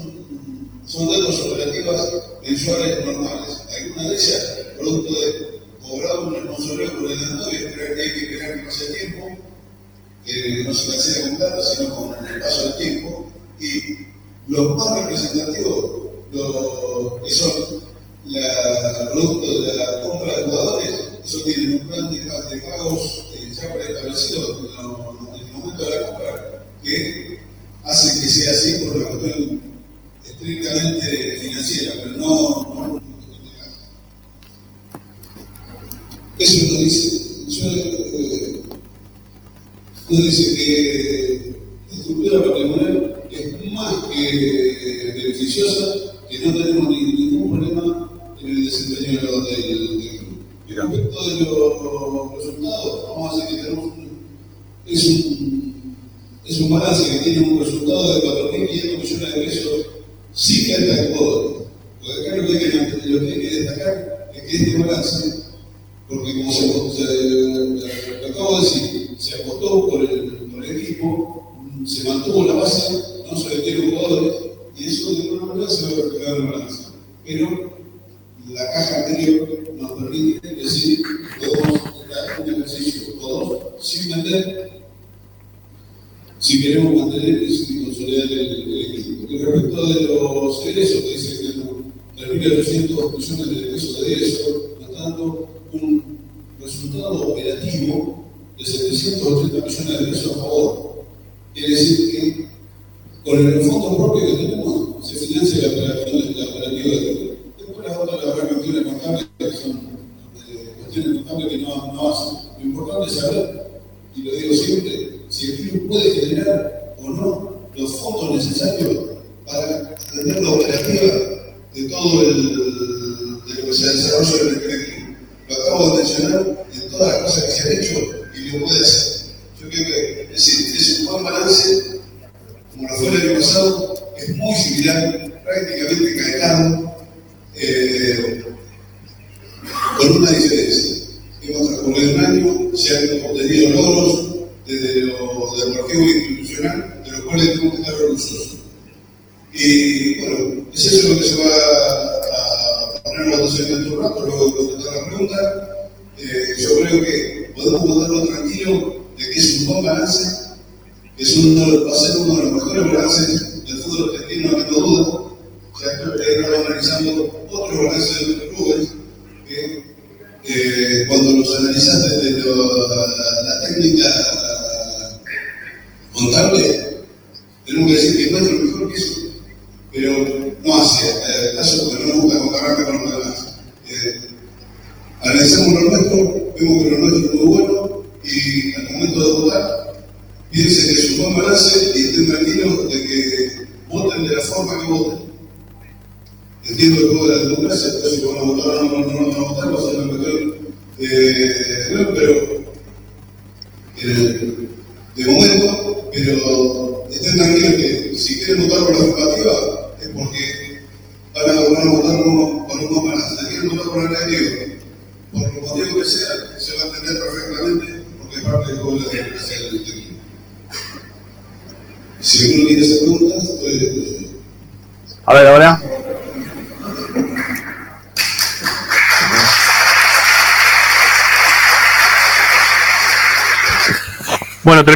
son deudas operativas mensuales normales. Algunas de ellas, producto de cobrar un responsabilidad por adelantado y esperar que hay que esperar que pase tiempo, no se cancela con plata, sino con el paso del tiempo. Y los más representativos, que son la producto de la compra de jugadores, eso tienen un plan de, de pagos eh, ya preestablecido en el momento de la compra, que hace que sea así por una cuestión estrictamente financiera, pero no, no eso nos dice, yo, eh, nos dice que la estructura patrimonial es más que beneficiosa, que no tenemos ni- ningún problema en el desempeño del, del club. Y respecto de los resultados, vamos a decir que tenemos es un, es un balance que tiene un resultado de 4.500 millones de pesos sin carta de jugadores. Porque acá lo que, hay que, lo que hay que destacar es que este balance porque como se, se- lo acabo de decir, se apostó por el, por equipo, se mantuvo la base, no se metieron jugadores, y eso de alguna manera se va a reflejar balanza. Pero la caja anterior nos permite decir que podemos un ejercicio o dos sin vender, si queremos mantener y consolidar el, equipo. Y respecto de los egresos, que dice que tenemos 3.800 millones de pesos de egresos, dando un resultado operativo de 780 millones de pesos a favor. Quiere decir que con el fondo propio que tenemos se financia la operativa, club. Después las otras las cuestiones contables que son eh, cuestiones contables que no, no hacen. Lo importante es saber, y lo digo siempre, si el club puede generar o no los fondos necesarios para tener la operativa de todo el de lo que se en el. Lo acabo de mencionar de todas las cosas que se han hecho y lo puede hacer. Yo creo que es, es un buen balance, como lo fue el año pasado, es muy similar, prácticamente calcado, eh, con una diferencia. Hemos transcurrido un año, se han obtenido logros desde lo deportivo e institucional, de los cuales tenemos que estar orgullosos. Y bueno, es eso lo que se va a poner en votación en un rato, luego de contestar la pregunta. Eh, yo creo que podemos votarlo tranquilo de que es un buen balance, es uno, va a ser uno de los mejores balances del fútbol argentino, no tengo duda. Ya estamos analizando otros balances de otros clubes que eh, cuando los analizas desde la, la técnica contable,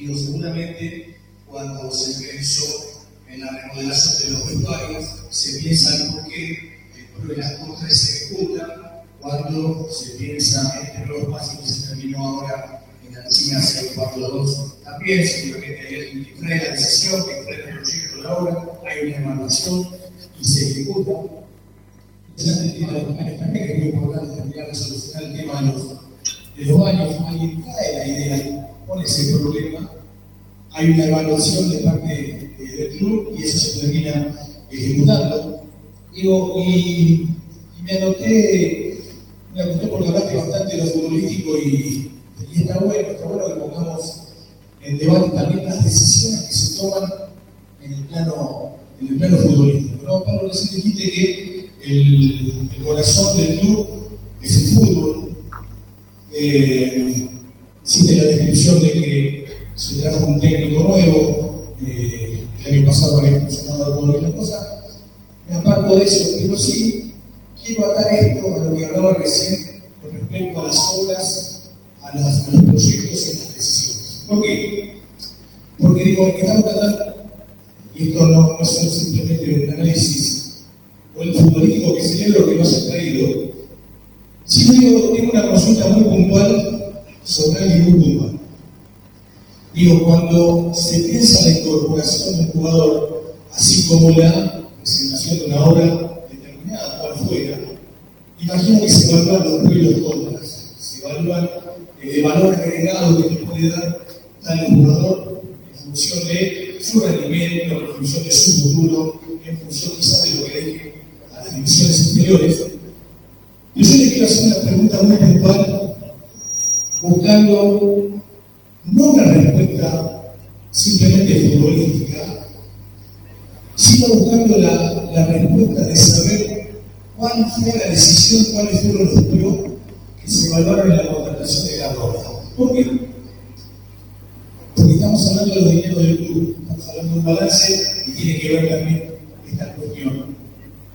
Digo, seguramente cuando se pensó en la remodelación de los vestuarios, se piensa en por qué el pro las contras se ejecuta, cuando se piensa en este nuevo espacio que se terminó ahora en la China hacia el cuarto 2, también seguramente hay que frena la decisión, que frena el proyecto de la obra, hay una evaluación y se ejecuta. También, es muy importante terminar de solucionar el tema de los, de los baños, alguien cae la idea, con ese problema, hay una evaluación de parte del club y eso se termina ejecutando. Digo, y, me anoté, me anoté porque hablaste bastante de lo futbolístico y, está bueno, está bueno que pongamos en debate también las decisiones que se toman en el plano, en el plano futbolístico. ¿no? Pablo, recién dijiste que el, el corazón del club es el fútbol. Eh, hiciste la descripción de que se trajo un técnico nuevo, eh, el año pasado había funcionado todo la cosa. Me aparto de eso, pero sí quiero atar esto a lo que hablaba recién con respecto a las obras, a, los proyectos y a las decisiones. ¿Por qué? Porque digo, que estamos tratando, y esto no, no es simplemente un análisis o el futbolístico que celebro que nos ha traído, si digo, tengo una consulta muy puntual sobre el dibujo Digo, cuando se piensa en la incorporación de un jugador, así como la presentación de una obra determinada, cual fuera, imagino que se evalúan los pros y contras, se evalúan el valor agregado que le puede dar tal jugador en función de su rendimiento, en función de su futuro, en función quizás de lo que deje a las divisiones superiores. Yo le quiero hacer una pregunta muy puntual, buscando no una respuesta simplemente futbolística, sino buscando la, la respuesta de saber cuál fue la decisión, cuáles fueron los pros que se evaluaron en la contratación de la ropa. ¿Por qué? Porque estamos hablando de los dineros del club, estamos hablando de un balance y tiene que ver también esta cuestión.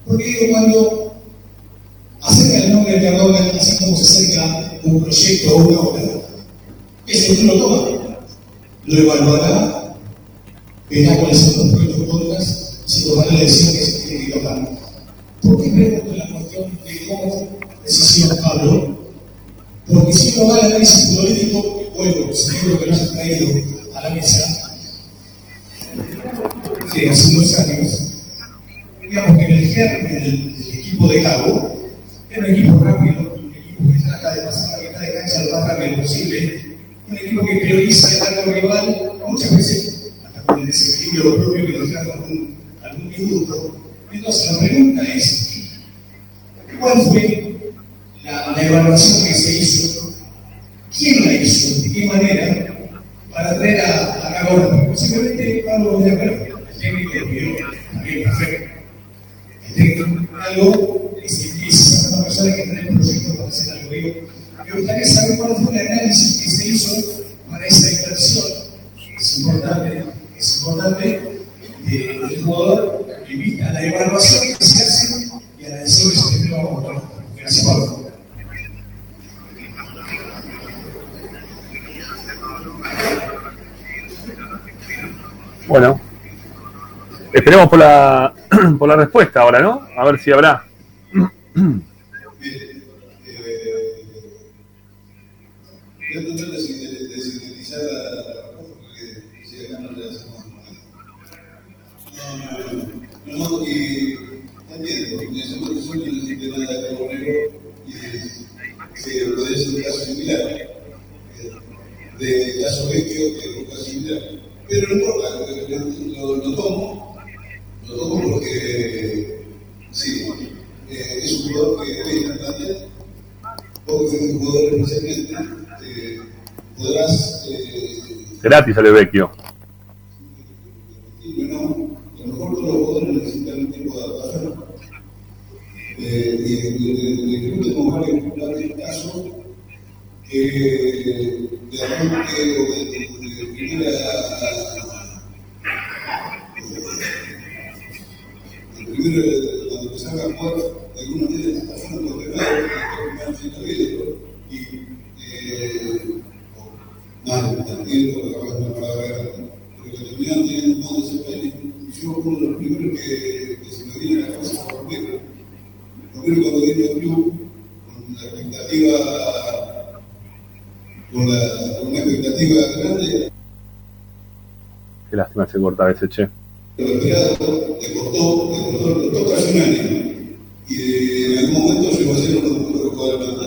Porque digo, cuando acerca el nombre de Cardona, así como se acerca un proyecto o una obra, eso no lo toma, lo evaluará, verá cuáles son los pros y los contras, si tomará la decisión que se tiene que tomar. ¿Por qué pregunto la cuestión de cómo decisión Pablo? Porque si uno va al análisis futbolístico, vuelvo, seguro que lo has traído a la mesa, hace unos años, digamos que en el germen del, del equipo de Cabo, un equipo rápido, un equipo que trata de pasar la mitad de cancha lo más rápido posible, un equipo que prioriza el tanto rival, muchas veces hasta con el desequilibrio propio que nos trajo algún, algún minuto. Entonces la pregunta es, ¿cuál fue la, evaluación que se hizo? ¿Quién la hizo? ¿De qué manera? Para traer a, a Porque posiblemente Pablo de acuerdo, el técnico pidió también perfecto. El técnico algo es una persona que tiene el proyecto para hacer algo. Me gustaría saber cuál fue el análisis que se hizo para esa inversión. Es importante, es importante que el jugador evita la evaluación que se hace y agradecer eso que tenemos. Gracias, Pablo. Bueno, esperemos por la, (clears throat) por la respuesta ahora, ¿no? A ver si habrá. (clears throat) Voy a tratar de sin- de sintetizar la la respuesta porque si acá no le hacemos No, no, no, y en ese momento solo no existe nada de carbonero y se puede ser un caso similar. eh, De caso vecchio que es un caso similar. Pero no importa, lo, tomo, lo tomo porque sí, eh, es un jugador que es instantáneo, vos que fuiste un jugador eh, podrás eh, Gratis al vecchio. no, a lo mejor todos los jugadores necesitan tiempo de adaptación. Eh, que de arranque o de, primera de primera cuando a jugar de alguna manera las personas por privado que en la vida y eh, pero que terminaron teniendo desempeño y yo fue uno de los primeros que, que se me viene a la cabeza por Romero Romero cuando vino al club con la expectativa con, la, con una expectativa grande. Qué lástima se corta ese che. lo esperado le costó, le costó, le costó casi un año y en algún momento llegó a ser uno de los jugadores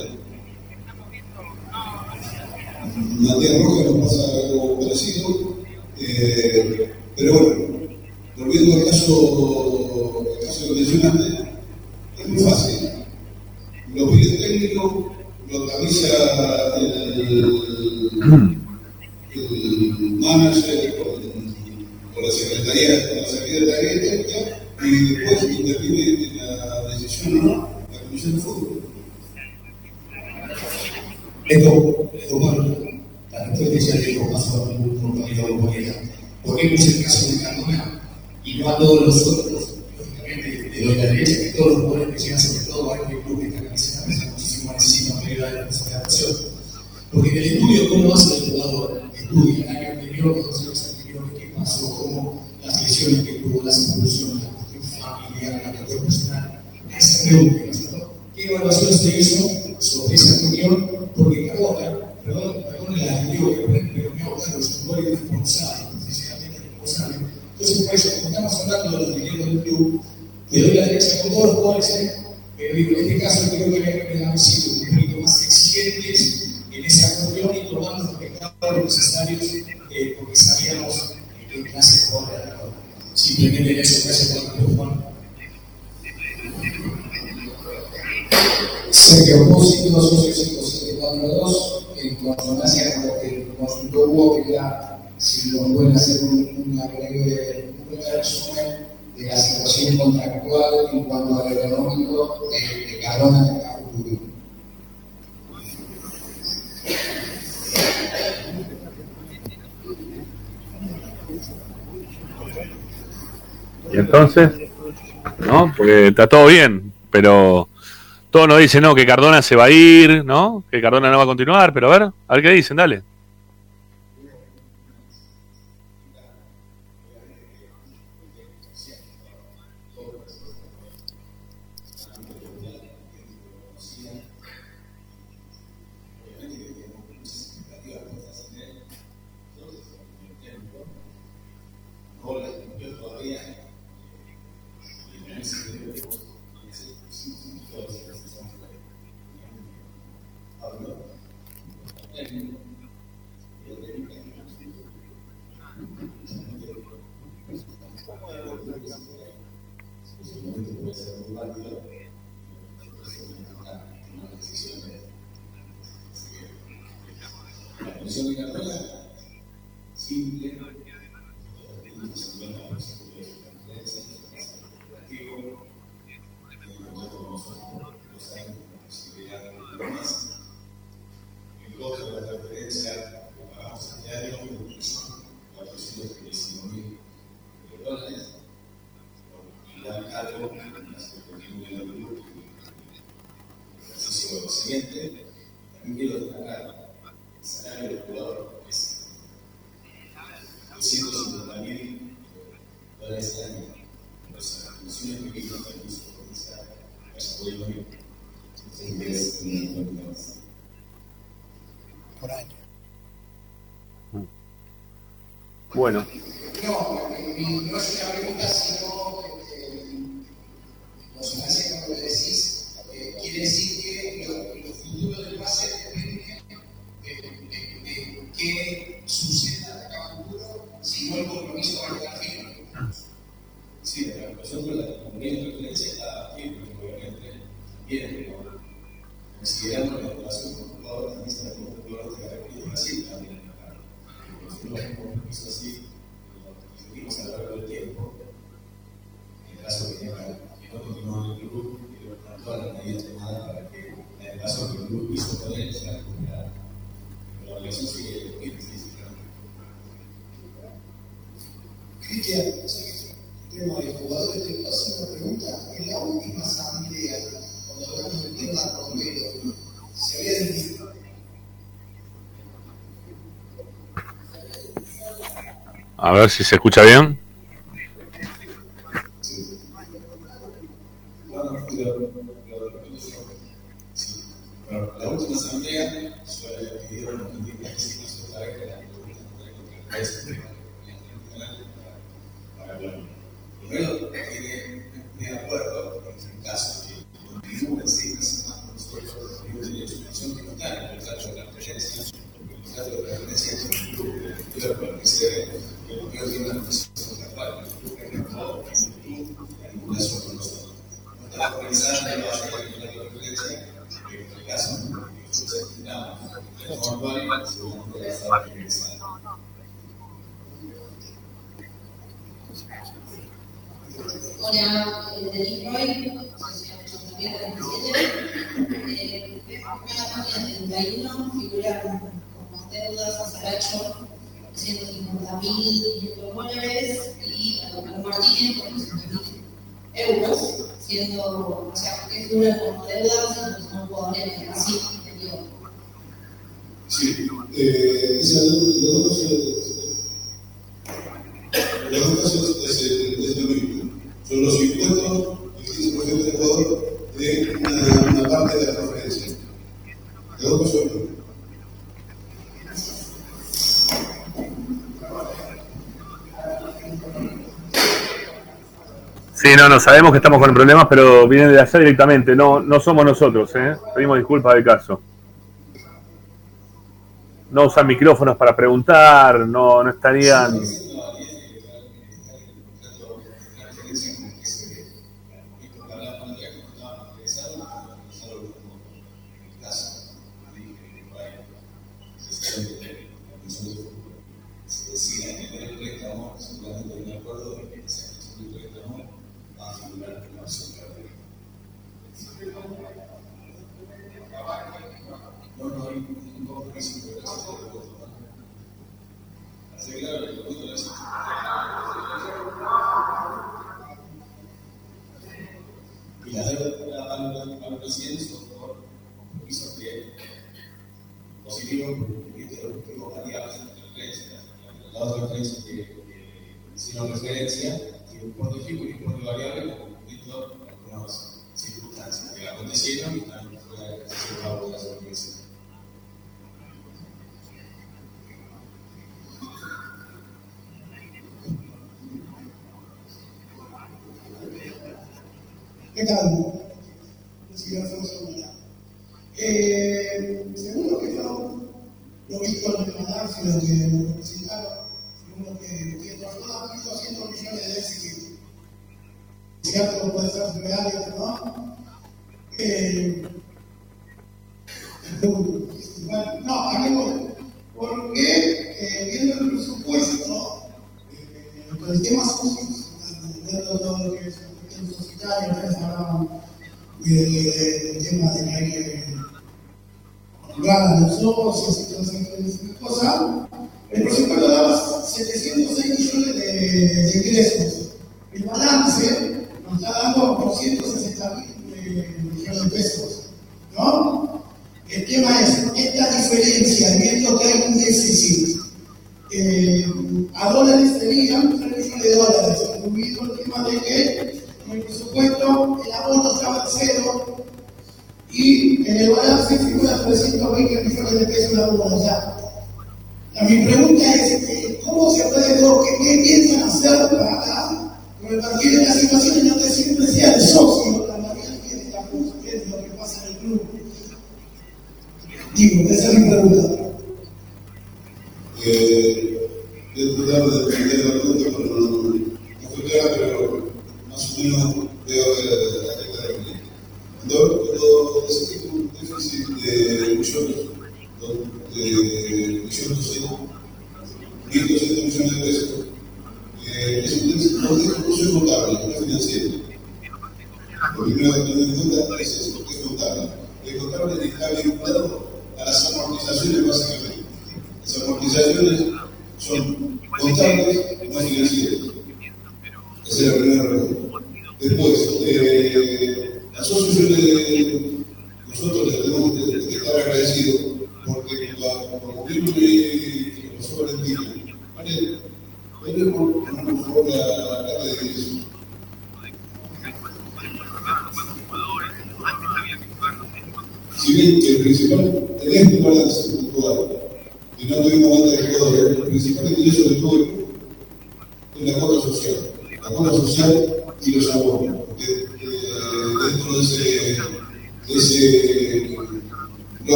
Matías Rojas nos pasa algo parecido. Eh, pero bueno, volviendo al caso, al caso es muy fácil. Lo pide el técnico, lo organiza el, el manager con, con la secretaría, con la secretaría se con todos los jueces, pero en este caso creo que han sido un poquito más exigentes en esa cuestión y tomando los pecados necesarios eh, porque sabíamos que qué clase de la Simplemente en eso, gracias por Juan. Sergio Pozzi, 28572, en consonancia con lo que el consultor Hugo, que era si lo vuelve a hacer un, arreglo de un breve resumen de la situación contractual en cuanto a económico eh, de, de Y entonces, ¿no? Porque está todo bien, pero todos nos dicen, no, que Cardona se va a ir, ¿no? Que Cardona no va a continuar, pero a ver, a ver qué dicen, dale. Bueno, ver si se escucha bien. soy un de una, parte de la soy Sí, no, no, sabemos que estamos con problemas, pero vienen de allá directamente, no, no somos nosotros, ¿eh? Pedimos disculpas del caso. No usan micrófonos para preguntar, no, no estarían... propósito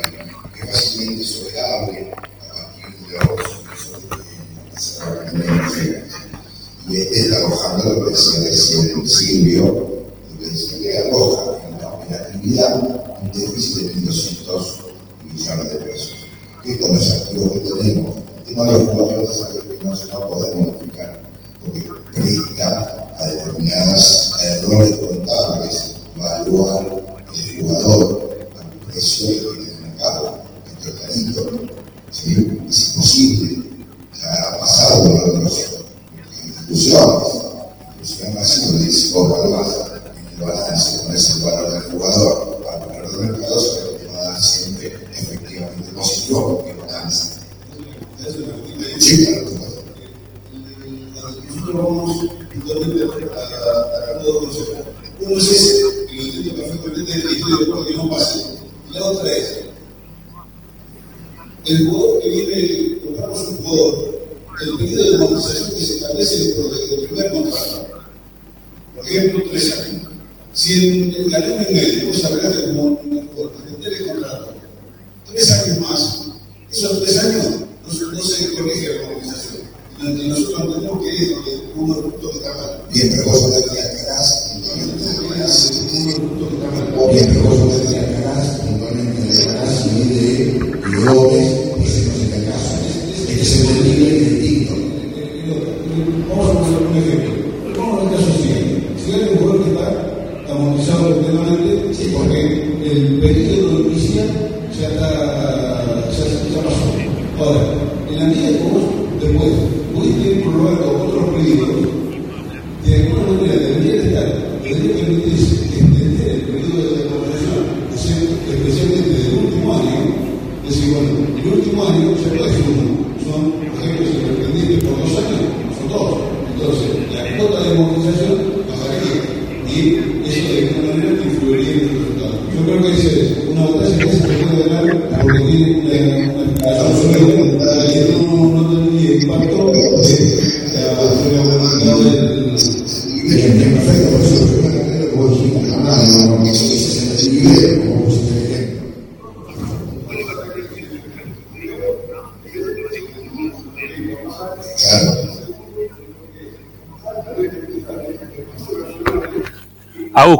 que va siendo soberano a partir de agosto, y es la hoja nueva que se recibe en Silvio, que se en la operatividad un déficit de 1.200 millones de pesos. Que con los activos que tenemos, el tema de los cuatro desafíos que no podemos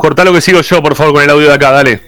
cortá lo que sigo yo, por favor, con el audio de acá, dale.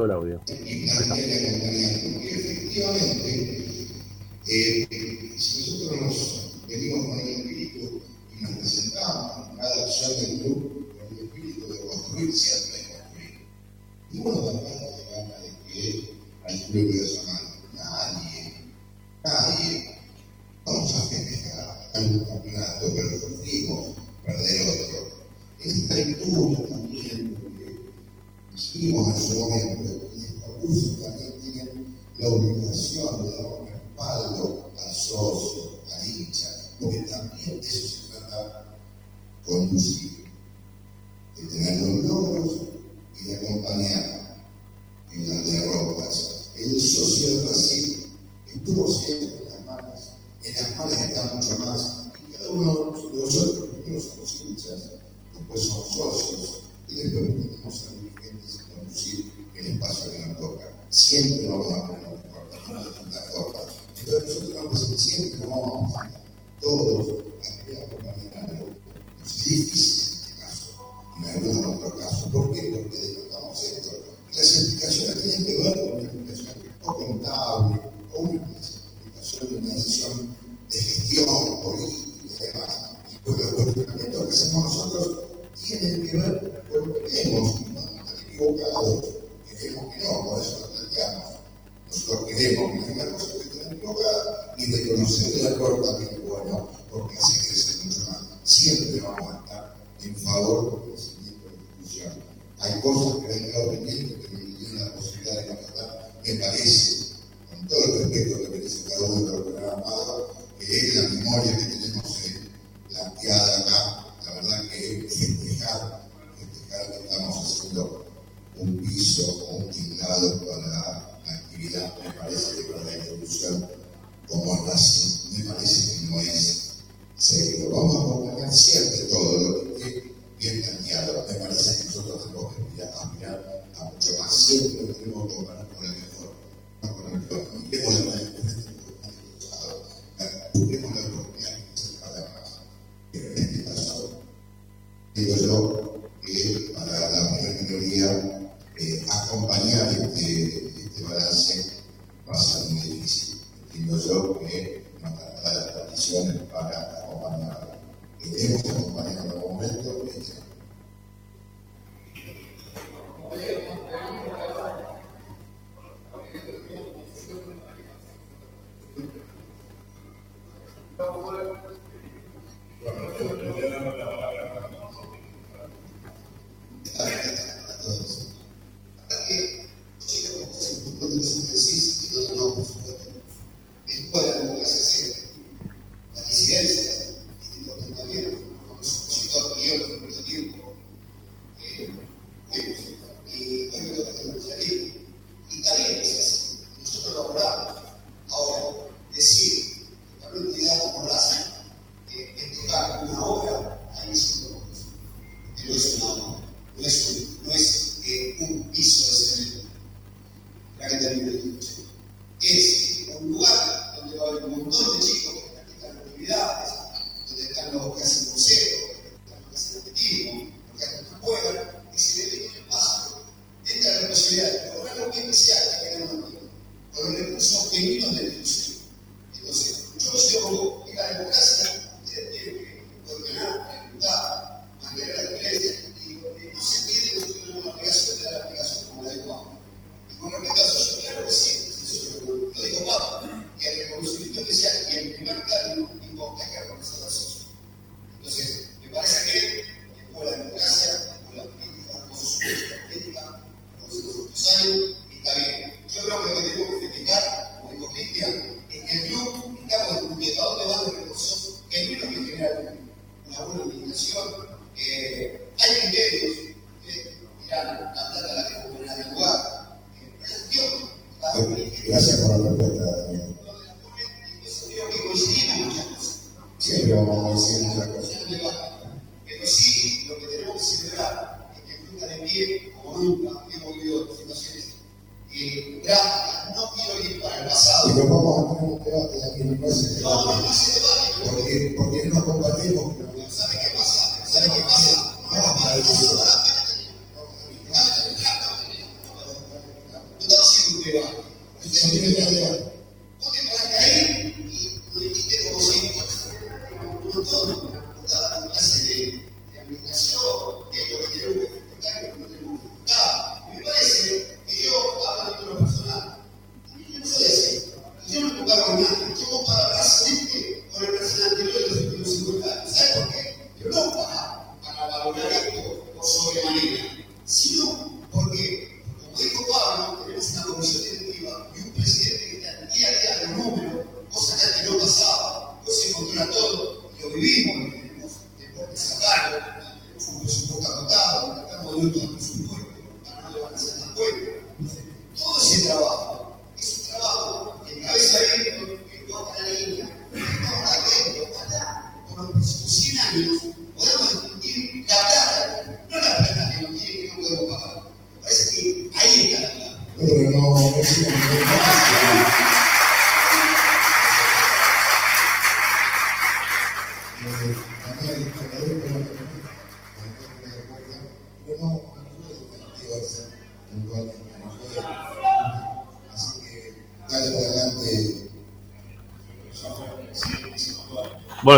Cortó el audio. Efectivamente,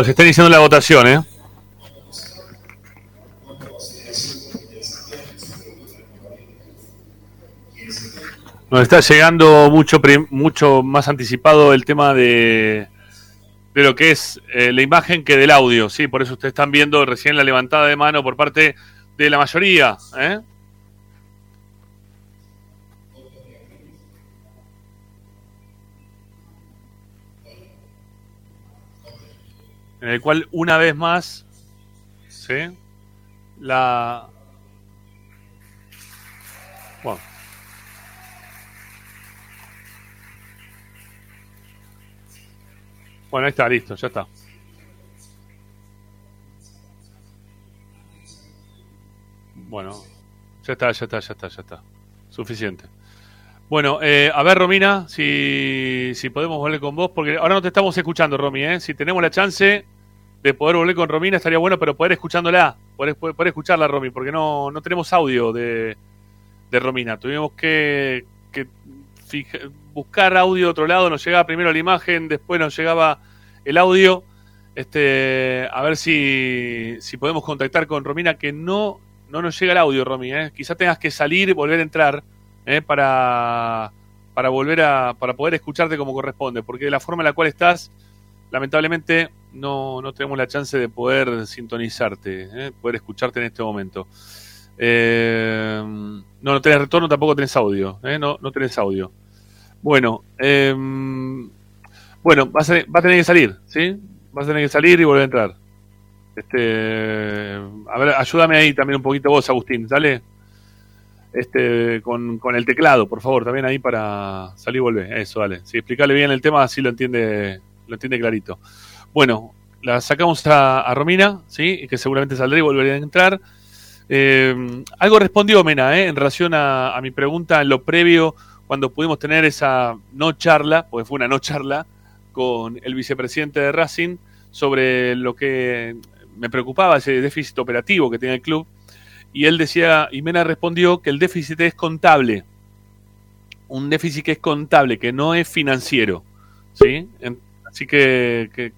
Nos están diciendo la votación. ¿eh? Nos está llegando mucho, mucho más anticipado el tema de, de lo que es eh, la imagen que del audio, ¿sí? Por eso ustedes están viendo recién la levantada de mano por parte de la mayoría, ¿eh? en el cual una vez más ¿sí? la... Bueno. Bueno, ahí está, listo, ya está. Bueno, ya está, ya está, ya está, ya está. Suficiente. Bueno, eh, a ver, Romina, si, si podemos volver con vos, porque ahora no te estamos escuchando, Romy. ¿eh? Si tenemos la chance, de poder volver con Romina estaría bueno, pero poder escuchándola, poder, escucharla, Romy, porque no, no tenemos audio de, de Romina. Tuvimos que, que buscar audio de otro lado, nos llegaba primero la imagen, después nos llegaba el audio. Este, a ver si, si podemos contactar con Romina, que no, no nos llega el audio, Romy. ¿eh? Quizás tengas que salir, y volver a entrar ¿eh? para, para, volver a, para poder escucharte como corresponde, porque de la forma en la cual estás lamentablemente no, no tenemos la chance de poder sintonizarte, ¿eh? poder escucharte en este momento. Eh, no, no tenés retorno, tampoco tenés audio. ¿eh? No, no tenés audio. Bueno, em, bueno, vas a, va a tener que salir, ¿sí? Vas a tener que salir y volver a entrar. Este, a ver, ayúdame ahí también un poquito vos, Agustín, ¿sale? Este, con, con el teclado, por favor, también ahí para salir y volver. Eso, dale. Sí, explicarle bien el tema, así lo entiende entiende clarito. Bueno, la sacamos a, Romina, ¿sí? Que seguramente saldrá y volvería a entrar. Eh, algo respondió Mena, ¿eh? En relación a, a mi pregunta en lo previo, cuando pudimos tener esa no charla, porque fue una no charla, con el vicepresidente de Racing sobre lo que me preocupaba, ese déficit operativo que tenía el club. Y él decía, y Mena respondió que el déficit es contable. Un déficit que es contable, que no es financiero. ¿Sí? En- Así que, que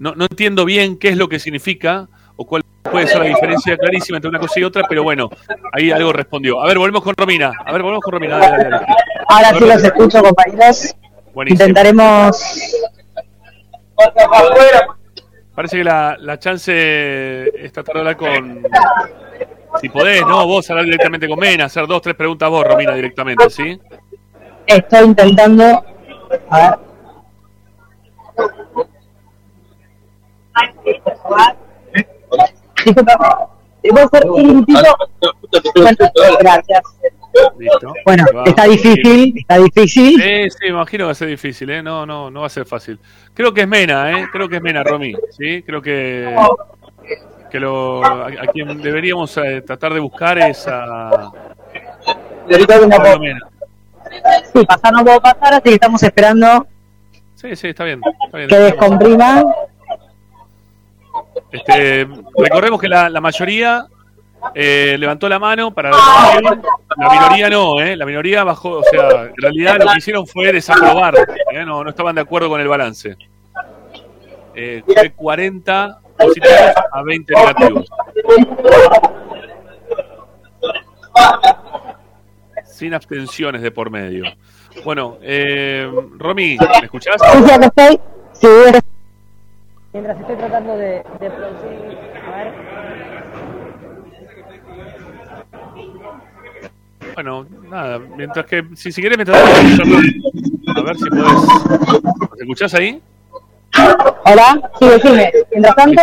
no, no entiendo bien qué es lo que significa o cuál puede ser la diferencia clarísima entre una cosa y otra, pero bueno, ahí algo respondió. A ver, volvemos con Romina. A ver, volvemos con Romina. Dale, dale, dale. Ahora sí los escucho, compañeros. Buenísimo. Intentaremos. Parece que la, la chance es tratar de hablar con. Si podés, ¿no? Vos hablar directamente con Mena, hacer dos, tres preguntas vos, Romina, directamente, ¿sí? Estoy intentando. A ver. Disculpa. ¿Puedo ser minutito? Gracias. Listo. Bueno, Va. está difícil, está difícil. Sí, sí, imagino que va a ser difícil, ¿eh? No, no, no va a ser fácil. Creo que es Mena, ¿eh? Creo que es Mena, Romy, ¿sí? Creo que, que lo, a, a quien deberíamos eh, tratar de buscar es a... a Mena. Sí, pasar no puedo pasar, así que estamos esperando Sí, sí, está bien. Está bien que descomprima. Este, recordemos que la, mayoría eh, levantó la mano para la minoría no, ¿eh? la minoría bajó, o sea, en realidad lo que hicieron fue desaprobar, ¿eh? no, no estaban de acuerdo con el balance. Eh, fue 40 positivos a 20 negativos. Sin abstenciones de por medio. Bueno, eh, Romy, ¿me escuchás? Sí, sí, acá estoy. Sí. Mientras estoy tratando de, de producir. A ver. Bueno, nada, mientras que, si, si querés, mientras a ver si podés. ¿Me escuchás ahí? Hola, sí, decime. Mientras tanto.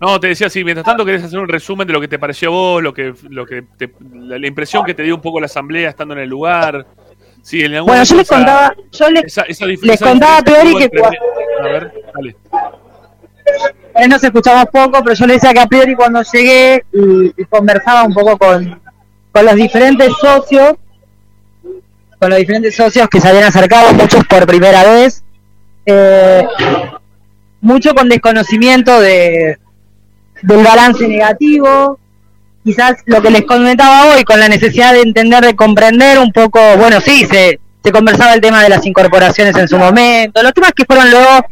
No, te decía, sí, mientras tanto querés hacer un resumen de lo que te pareció a vos, lo que, lo que te- la, la impresión que te dio un poco la asamblea estando en el lugar. Sí, en Bueno, yo les contaba, yo les, esa- esa dif- les esa contaba a priori que entre- A ver, dale. Ahí nos escuchamos poco, pero yo le decía que a priori cuando llegué y, y conversaba un poco con, con los diferentes socios, con los diferentes socios que se habían acercado, muchos por primera vez, eh, mucho con desconocimiento de, del balance negativo, quizás lo que les comentaba hoy, con la necesidad de entender, de comprender un poco, bueno, sí, se, se conversaba el tema de las incorporaciones en su momento, los temas que fueron luego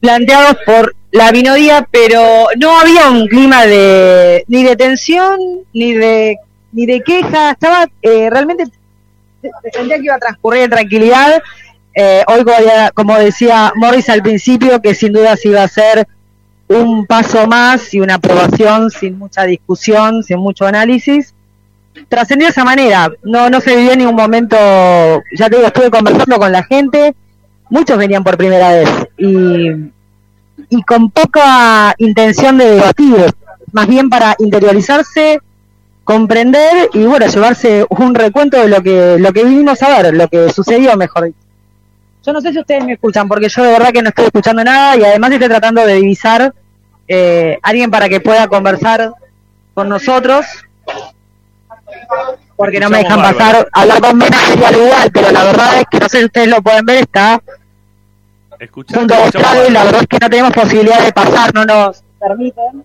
planteados por la minoría, pero no había un clima de ni de tensión ni de ni de queja, estaba eh, realmente se se sentía que iba a transcurrir en tranquilidad. Eh, hoy, como decía Morris al principio, que sin duda se iba a ser un paso más y una aprobación sin mucha discusión, sin mucho análisis. Trascendió de esa manera, no, no se vivió en ningún momento, ya te digo, estuve conversando con la gente, muchos venían por primera vez y, y con poca intención de debatir, más bien para interiorizarse, comprender y bueno, llevarse un recuento de lo que, lo que vinimos a ver, lo que sucedió, mejor. Yo no sé si ustedes me escuchan, porque yo de verdad que no estoy escuchando nada y además estoy tratando de divisar eh, alguien para que pueda conversar con nosotros, porque no me dejan pasar, hablar con Mena sería lo igual, pero la verdad es que no sé si ustedes lo pueden ver, está escuchamos y la verdad es que no tenemos posibilidad de pasar, no nos permiten.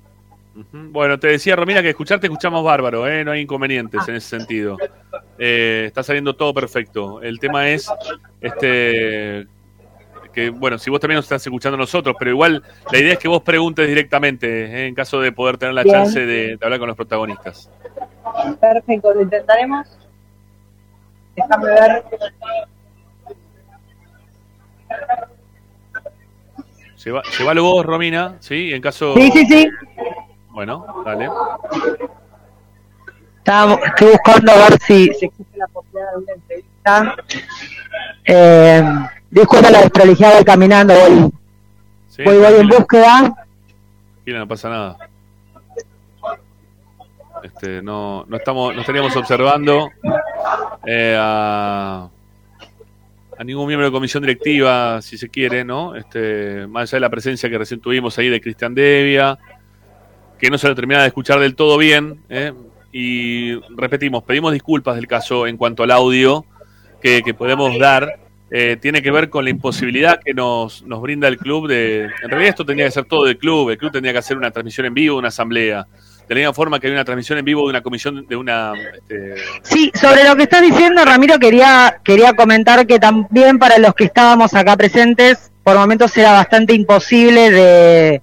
Bueno, te decía Romina que escucharte escuchamos bárbaro, ¿eh? no hay inconvenientes en ese sentido. Eh, está saliendo todo perfecto. El tema es este que, bueno, si vos también nos estás escuchando nosotros, pero igual la idea es que vos preguntes directamente ¿eh? en caso de poder tener la Bien. chance de, de hablar con los protagonistas. Perfecto, lo intentaremos. Déjame ver. Lleva, llévalo vos, Romina, ¿sí? En caso... Sí, sí, sí. Bueno, dale. Estaba- estoy buscando a ver si, si existe la posibilidad de una entrevista. Eh, disculpa la desprolijidad voy caminando, voy, Sí, voy, voy en búsqueda. tranquila, no pasa nada. Este, no, no estamos, no estaríamos observando eh, a, a ningún miembro de comisión directiva, si se quiere, ¿no? Este, más allá de la presencia que recién tuvimos ahí de Cristian Devia, que no se lo termina de escuchar del todo bien, ¿eh? y repetimos, pedimos disculpas del caso en cuanto al audio que, que podemos dar. Eh, tiene que ver con la imposibilidad que nos, nos brinda el club de... En realidad esto tendría que ser todo del club, el club tendría que hacer una transmisión en vivo, una asamblea. De la misma forma que hay una transmisión en vivo de una comisión, de una... este, Sí, sobre lo que estás diciendo, Ramiro, quería, quería comentar que también para los que estábamos acá presentes, por momentos era bastante imposible de,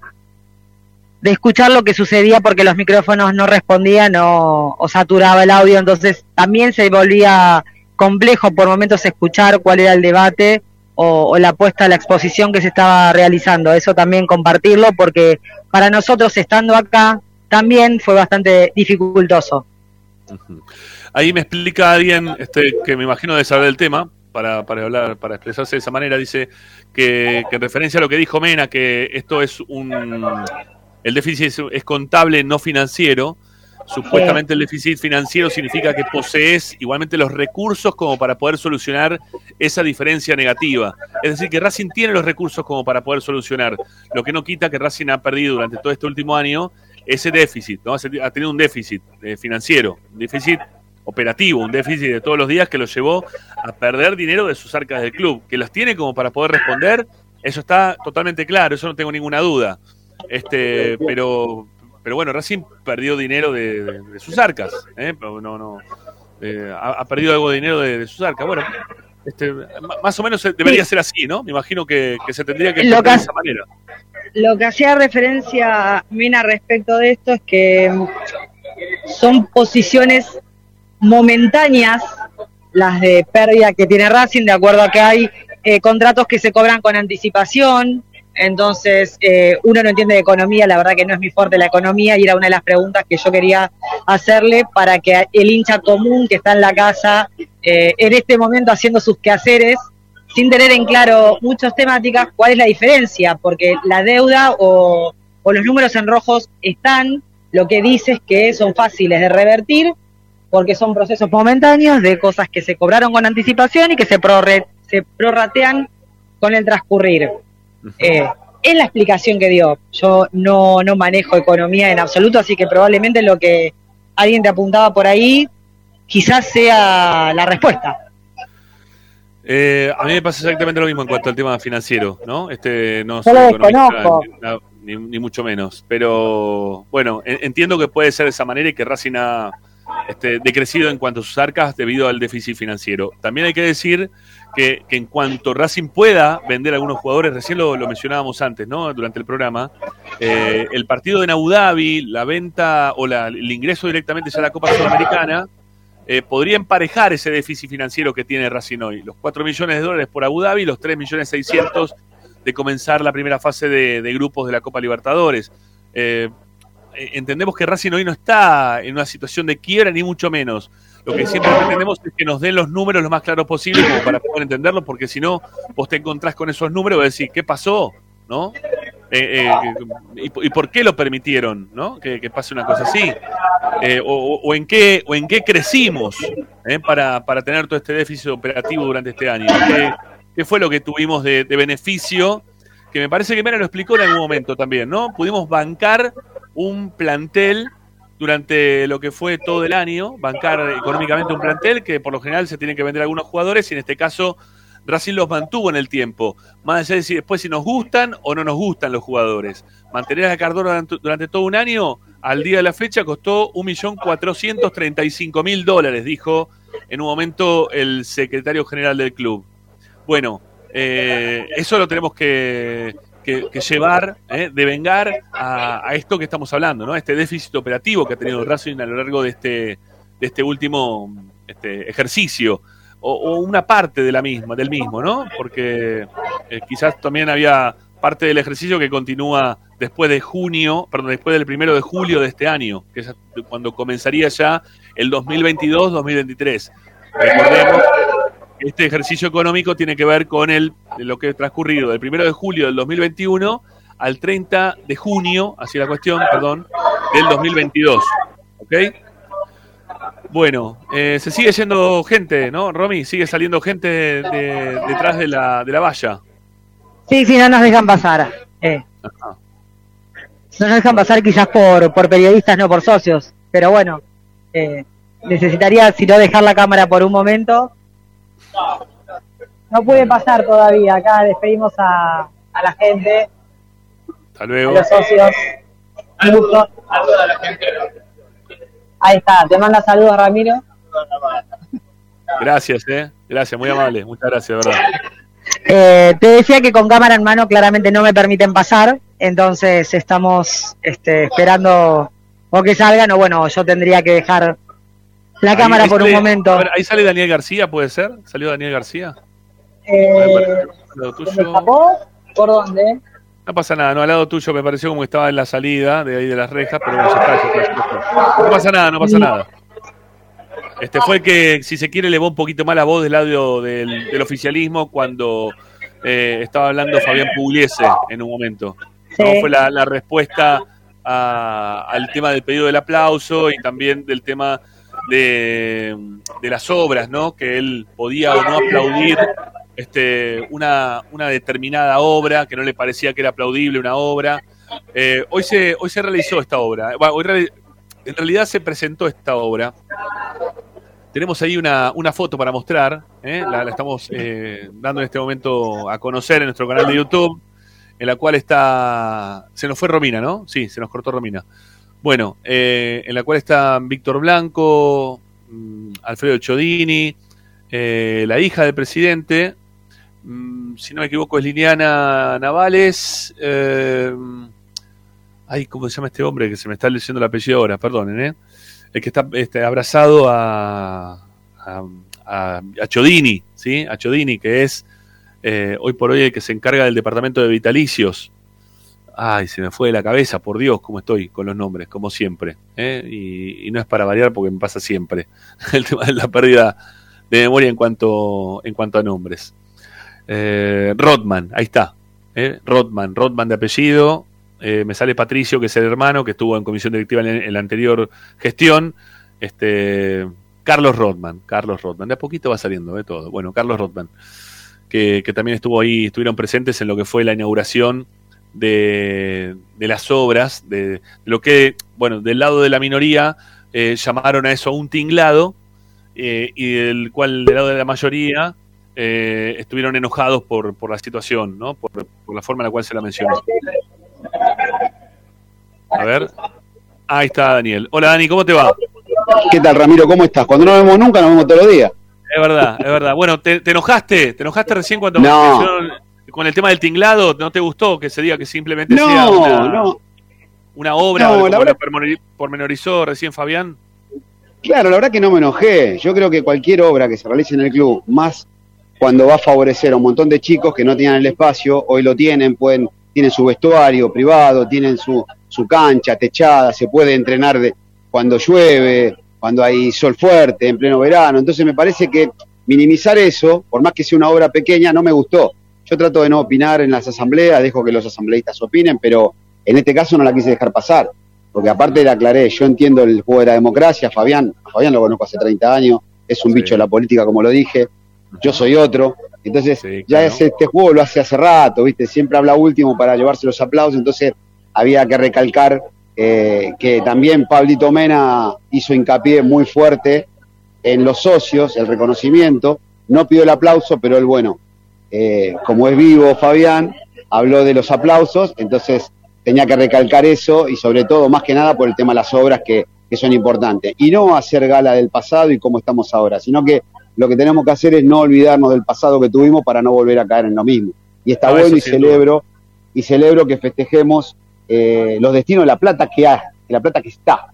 de escuchar lo que sucedía porque los micrófonos no respondían o, o saturaba el audio, entonces también se volvía complejo por momentos escuchar cuál era el debate o, la apuesta a la exposición que se estaba realizando. Eso también compartirlo porque para nosotros estando acá también fue bastante dificultoso. Ahí me explica alguien este, que me imagino de saber del tema, para, para hablar, para expresarse de esa manera, dice que, que en referencia a lo que dijo Mena, que esto es un el déficit es contable, no financiero. Supuestamente el déficit financiero significa que posees igualmente los recursos como para poder solucionar esa diferencia negativa. Es decir, que Racing tiene los recursos como para poder solucionar. Lo que no quita que Racing ha perdido durante todo este último año ese déficit, ¿no? ha tenido un déficit eh, financiero, un déficit operativo, un déficit de todos los días que lo llevó a perder dinero de sus arcas del club, que las tiene como para poder responder, eso está totalmente claro, eso no tengo ninguna duda. Este, pero, pero bueno, Racing perdió dinero de, de- de sus arcas, ¿eh? Pero no, no, eh, ha, ha perdido algo de dinero de, de sus arcas. Bueno, este, más o menos debería ser así, ¿no? Me imagino que, que se tendría que Lo entender de que- esa manera. Lo que hacía referencia Mina respecto de esto es que mm, son posiciones momentáneas las de pérdida que tiene Racing, de acuerdo a que hay eh, contratos que se cobran con anticipación, entonces eh, uno no entiende de economía, la verdad que no es mi fuerte la economía y era una de las preguntas que yo quería hacerle para que el hincha común que está en la casa eh, en este momento haciendo sus quehaceres sin tener en claro muchas temáticas, cuál es la diferencia, porque la deuda o, los números en rojos están, lo que dice es que son fáciles de revertir, porque son procesos momentáneos de cosas que se cobraron con anticipación y que se, prorre- se prorratean con el transcurrir. Eh, es la explicación que dio. Yo no, no manejo economía en absoluto, así que probablemente lo que alguien te apuntaba por ahí quizás sea la respuesta. Eh, a mí me pasa exactamente lo mismo en cuanto al tema financiero, ¿no? Este, no soy lo economista, desconozco. ni, ni- mucho menos. Pero bueno, en- entiendo que puede ser de esa manera y que Racing ha este, decrecido en cuanto a sus arcas debido al déficit financiero. También hay que decir que, en cuanto Racing pueda vender a algunos jugadores, recién lo, lo mencionábamos antes, ¿no? Durante el programa, eh, el partido en Abu Dhabi, la venta o la- el ingreso directamente ya a la Copa Sudamericana, eh, podría emparejar ese déficit financiero que tiene Racing hoy. Los 4 millones de dólares por Abu Dhabi, los 3 millones 600 de comenzar la primera fase de, grupos de la Copa Libertadores. Eh, entendemos que Racing hoy no está en una situación de quiebra, ni mucho menos. Lo que siempre pretendemos es que nos den los números lo más claros posible como para poder entenderlos, porque si no, vos te encontrás con esos números y decís, ¿qué pasó? ¿No? Eh, eh, y, por qué lo permitieron? ¿No? Que, pase una cosa así. Eh, o, en qué, o en qué crecimos para, para tener todo este déficit operativo durante este año. ¿Qué, fue lo que tuvimos de, beneficio? Que me parece que Mena lo explicó en algún momento también, ¿no? Pudimos bancar un plantel durante lo que fue todo el año, bancar económicamente un plantel que por lo general se tienen que vender algunos jugadores y en este caso Racing los mantuvo en el tiempo, más allá de si después si nos gustan o no nos gustan los jugadores. Mantener a Cardona durante, durante todo un año, al día de la fecha costó 1.435.000 dólares, dijo en un momento el secretario general del club. Bueno, eh, eso lo tenemos que, que- llevar, eh, de vengar a, a esto que estamos hablando, ¿no? Este déficit operativo que ha tenido Racing a lo largo de este, de este último este, ejercicio, o, o una parte de la misma, del mismo, ¿no? Porque eh, quizás también había parte del ejercicio que continúa después de junio, perdón, después del primero de julio de este año, que es cuando comenzaría ya el 2022-2023. Recordemos este ejercicio económico tiene que ver con el, lo que ha transcurrido del 1 de julio del 2021 al 30 de junio, así la cuestión, perdón, del 2022. ¿Ok? Bueno, eh, se sigue yendo gente, ¿no? Romy, sigue saliendo gente de- detrás de la, de la valla. Sí, sí, no nos dejan pasar. Eh. Ajá. No nos dejan pasar quizás por, por periodistas, no por socios. Pero bueno, eh, necesitaría, si no, dejar la cámara por un momento. No puede pasar todavía. Acá despedimos a, a la gente, Hasta a luego. los socios. Un gusto. Ahí está, te manda saludos Ramiro. Gracias, ¿eh? Gracias, muy amable. Muchas gracias, de verdad. Eh, te decía que con cámara en mano claramente no me permiten pasar, entonces estamos este, esperando o que salgan o bueno, yo tendría que dejar la Ahí- cámara ahí por un momento. ver, ahí sale Daniel García, ¿puede ser? ¿Salió Daniel García? Eh, Al lado ¿Se me tuyo. escapó? ¿Por dónde? No pasa nada, no, al lado tuyo me pareció como que estaba en la salida de ahí de las rejas, pero bueno, ya está, ya está, ya está. No pasa nada, no pasa nada. Este fue que, si se quiere, elevó un poquito más la voz del lado del, del oficialismo cuando eh, estaba hablando Fabián Pugliese en un momento. Sí. Fue la, la respuesta a- al tema del pedido del aplauso y también del tema de, las obras, ¿no? Que él podía o no aplaudir este, una, una determinada obra, que no le parecía que era aplaudible una obra. Eh, hoy, se, hoy se realizó esta obra. Reali- en realidad se presentó esta obra. Tenemos ahí una, una foto para mostrar, ¿eh? la, la estamos eh, dando en este momento a conocer en nuestro canal de YouTube, en la cual está... Se nos fue Romina, ¿no? Sí, se nos cortó Romina. Bueno, eh, en la cual están Víctor Blanco, mm, Alfredo Chodini, eh, la hija del presidente, mm, si no me equivoco es Liliana Navales, eh, ay, ¿cómo se llama este hombre que se me está leyendo el apellido ahora? Perdonen, ¿eh? El que está este, abrazado a, a, a- Chodini, ¿sí? A Chodini, que es eh, hoy por hoy el que se encarga del departamento de vitalicios. Ay, se me fue de la cabeza, por Dios, cómo estoy con los nombres, como siempre. ¿eh? Y, y no es para variar porque me pasa siempre (laughs) el tema de la pérdida de memoria en cuanto, en cuanto a nombres. Eh, Rodman, ahí está. ¿eh? Rodman, Rodman de apellido. Eh, me sale Patricio, que es el hermano, que estuvo en comisión directiva en, en la anterior gestión. Este, Carlos Rodman, Carlos Rodman. De a poquito va saliendo de todo. Bueno, Carlos Rodman, que, que también estuvo ahí, estuvieron presentes en lo que fue la inauguración de, de las obras, de, de lo que, bueno, del lado de la minoría eh, llamaron a eso un tinglado, eh, y del cual del lado de la mayoría eh, estuvieron enojados por, por la situación, ¿no? Por, por la forma en la cual se la mencionó. A ver. Ahí está Daniel. Hola Dani, ¿cómo te va? ¿Qué tal, Ramiro? ¿Cómo estás? Cuando no nos vemos nunca, nos vemos todos los días. Es verdad, es verdad. Bueno, ¿te, te enojaste? ¿Te enojaste recién cuando No. mencionaron con el tema del tinglado? ¿No te gustó que se diga que simplemente No, sea una, no. una obra? No, como la lo verdad- pormenori- pormenorizó recién Fabián. Claro, la verdad que no me enojé. Yo creo que cualquier obra que se realice en el club, más cuando va a favorecer a un montón de chicos que no tenían el espacio, hoy lo tienen, pueden, tienen su vestuario privado, tienen su, su cancha techada, se puede entrenar de, cuando llueve, cuando hay sol fuerte, en pleno verano. Entonces me parece que minimizar eso, por más que sea una obra pequeña, no me gustó. Yo trato de no opinar en las asambleas, dejo que los asambleístas opinen, pero en este caso no la quise dejar pasar. Porque aparte le aclaré, yo entiendo el juego de la democracia, Fabián, a Fabián lo conozco hace 30 años, es un bicho de la política como lo dije, yo soy otro, entonces ya es este juego lo hace hace rato, viste, siempre habla último para llevarse los aplausos, entonces había que recalcar eh, que también Pablito Mena hizo hincapié muy fuerte en los socios, el reconocimiento, no pidió el aplauso, pero él, bueno, eh, como es vivo Fabián, habló de los aplausos, entonces tenía que recalcar eso y sobre todo, más que nada, por el tema de las obras que, que son importantes. Y no hacer gala del pasado y cómo estamos ahora, sino que lo que tenemos que hacer es no olvidarnos del pasado que tuvimos para no volver a caer en lo mismo. Y está No, bueno y celebro, y celebro que festejemos eh, los destinos de la plata que hay, de la plata que está.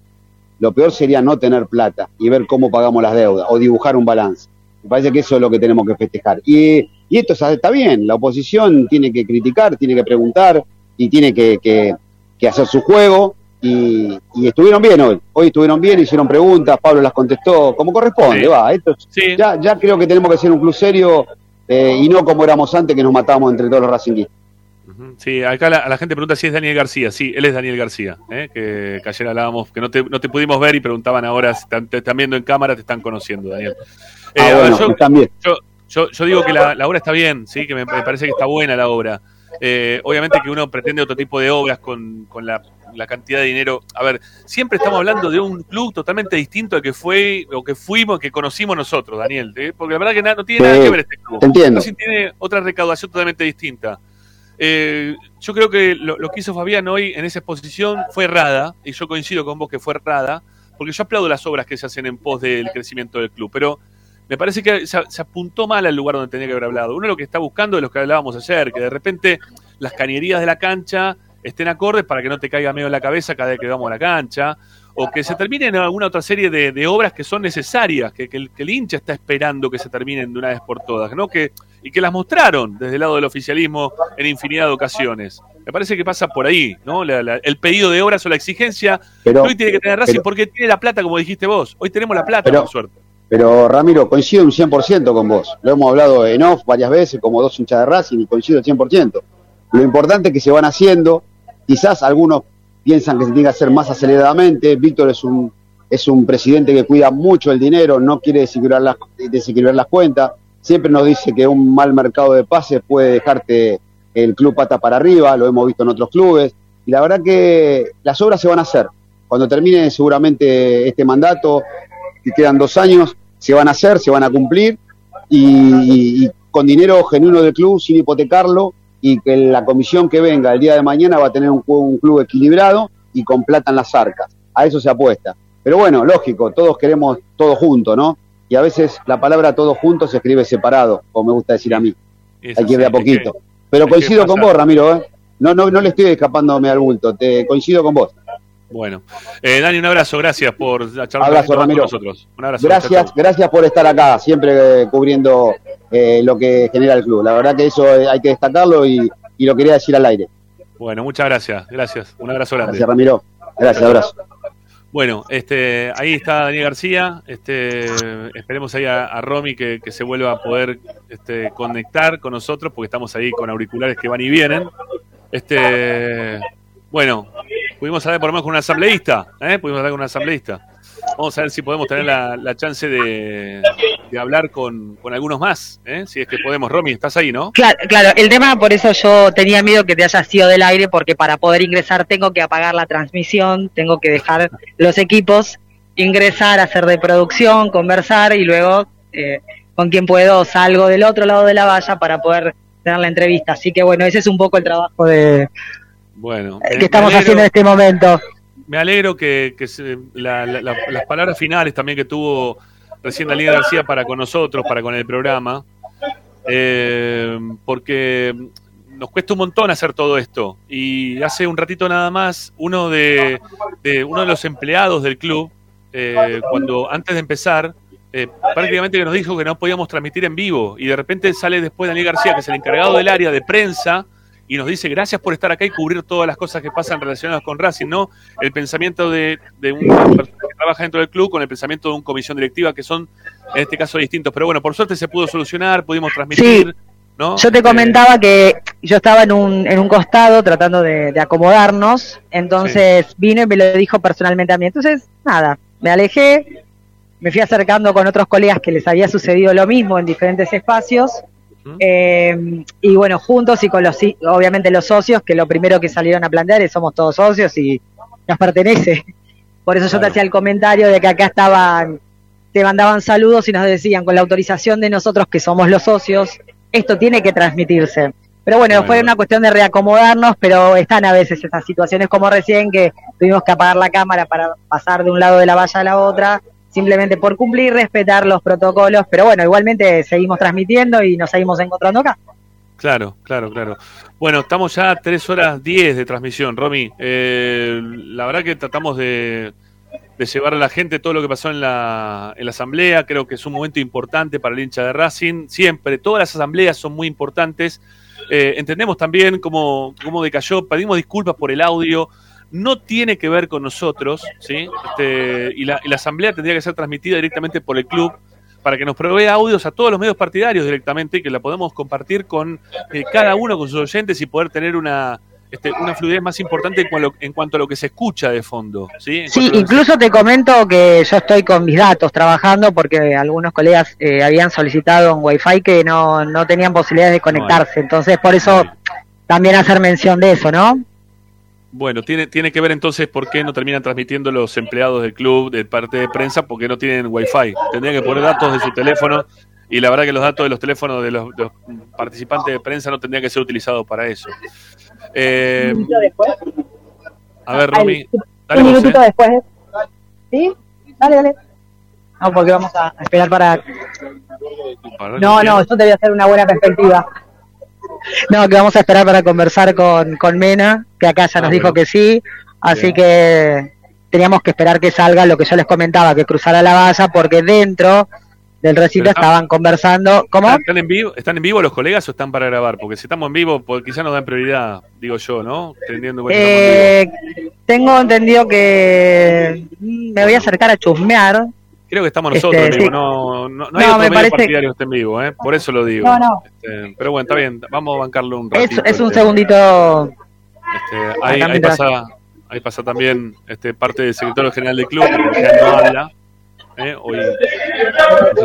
Lo peor sería no tener plata y ver cómo pagamos las deudas o dibujar un balance. Me parece que eso es lo que tenemos que festejar. Y, y esto está- bien, la oposición tiene que criticar, tiene que preguntar y tiene que, que- que hacer su juego, y, y estuvieron bien hoy. Hoy estuvieron bien, hicieron preguntas, Pablo las contestó como corresponde, Sí. va. Esto, es- ya, ya creo que tenemos que ser un club serio eh, y no como éramos antes que nos matábamos entre todos los racinguistas. Sí, acá la, la gente pregunta si es Daniel García. Sí, él es Daniel García, ¿eh? que, que ayer hablábamos, que no te, no te pudimos ver y preguntaban ahora si te están viendo en cámara, te están conociendo, Daniel. Eh, Ah, a ver, bueno, yo, yo, yo- yo digo que la, la obra está bien, sí, que me, me parece que está buena la obra. Eh, obviamente que uno pretende otro tipo de obras con, con la, la cantidad de dinero. A ver, siempre estamos hablando de un club totalmente distinto al que fue o que fuimos, que conocimos nosotros, Daniel. ¿eh? Porque la verdad que nada, no tiene Sí, nada que ver este club. te entiendo. Tiene otra recaudación totalmente distinta. Eh, yo creo que lo, lo que hizo Fabián hoy en esa exposición fue errada, y yo coincido con vos que fue errada, porque yo aplaudo las obras que se hacen en pos del crecimiento del club, pero me parece que se, se apuntó mal al lugar donde tenía que haber hablado. Uno lo que está buscando de los que hablábamos ayer, que de repente las cañerías de la cancha estén acordes para que no te caiga medio en la cabeza cada vez que vamos a la cancha, o que se terminen alguna otra serie de, de obras que son necesarias, que, que el, que el hincha está esperando que se terminen de una vez por todas, ¿no? Que, y que las mostraron desde el lado del oficialismo en infinidad de ocasiones. Me parece que pasa por ahí, ¿no? La- la- el pedido de obras o la exigencia Pero- hoy tiene que tener Racing pero- porque tiene la plata, como dijiste vos. Hoy tenemos la plata, Pero- por suerte. Pero Ramiro, coincido un 100% con vos. Lo hemos hablado en off varias veces, como dos hinchas de Racing, y coincido al 100%. Lo importante es que se van haciendo. Quizás algunos piensan que se tiene que hacer más aceleradamente. Víctor es un, es un presidente que cuida mucho el dinero, no quiere desequilibrar las, desequilibrar las cuentas. Siempre nos dice que un mal mercado de pases puede dejarte el club pata para arriba, lo hemos visto en otros clubes. Y la verdad que las obras se van a hacer. Cuando termine seguramente este mandato, que quedan dos años, se van a hacer, se van a cumplir y, con dinero genuino del club, sin hipotecarlo y que la comisión que venga el día de mañana va a tener un, un club equilibrado y con plata en las arcas. A eso se apuesta. Pero bueno, lógico, todos queremos todo junto, ¿no? Y a veces la palabra todo junto se escribe separado, como me gusta decir a mí. Hay que ir de a poquito. que- Pero coincido con vos, Ramiro, ¿eh? No, no, no le estoy escapándome al bulto, te coincido con vos. Bueno, eh, Dani, un abrazo, gracias por charlar Abrazo, con nosotros. Un abrazo. Gracias, chau, gracias por estar acá, siempre eh, cubriendo eh, lo que genera el club. La verdad que eso eh, hay que destacarlo y, y lo quería decir al aire. Bueno, muchas gracias, gracias. Un abrazo grande. Gracias, Ramiro. Gracias, abrazo. Bueno, este, ahí está Daniel García. Este, esperemos ahí a, a Romy que, que se vuelva a poder este, conectar con nosotros, porque estamos ahí con auriculares que van y vienen. Este, bueno, pudimos hablar por lo menos con un asambleísta, ¿eh? Pudimos hablar con un asambleísta. Vamos a ver si podemos tener la, chance de, hablar con, con algunos más, ¿eh? Si es que podemos. Romy, estás ahí, ¿no? Claro, claro, el tema por eso yo tenía miedo que te hayas sido del aire, porque para poder ingresar tengo que apagar la transmisión, tengo que dejar los equipos, ingresar, hacer de producción, conversar y luego eh, con quien puedo salgo del otro lado de la valla para poder tener la entrevista. Así que bueno, ese es un poco el trabajo de, Bueno, que estamos alegro- haciendo en este momento. Me alegro que, que se- la- la- la- las palabras finales también que tuvo recién Daniel García para con nosotros, para con el programa, eh, porque nos cuesta un montón hacer todo esto. Y hace un ratito nada más, uno de, de- uno de los empleados del club, eh, cuando antes de empezar, eh, prácticamente que nos dijo que no podíamos transmitir en vivo. Y de repente sale después Daniel García, que es el encargado del área de prensa, y nos dice gracias por estar acá y cubrir todas las cosas que pasan relacionadas con Racing, ¿no? El pensamiento de, de una persona que trabaja dentro del club con el pensamiento de una comisión directiva que son, en este caso, distintos. Pero bueno, por suerte se pudo solucionar, pudimos transmitir, ¿no? Yo te Eh, comentaba que yo estaba en un, en un costado tratando de, de acomodarnos, entonces vino y me lo dijo personalmente a mí. Entonces, nada, me alejé, me fui acercando con otros colegas que les había sucedido lo mismo en diferentes espacios. Eh, y bueno, juntos y con los, obviamente los socios, que lo primero que salieron a plantear es somos todos socios y nos pertenece. (laughs) Por eso yo te hacía el comentario de que acá estaban, te mandaban saludos y nos decían con la autorización de nosotros que somos los socios, esto tiene que transmitirse. Pero bueno, Bueno. fue una cuestión de reacomodarnos, pero están a veces esas situaciones como recién que tuvimos que apagar la cámara para pasar de un lado de la valla a la otra, simplemente por cumplir, respetar los protocolos, pero bueno, igualmente seguimos transmitiendo y nos seguimos encontrando acá. Claro, claro, claro. Bueno, estamos ya a 3 horas 10 de transmisión, Romy. Eh, la verdad que tratamos de, de llevar a la gente todo lo que pasó en la, en la asamblea. Creo que es un momento importante para el hincha de Racing. Siempre, todas las asambleas son muy importantes. Eh, entendemos también cómo, cómo decayó. Pedimos disculpas por el audio. No tiene que ver con nosotros, ¿sí? Este, y, la, y la asamblea tendría que ser transmitida directamente por el club para que nos provea audios a todos los medios partidarios directamente y que la podamos compartir con eh, cada uno con sus oyentes y poder tener una, este, una fluidez más importante en, cuanto- en cuanto a lo que se escucha de fondo. Sí, Sí, incluso te comento que yo estoy con mis datos trabajando porque algunos colegas eh, habían solicitado un wifi que no, no tenían posibilidades de conectarse. Entonces, por eso también hacer mención de eso, ¿no? Bueno, tiene, tiene que ver entonces por qué no terminan transmitiendo los empleados del club de parte de prensa porque no tienen wifi. Tendrían que poner datos de su teléfono y la verdad que los datos de los teléfonos de los, de los participantes de prensa no tendrían que ser utilizados para eso. Eh, a ver, Romy, dale Un vos, minutito ¿eh? después. ¿Sí? Dale, dale. No, porque vamos a esperar para... Para No, que- no, esto debe ser una buena perspectiva. No, que vamos a esperar para conversar con, con Mena, que acá ya nos Ah, dijo bueno. que sí, así que teníamos que esperar que salga lo que yo les comentaba, que cruzara la valla, porque dentro del recinto Pero estaban conversando. ¿Cómo? ¿Están en, vivo, ¿Están en vivo los colegas o están para grabar? Porque si estamos en vivo, pues, quizás nos dan prioridad, digo yo, ¿no? Teniendo en cuenta que estamos en vivo. Eh, tengo entendido que me voy a acercar a chusmear. Creo que estamos este, nosotros sí. no, no, no No, hay otro me medio parece- partidario que esté en vivo, ¿eh? Por eso lo digo. No, no. Este, pero bueno, está bien, vamos a bancarlo un ratito. es un este, segundito. este, ahí, ahí pasa, ahí pasa también este, parte del secretario general del club, que ya no habla. ¿eh? Hoy,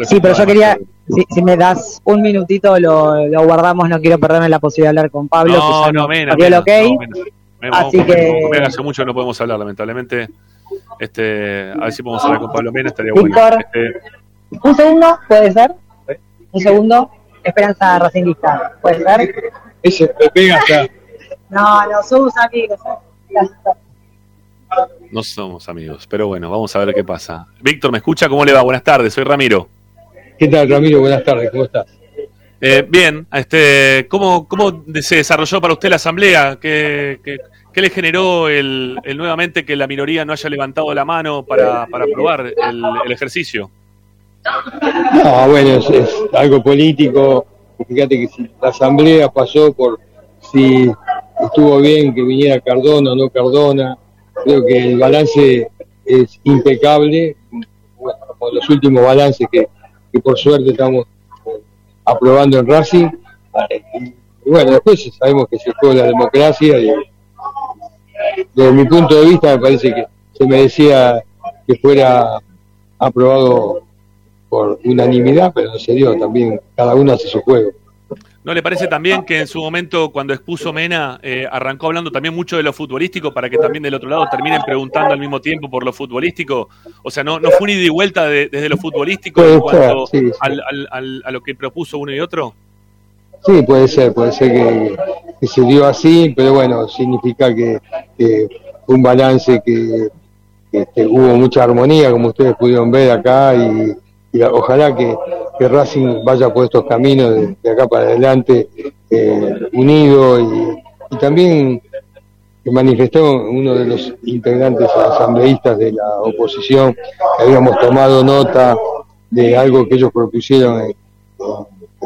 Sí, pero yo quería, si, si me das un minutito, lo, lo guardamos, no quiero perderme la posibilidad de hablar con Pablo. No, no, Mena, Mena, ok. no, Mena. Así vamos, que- hace mucho no podemos hablar, lamentablemente. Este, a ver si podemos hablar con Pablo Mena, estaría bueno. Víctor. Este, Un segundo, ¿puede ser? Un segundo. Esperanza Racingista, ¿puede ser? Ese me pega acá. No, no somos amigos. no somos amigos, pero bueno, vamos a ver qué pasa. Víctor, ¿me escucha? ¿Cómo le va? Buenas tardes, soy Ramiro. ¿Qué tal, Ramiro? Buenas tardes, ¿cómo estás? Eh, bien, este, ¿cómo, ¿cómo se desarrolló para usted la asamblea? ¿Qué, qué, qué le generó el, nuevamente que la minoría no haya levantado la mano para, aprobar el, ejercicio? No, bueno, es, algo político. Fíjate que si la asamblea pasó por si estuvo bien que viniera Cardona o no Cardona, creo que el balance es impecable, bueno, los últimos balances que, que por suerte estamos eh, aprobando en Racing. Bueno, después sabemos que se juega la democracia y desde mi punto de vista me parece que se merecía que fuera aprobado por unanimidad, pero no se dio, también cada uno hace su juego. ¿No le parece también que en su momento, cuando expuso Mena, eh, arrancó hablando también mucho de lo futbolístico para que también del otro lado terminen preguntando al mismo tiempo por lo futbolístico? O sea, no, no fue un ida y vuelta de- desde lo futbolístico en cuanto ser, sí, sí. Al, al- al- a lo que propuso uno y otro. Sí, puede ser, puede ser que, se dio así, pero bueno, significa que, que un balance que, que, este, hubo mucha armonía, como ustedes pudieron ver acá, y, ojalá que, Racing vaya por estos caminos de, acá para adelante, eh, unido, y, y también que manifestó uno de los integrantes asambleístas de la oposición, que habíamos tomado nota de algo que ellos propusieron en,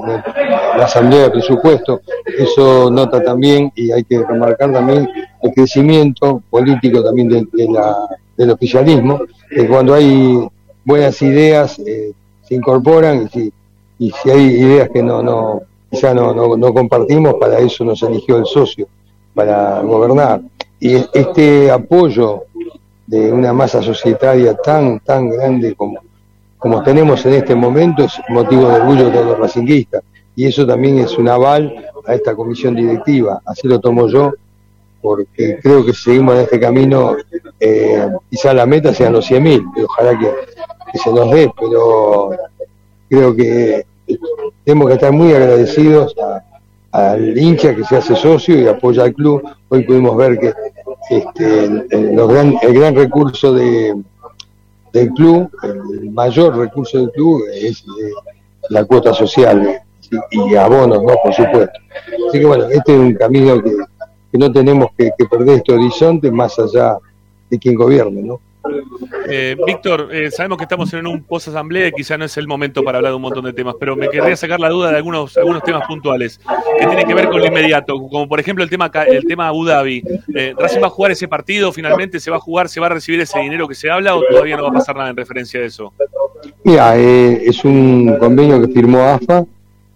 la Asamblea de Presupuesto. Eso nota también, y hay que remarcar también, el crecimiento político también de- de la- del oficialismo, que cuando hay buenas ideas eh, se incorporan y si, y si hay ideas que no, no quizá no, no, no compartimos, para eso nos eligió el socio, para gobernar. Y este apoyo de una masa societaria tan, tan grande como, como tenemos en este momento es motivo de orgullo de los racinguistas. Y eso también es un aval a esta comisión directiva. Así lo tomo yo, porque creo que si seguimos en este camino, eh, quizá la meta sean los 100.000, y ojalá que, que se nos dé, pero creo que tenemos que estar muy agradecidos al hincha que se hace socio y apoya al club. Hoy pudimos ver que este, el- los gran- el gran recurso de, del club, el mayor recurso del club es eh, la cuota social y abonos, ¿no? Por supuesto. Así que bueno, este es un camino que, que no tenemos que, que perder este horizonte más allá de quien gobierne, ¿no? Eh, Víctor, eh, sabemos que estamos en un post-asamblea y quizá no es el momento para hablar de un montón de temas, pero me querría sacar la duda de algunos, algunos temas puntuales que tienen que ver con lo inmediato, como por ejemplo el tema, el tema Abu Dhabi. Eh, ¿Racing va a jugar ese partido finalmente? ¿Se va a jugar? ¿Se va a recibir ese dinero que se habla o todavía no va a pasar nada en referencia a eso? Mira, eh, es un convenio que firmó AFA,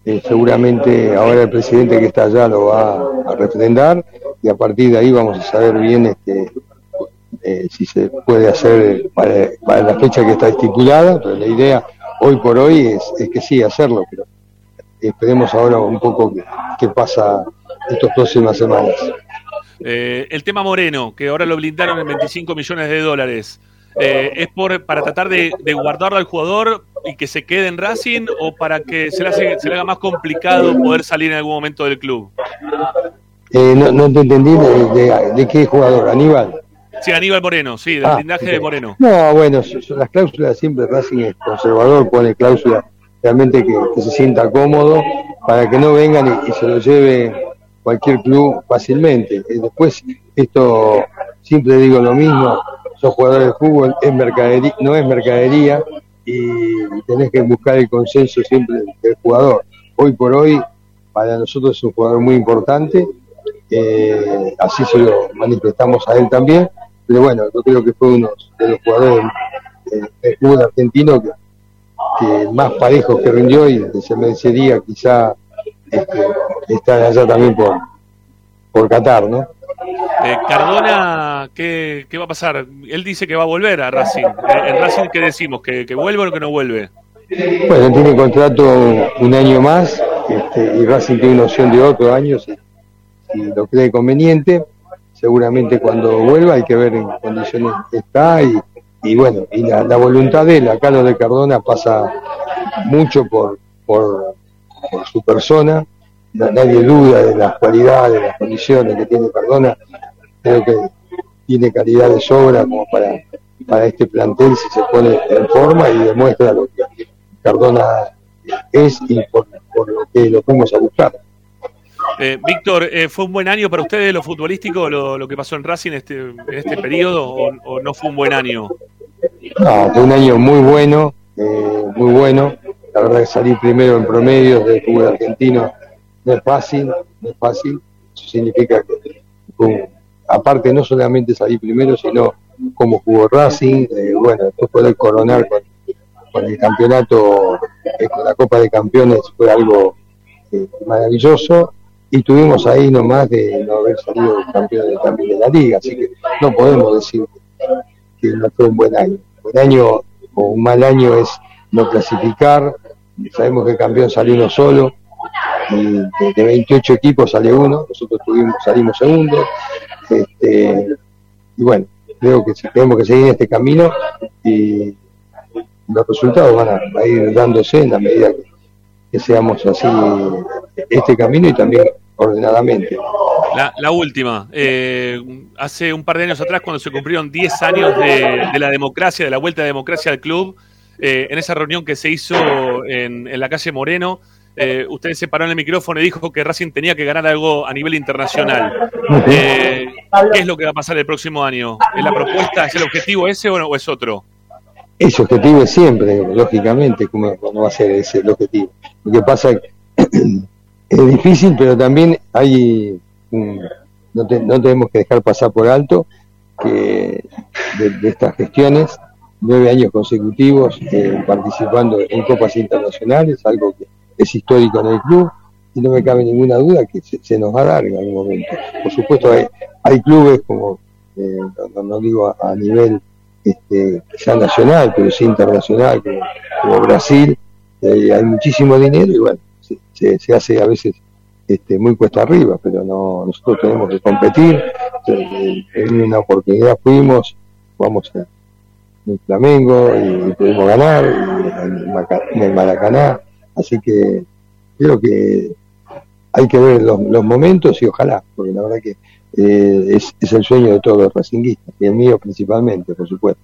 eh, seguramente ahora el presidente que está allá lo va a refrendar y a partir de ahí vamos a saber bien este, eh, si se puede hacer para, para la fecha que está estipulada, pero la idea hoy por hoy es, es que sí, hacerlo, pero esperemos ahora un poco qué, pasa estas próximas semanas. Eh, el tema Moreno, que ahora lo blindaron en 25 millones de dólares. Eh, ¿Es por para tratar de, de guardarlo al jugador y que se quede en Racing o para que se le, hace- se le haga más complicado poder salir en algún momento del club? Eh, no, no te entendí de, de- de qué jugador, Aníbal. Sí, Aníbal Moreno, sí, del Ah, blindaje de Moreno. No, bueno, son- las cláusulas siempre Racing es conservador, pone cláusulas realmente que, que se sienta cómodo para que no vengan y, y se lo lleve cualquier club fácilmente. Eh, después, esto siempre digo lo mismo, son jugadores de fútbol, es mercadería, no es mercadería y tenés que buscar el consenso siempre del jugador. Hoy por hoy, para nosotros es un jugador muy importante, eh, así se lo manifestamos a él también, pero bueno, yo creo que fue uno de los jugadores eh, del fútbol argentino que, que más parejos que rindió y se merecería quizá este, estar allá también por, por Qatar, ¿no? Eh, Cardona, ¿qué, qué va a pasar? Él dice que va a volver a Racing. Eh, ¿En Racing qué decimos? ¿Que, que vuelve o que no vuelve? Bueno, tiene contrato un año más este, y Racing tiene una opción de otro año si, si lo cree conveniente. Seguramente cuando vuelva hay que ver en qué condiciones está y, bueno, y la, voluntad de él, acá lo de Cardona pasa mucho por, por, su persona, Na- nadie duda de las cualidades, de las condiciones que tiene Cardona, creo que tiene calidad de sobra como para, para este plantel si se pone en forma y demuestra lo que Cardona es y por, por lo que lo fuimos a buscar. Eh, Víctor, eh, ¿fue un buen año para ustedes lo futbolístico, lo, que pasó en Racing este, en este periodo, o, no fue un buen año? No, fue un año muy bueno, eh, muy bueno. La verdad que salir primero en promedios del fútbol argentino no es fácil, no es fácil. Eso significa que, aparte no solamente salir primero, sino cómo jugó Racing, eh, bueno, después poder coronar con, con el campeonato, eh, con la Copa de Campeones fue algo eh, maravilloso. Y tuvimos ahí nomás de no haber salido campeones también de la liga, así que no podemos decir que no fue un buen año. Un buen año o un mal año es no clasificar. Sabemos que el campeón salió uno solo. Y de, de 28 equipos sale uno. Nosotros tuvimos, salimos segundos. Este, y bueno, creo que sí, tenemos que seguir este camino y los resultados van a ir dándose en la medida que, que seamos así este camino y también ordenadamente. La, la última, eh, hace un par de años atrás, cuando se cumplieron 10 años de, de la democracia, de la vuelta de democracia al club, eh, en esa reunión que se hizo en, en la calle Moreno, eh, usted se paró en el micrófono y dijo que Racing tenía que ganar algo a nivel internacional. Eh, ¿Qué es lo que va a pasar el próximo año? ¿Es la propuesta, es el objetivo ese o, no- o es otro? Ese objetivo es siempre, lógicamente, como no va a ser ese el objetivo. Lo que pasa es que (clears throat) es difícil, pero también hay no, te- no tenemos que dejar pasar por alto que de, estas gestiones, nueve años consecutivos eh, participando en copas internacionales, algo que es histórico en el club, y no me cabe ninguna duda que se, nos va a dar en algún momento. Por supuesto, hay, hay clubes como, eh, no, digo a nivel este, quizá nacional, pero sí internacional, como, Brasil, eh, hay muchísimo dinero y bueno, se, se- hace a veces este, muy cuesta arriba, pero no nosotros tenemos que competir. Eh, En una oportunidad fuimos, jugamos en, en Flamengo y, pudimos ganar, y en el Maracaná, así que creo que hay que ver los, los momentos y ojalá, porque la verdad que eh, es, es el sueño de todos los racinguistas, y el mío principalmente, por supuesto.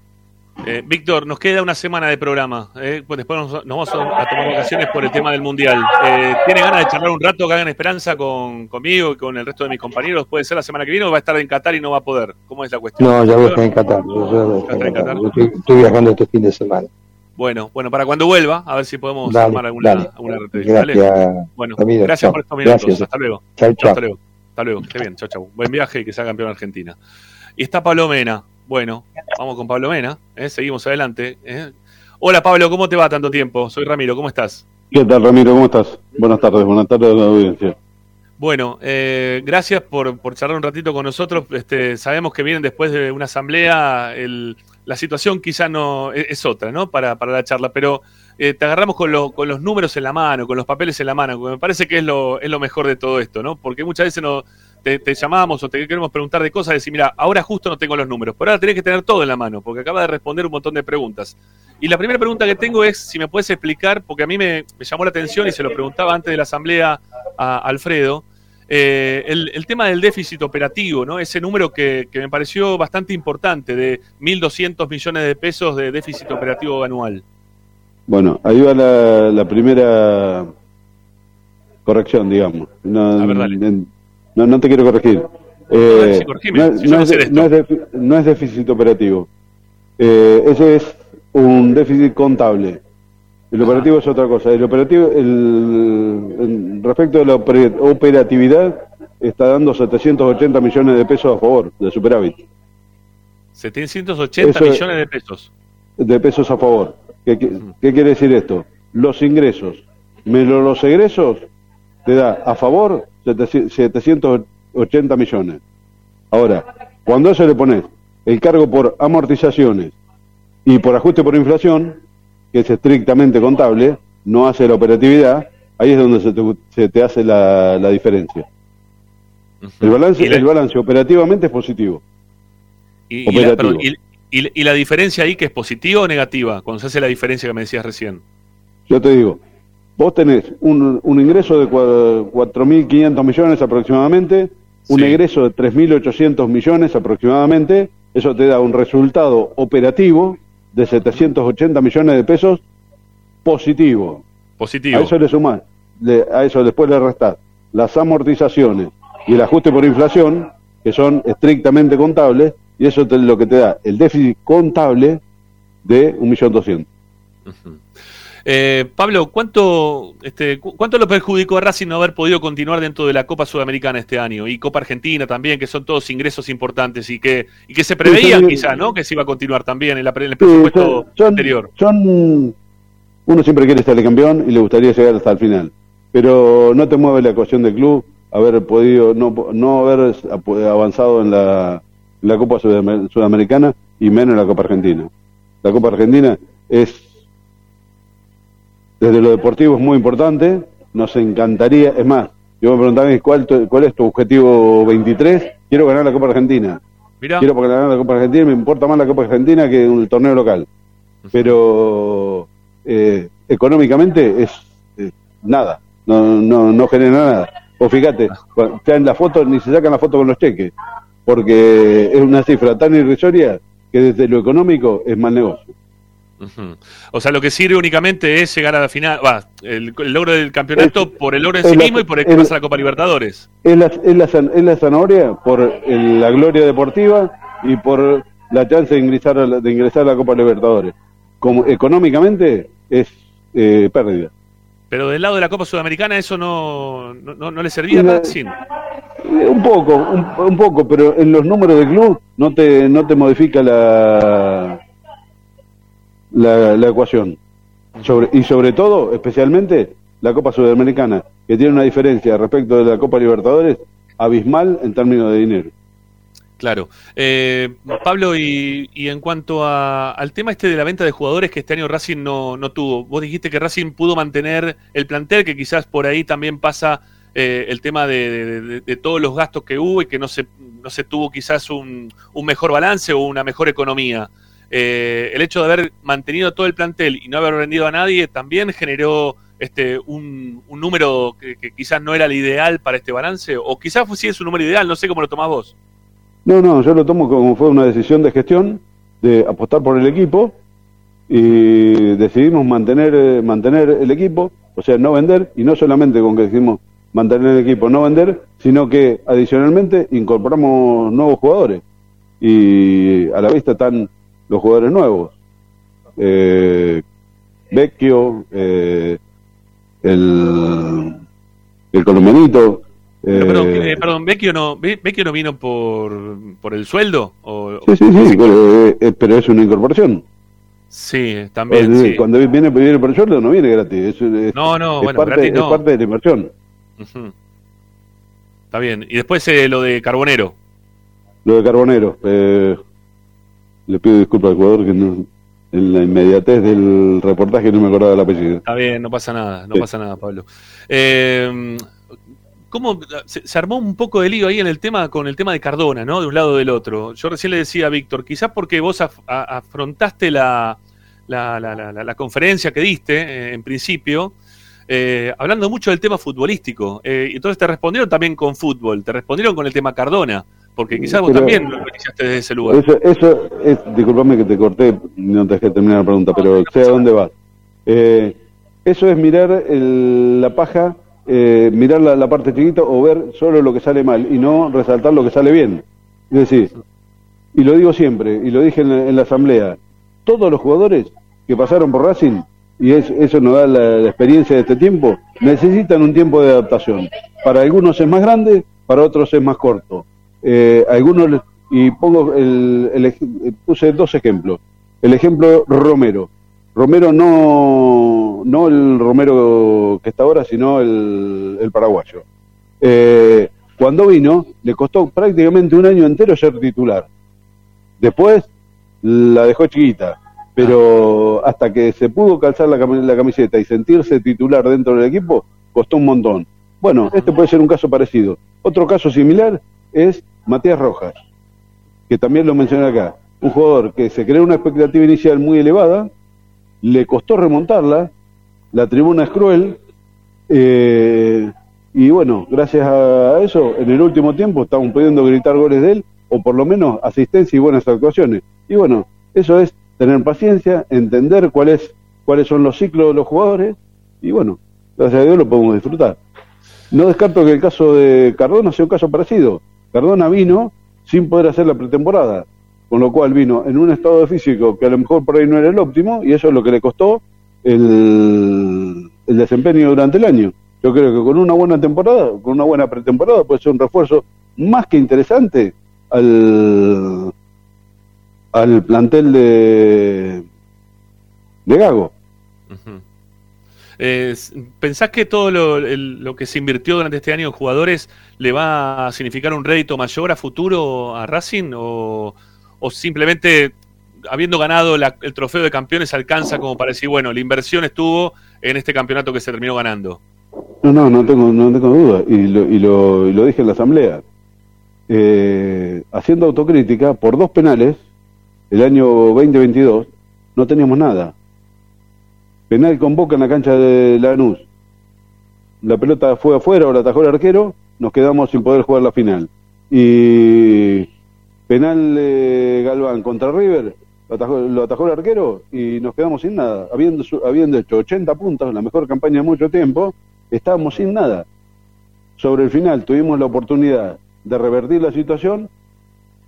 Eh, Víctor, nos queda una semana de programa. eh, pues después nos, nos vamos a, tomar vacaciones por el tema del Mundial. Eh, ¿Tiene ganas de charlar un rato que hagan esperanza con, conmigo y con el resto de mis compañeros? ¿Puede ser la semana que viene o va a estar en Qatar y no va a poder? ¿Cómo es la cuestión? No, ya voy a estar en Qatar. Yo, ya voy a estar en Qatar. Yo estoy, estoy viajando este fin de semana. Bueno, bueno, para cuando vuelva, a ver si podemos Dale, armar alguna, dale. alguna. Gracias, Bueno, gracias Chao. por estos minutos. Gracias. Hasta luego. Chau, chau. Hasta luego. Hasta luego. Que esté bien. Chau, chau. Buen viaje y que sea campeón Argentina. Y está Pablo Mena. Bueno, vamos con Pablo Mena. ¿eh? Seguimos adelante. ¿eh? Hola Pablo, ¿cómo te va tanto tiempo? Soy Ramiro, ¿cómo estás? ¿Qué tal, Ramiro? ¿Cómo estás? Buenas tardes, buenas tardes a la audiencia. Bueno, eh, gracias por, por charlar un ratito con nosotros. Este, sabemos que vienen después de una asamblea, el- la situación quizá no es, es otra, ¿no? Para, para la charla, pero eh, te agarramos con, lo- con los números en la mano, con los papeles en la mano, que me parece que es lo, es lo mejor de todo esto, ¿no? Porque muchas veces no, te, te llamamos o te queremos preguntar de cosas decir, mira, ahora justo no tengo los números, pero ahora tenés que tener todo en la mano, porque acaba de responder un montón de preguntas. Y la primera pregunta que tengo es si me puedes explicar, porque a mí me, llamó la atención y se lo preguntaba antes de la asamblea a Alfredo, eh, el, tema del déficit operativo, ¿no? Ese número que me pareció bastante importante, de 1.200 millones de pesos de déficit operativo anual. Bueno, ahí va la, la primera corrección, digamos. No, A ver, dale. en- no, no te quiero corregir. Eh, no, si es, sé de- esto. no es defi- no es déficit operativo. Eh, ese es un déficit contable. El operativo es otra cosa. El operativo, el, el- respecto de la oper- operatividad, está dando 780 millones de pesos a favor de superávit. 780 Eso es- millones de pesos. de pesos a favor. ¿Qué, qué, qué quiere decir esto? Los ingresos menos los egresos te da a favor 700 780 millones. Ahora, cuando eso le pones el cargo por amortizaciones y por ajuste por inflación, que es estrictamente contable, no hace la operatividad, ahí es donde se te, se te hace la, la diferencia. El balance, el operativamente es positivo. Y, y la, Operativo. y- y- y la diferencia ahí que es positiva o negativa, cuando se hace la diferencia que me decías recién. Yo te digo, vos tenés un, un ingreso de cua- 4.500 millones aproximadamente, un egreso de 3.800 millones aproximadamente, eso te da un resultado operativo de 780 millones de pesos positivo. Positivo. A eso le sumás, le- a eso después le restás las amortizaciones y el ajuste por inflación, que son estrictamente contables, y eso es lo que te da el déficit contable de 1.200.000. Eh, Pablo, ¿cuánto, este, cu- ¿cuánto lo perjudicó a Racing no haber podido continuar dentro de la Copa Sudamericana este año? Y Copa Argentina también, que son todos ingresos importantes y que, y que se preveían Sí, quizás, ¿no? Que se iba a continuar también en, la en el presupuesto son- anterior. Son, uno siempre quiere ser el campeón y le gustaría llegar hasta el final, pero no te mueve la ecuación del club haber podido, no, no haber avanzado en la, la Copa Sudam- Sudamericana y menos en la Copa Argentina. La Copa Argentina es, desde lo deportivo es muy importante, nos encantaría, es más, yo me preguntaba cuál, cuál es tu objetivo 23, quiero ganar la Copa Argentina. Mirá. Quiero ganar la Copa Argentina, me importa más la Copa Argentina que el torneo local. Pero eh, económicamente es eh, nada, no, no, no genera nada. O fíjate, ya en la foto ni se sacan la foto con los cheques, porque es una cifra tan irrisoria que desde lo económico es mal negocio. O sea, lo que sirve únicamente es llegar a la final, va, el, el logro del campeonato por el logro en sí la- mismo y por el que pasa a la Copa Libertadores. Es la, es la, es la zanahoria por el- la gloria deportiva y por la chance de ingresar a la, de ingresar a la Copa Libertadores. Como económicamente es eh, pérdida. Pero del lado de la Copa Sudamericana eso no, no, no- no le servía a No. Eh, Un poco, un, un poco, pero en los números del club no te, no te modifica la, la, la ecuación. Sobre, y sobre todo, especialmente, la Copa Sudamericana, que tiene una diferencia respecto de la Copa Libertadores abismal en términos de dinero. Claro. Eh, Pablo, y, y en cuanto a- al tema este de la venta de jugadores que este año Racing no, no tuvo, vos dijiste que Racing pudo mantener el plantel, que quizás por ahí también pasa eh, el tema de, todos los gastos que hubo y que no se, no se tuvo quizás un, un mejor balance o una mejor economía. Eh, el hecho de haber mantenido todo el plantel y no haber vendido a nadie también generó este, un, un número que, quizás no era el ideal para este balance, o quizás sí es un número ideal, no sé cómo lo tomás vos. No, no, yo lo tomo como fue una decisión de gestión de apostar por el equipo y decidimos mantener, eh, mantener el equipo, o sea, no vender, y no solamente con que decimos mantener el equipo, no vender, sino que adicionalmente incorporamos nuevos jugadores. Y a la vista están los jugadores nuevos. Eh, Vecchio, eh, el, el colombianito. Pero, eh, eh, perdón, Vecchio no, Ve- Vecchio no vino por, por el sueldo o sí, sí, sí, eh, eh, pero es una incorporación. sí, también sí. Cuando viene, viene por el sueldo no viene gratis. Es, es- No, no, es bueno, parte, gratis es no. parte de la inversión. Ujú. Está bien. Y después eh, lo de Carbonero. Lo de Carbonero. eh, le pido disculpas al jugador que no, en la inmediatez del reportaje no me acordaba del apellido. Está bien, no pasa nada, no Sí. pasa nada, Pablo. Eh, ¿Cómo se, se armó un poco de lío ahí en el tema con el tema de Cardona, ¿no? De un lado o del otro. Yo recién le decía a Víctor, quizás porque vos af- a- afrontaste la, la, la- la- la- la conferencia que diste eh, en principio, eh, hablando mucho del tema futbolístico. Eh, y entonces te respondieron también con fútbol, te respondieron con el tema Cardona, porque quizás vos Pero- también lo iniciaste desde ese lugar. Eso, eso es, disculpame que te corté, no te dejé terminar la pregunta, pero sé a dónde vas. Eh, eso es mirar el- la paja, eh, mirar la, la parte chiquita o ver solo lo que sale mal y no resaltar lo que sale bien. Es decir, y lo digo siempre, y lo dije en la, en la asamblea, todos los jugadores que pasaron por Racing, y es- eso nos da la, experiencia de este tiempo, necesitan un tiempo de adaptación. Para algunos es más grande, para otros es más corto. Eh, algunos, y pongo el, el puse dos ejemplos. El ejemplo Romero. Romero no, no el Romero que está ahora, sino el, el paraguayo. Eh, cuando vino, le costó prácticamente un año entero ser titular. Después la dejó chiquita, pero hasta que se pudo calzar la camiseta y sentirse titular dentro del equipo, costó un montón. Bueno, este puede ser un caso parecido. Otro caso similar es Matías Rojas, que también lo mencioné acá. Un jugador que se creó una expectativa inicial muy elevada, le costó remontarla, la tribuna es cruel, eh, y bueno, gracias a eso, en el último tiempo estamos pudiendo gritar goles de él, o por lo menos asistencia y buenas actuaciones. Y bueno, eso es tener paciencia, entender cuál es, cuáles son los ciclos de los jugadores, y bueno, gracias a Dios lo podemos disfrutar. No descarto que el caso de Cardona sea un caso parecido. Cardona vino sin poder hacer la pretemporada, con lo cual vino en un estado físico que a lo mejor por ahí no era el óptimo, y eso es lo que le costó el, el desempeño durante el año. Yo creo que con una buena temporada, con una buena pretemporada, puede ser un refuerzo más que interesante al, al plantel de, de Gago. Eh, s- ¿Pensás que todo lo, el- lo que se invirtió durante este año en jugadores le va a significar un rédito mayor a futuro a Racing? ¿O, o simplemente habiendo ganado la- el trofeo de campeones alcanza como para decir, bueno, la inversión estuvo en este campeonato que se terminó ganando? No, no, no tengo, no tengo duda, y lo, y lo, y lo dije en la asamblea. Eh, haciendo autocrítica, por dos penales, el año 2022, no teníamos nada. Penal con Boca en la cancha de Lanús. La pelota fue afuera o atajó el arquero, nos quedamos sin poder jugar la final. Y penal de Galván contra River, lo atajó, el arquero y nos quedamos sin nada. Habiendo, habiendo hecho 80 puntos, la mejor campaña de mucho tiempo, estábamos sin nada. Sobre el final tuvimos la oportunidad de revertir la situación,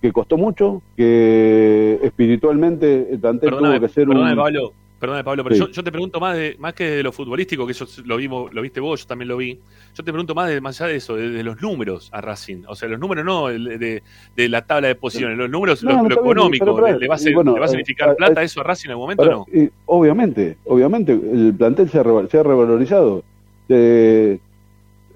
que costó mucho, que espiritualmente el plantel Perdóname, tuvo que ser perdóname, un... Pablo, perdóname, Pablo, pero Sí. yo, yo te pregunto más de más que de lo futbolístico, que eso lo vimos, lo viste vos, yo también lo vi. Yo te pregunto más de más allá de eso, de, de los números a Racing. O sea, los números no de, de la tabla de posiciones, los números, No, lo, económico. pero, pero, ¿Le, va a, y ser- bueno, le va a significar eh, plata eh, eso a Racing en algún momento o no? y obviamente, obviamente, el plantel se ha, se ha revalorizado. Eh,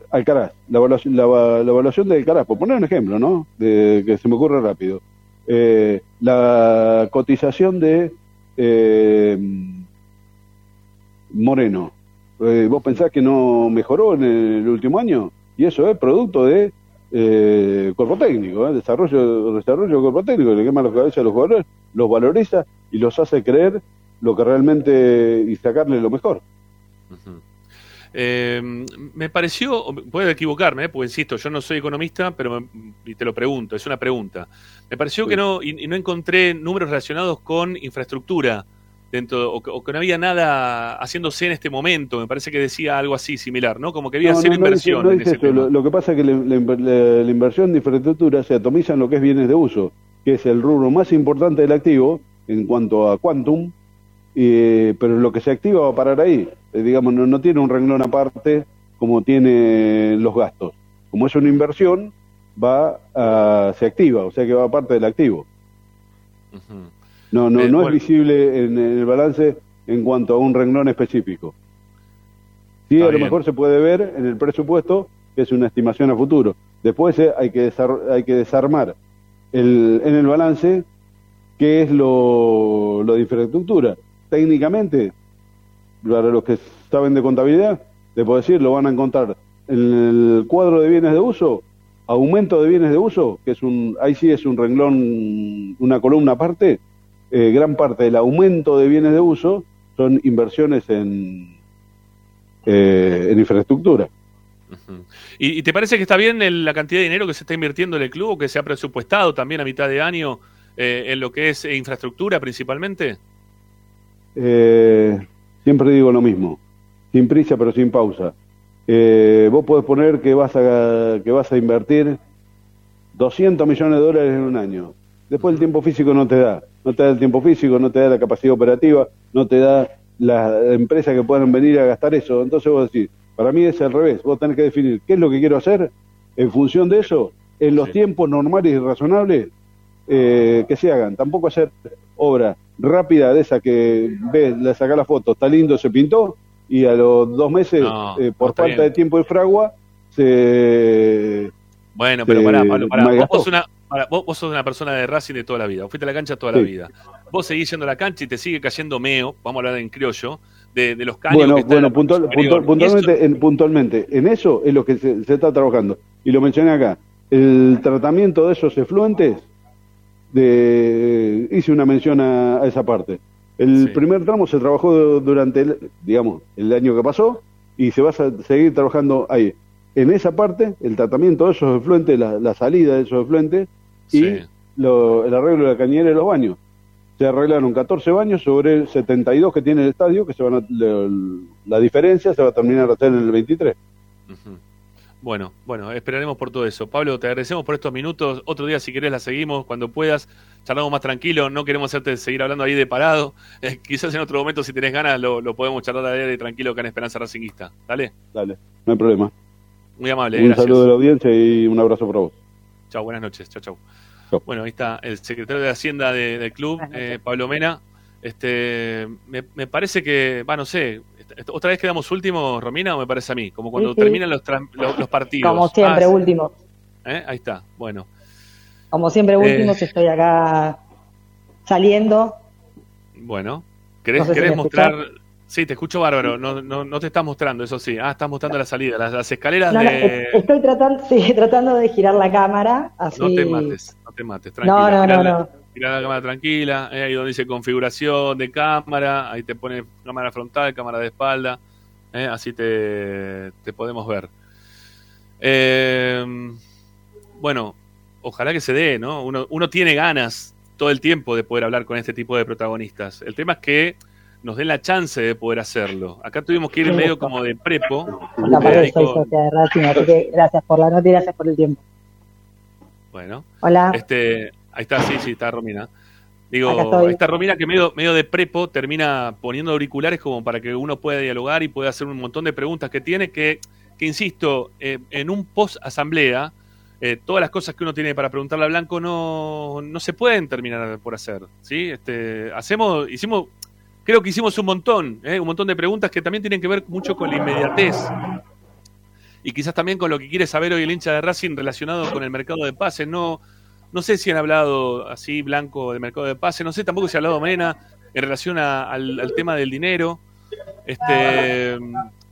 Alcaraz, la evaluación, la, la evaluación de Alcaraz, por poner un ejemplo, ¿no? De, que se me ocurre rápido. Eh, la cotización de eh, Moreno. Eh, ¿Vos pensás que no mejoró en el último año? Y eso es producto de eh, cuerpo técnico, ¿eh? desarrollo, desarrollo de cuerpo técnico, le quema la cabeza a los jugadores, los valoriza y los hace creer lo que realmente y sacarle lo mejor. Eh, me pareció, puedo equivocarme, eh, porque insisto, yo no soy economista, pero me- y te lo pregunto, es una pregunta. Me pareció que no, y, y no encontré números relacionados con infraestructura dentro, o que, o que no había nada haciéndose en este momento. Me parece que decía algo así similar, ¿no? Como que había No, inversión no en dice ese eso. tema. Lo, lo que pasa es que la, la inver- la- la inversión de infraestructura se atomiza en lo que es bienes de uso, que es el rubro más importante del activo en cuanto a quantum, eh, pero lo que se activa va a parar ahí. Eh, digamos, no, no tiene un renglón aparte como tiene los gastos. Como es una inversión, va a- se activa, o sea que va a parte del activo. No, no, Eh, no bueno. es visible en, en el balance en cuanto a un renglón específico. Sí, Está a lo mejor se puede ver en el presupuesto, que es una estimación a futuro. Después eh, hay, que hay que desarmar el, en el balance qué es lo, lo de infraestructura. Técnicamente, para los que saben de contabilidad, te puedo decir, lo van a encontrar en el cuadro de bienes de uso, aumento de bienes de uso, que es un, ahí sí es un renglón, una columna aparte, eh, gran parte del aumento de bienes de uso son inversiones en, eh, en infraestructura. ¿Y, y te parece que está bien el- la cantidad de dinero que se está invirtiendo en el club o que se ha presupuestado también a mitad de año eh, en lo que es infraestructura principalmente? Eh, siempre digo lo mismo, sin prisa pero sin pausa. Eh, vos podés poner que vas a que vas a invertir 200 millones de dólares en un año. Después el tiempo físico no te da, no te da el tiempo físico, no te da la capacidad operativa, no te da las empresas que puedan venir a gastar eso. Entonces vos decís, para mí es al revés, vos tenés que definir qué es lo que quiero hacer en función de eso, en los tiempos normales y razonables eh, que se hagan. Tampoco hacer obra rápida de esa que ves, le sacás la foto, está lindo, se pintó, y a los dos meses, No, eh, por falta bien. de tiempo de fragua, se... Bueno, pero se pará, Pablo, pará. Vos, sos una, pará, vos- vos sos una persona de Racing de toda la vida. Vos fuiste a la cancha toda la vida. Vos seguís yendo a la cancha y te sigue cayendo meo, vamos a hablar en criollo, de, de los caños Bueno, que bueno puntual- eso- puntualmente, en, puntualmente, en eso es lo que se, se está trabajando. Y lo mencioné acá. El tratamiento de esos efluentes, de, hice una mención a, a esa parte. El primer tramo se trabajó durante, el, digamos, el año que pasó y se va a seguir trabajando ahí. En esa parte, el tratamiento de esos efluentes, la, la salida de esos efluentes y lo- el arreglo de la cañera y los baños. Se arreglaron 14 baños sobre 72 que tiene el estadio, que se van a, la, la diferencia se va a terminar a hacer en el 23. Bueno, bueno, esperaremos por todo eso. Pablo, te agradecemos por estos minutos. Otro día, si querés, la seguimos cuando puedas. Charlamos más tranquilo. No queremos hacerte seguir hablando ahí de parado. (laughs) Eh, quizás en otro momento, si tenés ganas, lo, lo podemos charlar ahí de tranquilo acá en Esperanza Racingista. Dale. Dale, no hay problema. Muy amable, un gracias. saludo de la audiencia y un abrazo para vos. Chao, buenas noches. Chao, chao. Bueno, ahí está el secretario de Hacienda de- del club, eh, Pablo Mena. Este, me, me parece que, va, no sé, otra vez quedamos últimos, Romina, o me parece a mí, como cuando Sí, sí. terminan los, los, los partidos. Como siempre, Ah, sí. último. ¿Eh? Ahí está, bueno. Como siempre, Eh. último, si estoy acá saliendo. Bueno, ¿querés, No sé si querés me mostrar? escuchás. Sí, te escucho bárbaro. No, no, no te estás mostrando, eso sí. Ah, estás mostrando la salida, las, las escaleras No, no, de. es- estoy tratando, (laughs) sí, tratando de girar la cámara, así. No te mates, no te mates, No, tranquila. no, no, la- no. Girá la cámara tranquila, eh, ahí donde dice configuración de cámara, ahí te pone cámara frontal, cámara de espalda, eh, así te, te podemos ver. Eh, bueno, ojalá que se dé, ¿no? Uno, uno tiene ganas todo el tiempo de poder hablar con este tipo de protagonistas. El tema es que nos den la chance de poder hacerlo. Acá tuvimos que ir medio como de prepo. Hasta eh, con- de Racing, así que gracias por la nota y gracias por el tiempo. Bueno. Hola. Este, ahí está, sí, sí, está Romina. Digo, está Romina que medio, medio de prepo termina poniendo auriculares como para que uno pueda dialogar y pueda hacer un montón de preguntas que tiene que, que insisto, eh, en un post-asamblea, eh, todas las cosas que uno tiene para preguntarle a Blanco no, no se pueden terminar por hacer. ¿sí? Este, hacemos, hicimos, creo que hicimos un montón, ¿eh? un montón de preguntas que también tienen que ver mucho con la inmediatez y quizás también con lo que quiere saber hoy el hincha de Racing relacionado con el mercado de pases. No, no sé si han hablado así Blanco de mercado de pases, no sé tampoco si ha hablado Mena en relación al, tema del dinero. Este,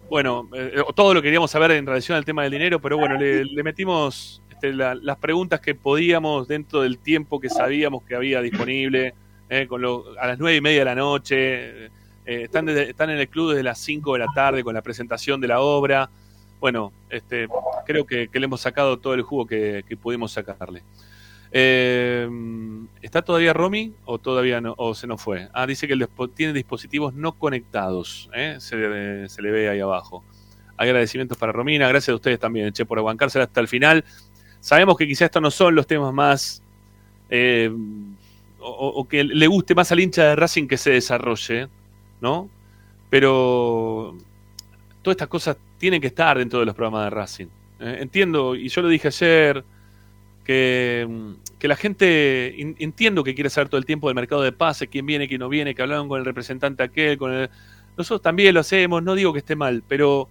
bueno, eh, todo lo queríamos saber en relación al tema del dinero, pero bueno, le, le metimos este, la- las preguntas que podíamos dentro del tiempo que sabíamos que había disponible, eh, con lo- a las nueve y media de la noche. Eh, están, desde- están en el club desde las 5 de la tarde con la presentación de la obra. Bueno, este, creo que, que le hemos sacado todo el jugo que, que pudimos sacarle. Eh, ¿Está todavía Romy o todavía no? ¿O se nos fue? Ah, dice que tiene dispositivos no conectados. ¿eh? Se, le- ve ahí abajo. Hay agradecimientos para Romina. Gracias a ustedes también, che, por aguantársela hasta el final. Sabemos que quizás estos no son los temas más. eh, o, que le guste más al hincha de Racing que se desarrolle, ¿no? Pero todas estas cosas tienen que estar dentro de los programas de Racing. Entiendo, y yo lo dije ayer, que, mm, que la gente, in- entiendo que quiere saber todo el tiempo del mercado de pases, quién viene, quién no viene, que hablaron con el representante aquel, con el... Nosotros también lo hacemos, no digo que esté mal, pero,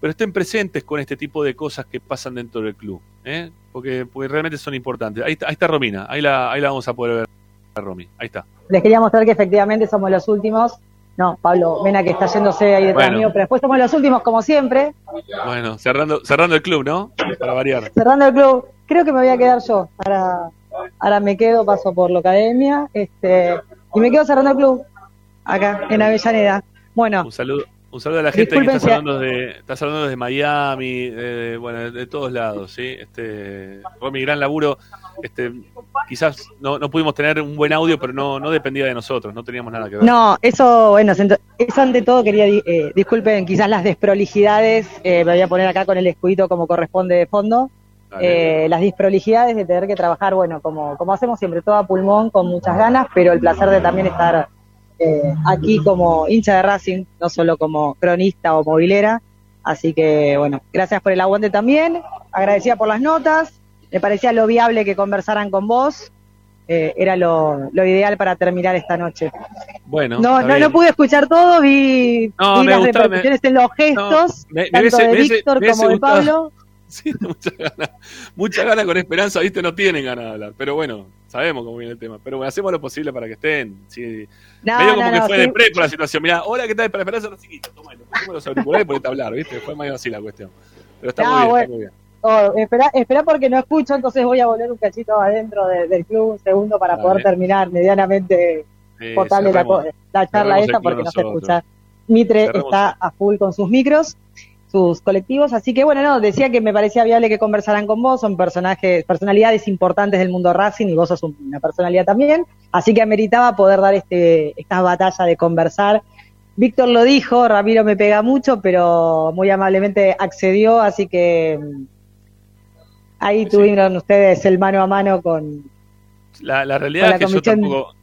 pero estén presentes con este tipo de cosas que pasan dentro del club, ¿eh? porque, porque realmente son importantes. Ahí está, ahí está Romina, ahí la, ahí la vamos a poder ver, a Romy, ahí está. Les quería mostrar que efectivamente somos los últimos. No, Pablo Mena que está yéndose ahí detrás Bueno. mío, pero después somos los últimos como siempre. Bueno, cerrando, cerrando el club, ¿no? Para variar. Cerrando el club, creo que me voy a quedar yo. Ahora, ahora me quedo, paso por la academia, este, y me quedo cerrando el club, acá, en Avellaneda. Bueno, Un saludo, un saludo a la gente que está si- hablando de, está hablando desde Miami, de, bueno, de, de todos lados, ¿sí? Este, Romy, gran laburo. Este, quizás no, no pudimos tener un buen audio, pero no, no dependía de nosotros, no teníamos nada que ver. No, eso, bueno, eso ante todo quería, eh, disculpen quizás las desprolijidades, eh, me voy a poner acá con el escudito como corresponde de fondo. Eh, las desprolijidades de tener que trabajar, bueno, como, como hacemos siempre, todo a pulmón, con muchas ganas, pero el placer de también estar eh, aquí como hincha de Racing, no solo como cronista o movilera, así que bueno, gracias por el aguante también, agradecida por las notas, me parecía lo viable que conversaran con vos, eh, era lo, lo ideal para terminar esta noche. Bueno, No, no, no pude escuchar todo, vi, No, vi las gustó, repercusiones en los gestos, me tanto hubiese- de Víctor como de. Pablo. (laughs) Sí, mucha ganas, mucha ganas con esperanza, viste, no tienen ganas de hablar. Pero bueno, sabemos cómo viene el tema. Pero bueno, hacemos lo posible para que estén. Sí. No, medio no, como que fue sí. de pre por la situación. Mirá, hola, ¿qué tal? Para esperanza, chiquito, toma, le pusimos los auriculares y ponete a hablar, viste. Fue medio así la cuestión. Pero está muy bien, bueno. está muy bien. Oh, espera, espera porque no escucho, entonces voy a volver un cachito adentro de- del club, un segundo, para poder terminar medianamente Sí, potable la, la charla esta porque no se escucha. Mitre está a full con sus micros, sus colectivos, así que bueno, no, decía que me parecía viable que conversaran con vos, son personajes, personalidades importantes del mundo Racing y vos sos un- una personalidad también, así que ameritaba poder dar este, esta batalla de conversar. Víctor lo dijo, Ramiro me pega mucho, pero muy amablemente accedió, así que mm, ahí tuvieron ustedes el mano a mano con, La, la con realidad la es que yo comisión. tampoco.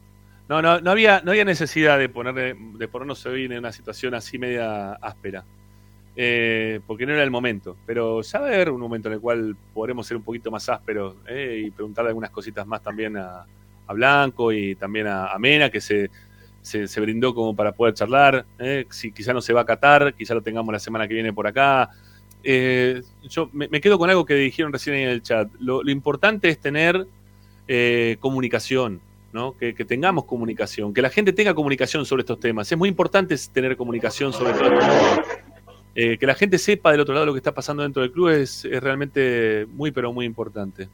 No, no, no había, no había necesidad de ponerle, de ponernos hoy en una situación así media áspera. Eh, porque no era el momento. Pero ya va a haber un momento en el cual podremos ser un poquito más ásperos eh, y preguntarle algunas cositas más también a, Blanco y también a, Mena, que se, se, brindó como para poder charlar. eh, si quizá no se va a Qatar, quizá lo tengamos la semana que viene por acá. Eh, yo me, quedo con algo que dijeron recién en el chat. Lo, importante es tener eh, comunicación, ¿no? Que, tengamos comunicación, que la gente tenga comunicación sobre estos temas. Es muy importante tener comunicación sobre estos. Eh, que la gente sepa del otro lado lo que está pasando dentro del club es, es realmente muy, pero muy importante.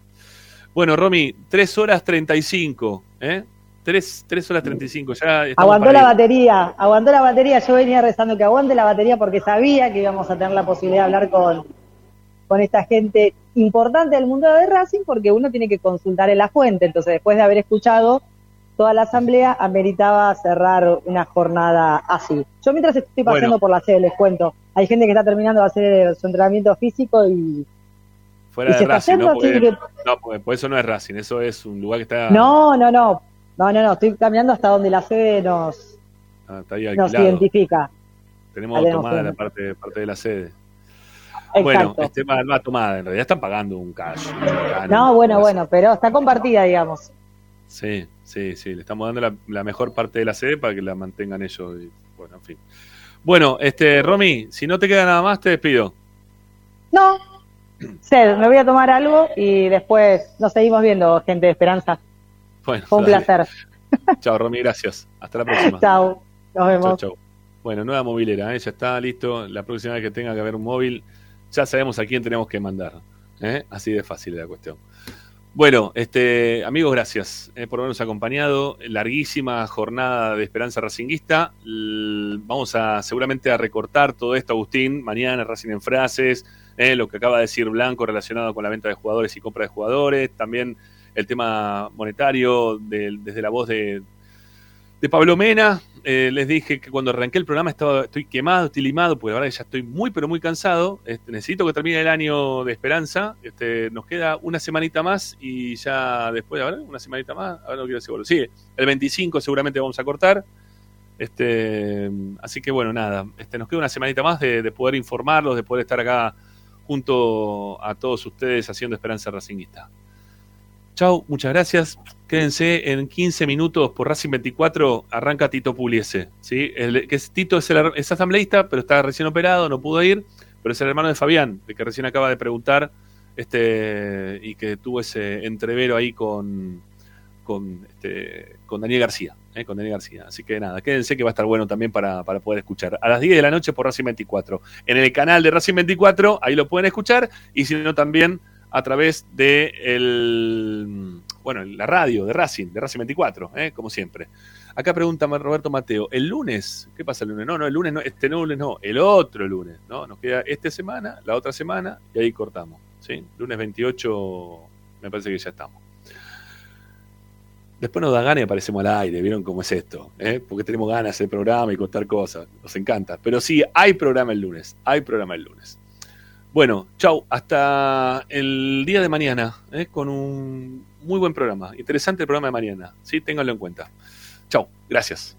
Bueno, Romy, 3 horas 35, ¿eh? 3, horas 35, ya Aguantó la batería, aguantó la batería. Yo venía rezando que aguante la batería porque sabía que íbamos a tener la posibilidad de hablar con, con esta gente importante del mundo de Racing porque uno tiene que consultar en la fuente. Entonces, después de haber escuchado toda la asamblea, ameritaba cerrar una jornada así. Yo mientras estoy paseando Bueno. por la sede, les cuento, hay gente que está terminando de hacer su entrenamiento físico y... Fuera y de se está Racing, ¿no? Porque, que- no, porque por eso no es Racing, eso es un lugar que está, No, no, no. No, no, no. Estoy caminando hasta donde la sede nos, ah, está ahí nos identifica. Tenemos tomada la parte, parte de la sede. Exacto. Bueno, este va, va tomada, en realidad están pagando un cash. un canon, No, bueno, bueno, pero está compartida, digamos. Sí, sí, sí, le estamos dando la, la mejor parte de la sede para que la mantengan ellos. y, bueno, en fin. Bueno, este, Romy, si no te queda nada más, te despido. No, Sed, me voy a tomar algo y después nos seguimos viendo, gente de Esperanza. Bueno, Fue un dale. placer. (laughs) Chao, Romy, gracias. Hasta la próxima. Chao, nos vemos. Chau. Bueno, nueva movilera, ¿eh? ya está listo. La próxima vez que tenga que haber un móvil, ya sabemos a quién tenemos que mandar. ¿eh? Así de fácil la cuestión. Bueno, este, amigos, gracias eh, por habernos acompañado. Larguísima jornada de Esperanza Racinguista. Vamos a seguramente a recortar todo esto, Agustín, mañana Racing en frases, eh, lo que acaba de decir Blanco relacionado con la venta de jugadores y compra de jugadores, también el tema monetario desde la voz de, de Pablo Mena. Eh, les dije que cuando arranqué el programa estaba, estoy quemado, estoy limado, porque la verdad ya estoy muy, pero muy cansado. Este, necesito que termine el año de esperanza. Este, nos queda una semanita más y ya después, a una semanita más. Ahora no quiero bueno, sí, el 25 seguramente vamos a cortar. Este, así que bueno, nada, este, nos queda una semanita más de, de poder informarlos, de poder estar acá junto a todos ustedes haciendo Esperanza Racinguista. Chau, muchas gracias. Quédense en 15 minutos por Racing 24. Arranca Tito Puliese. ¿sí? El, que Tito es, el, es asambleísta, pero está recién operado, no pudo ir. Pero es el hermano de Fabián, de que recién acaba de preguntar este, y que tuvo ese entrevero ahí con, con, este, con Daniel García. ¿eh? Con Daniel García. Así que nada, quédense que va a estar bueno también para, para poder escuchar. A las 10 de la noche por Racing 24. En el canal de Racing 24, ahí lo pueden escuchar. Y si no, también a través de el, bueno, la radio de Racing, de Racing 24, ¿eh? como siempre. Acá pregunta Roberto Mateo, ¿el lunes? ¿Qué pasa el lunes? No, no, el lunes no, este lunes no, el otro lunes, ¿no? Nos queda esta semana, la otra semana, y ahí cortamos, ¿sí? Lunes 28, me parece que ya estamos. Después nos da ganas y aparecemos al aire, ¿vieron cómo es esto? ¿Eh? Porque tenemos ganas de programa y contar cosas, nos encanta. Pero sí, hay programa el lunes, hay programa el lunes. Bueno, chau, hasta el día de mañana, ¿eh? con un muy buen programa. Interesante el programa de mañana, ¿sí? Ténganlo en cuenta. Chau, gracias.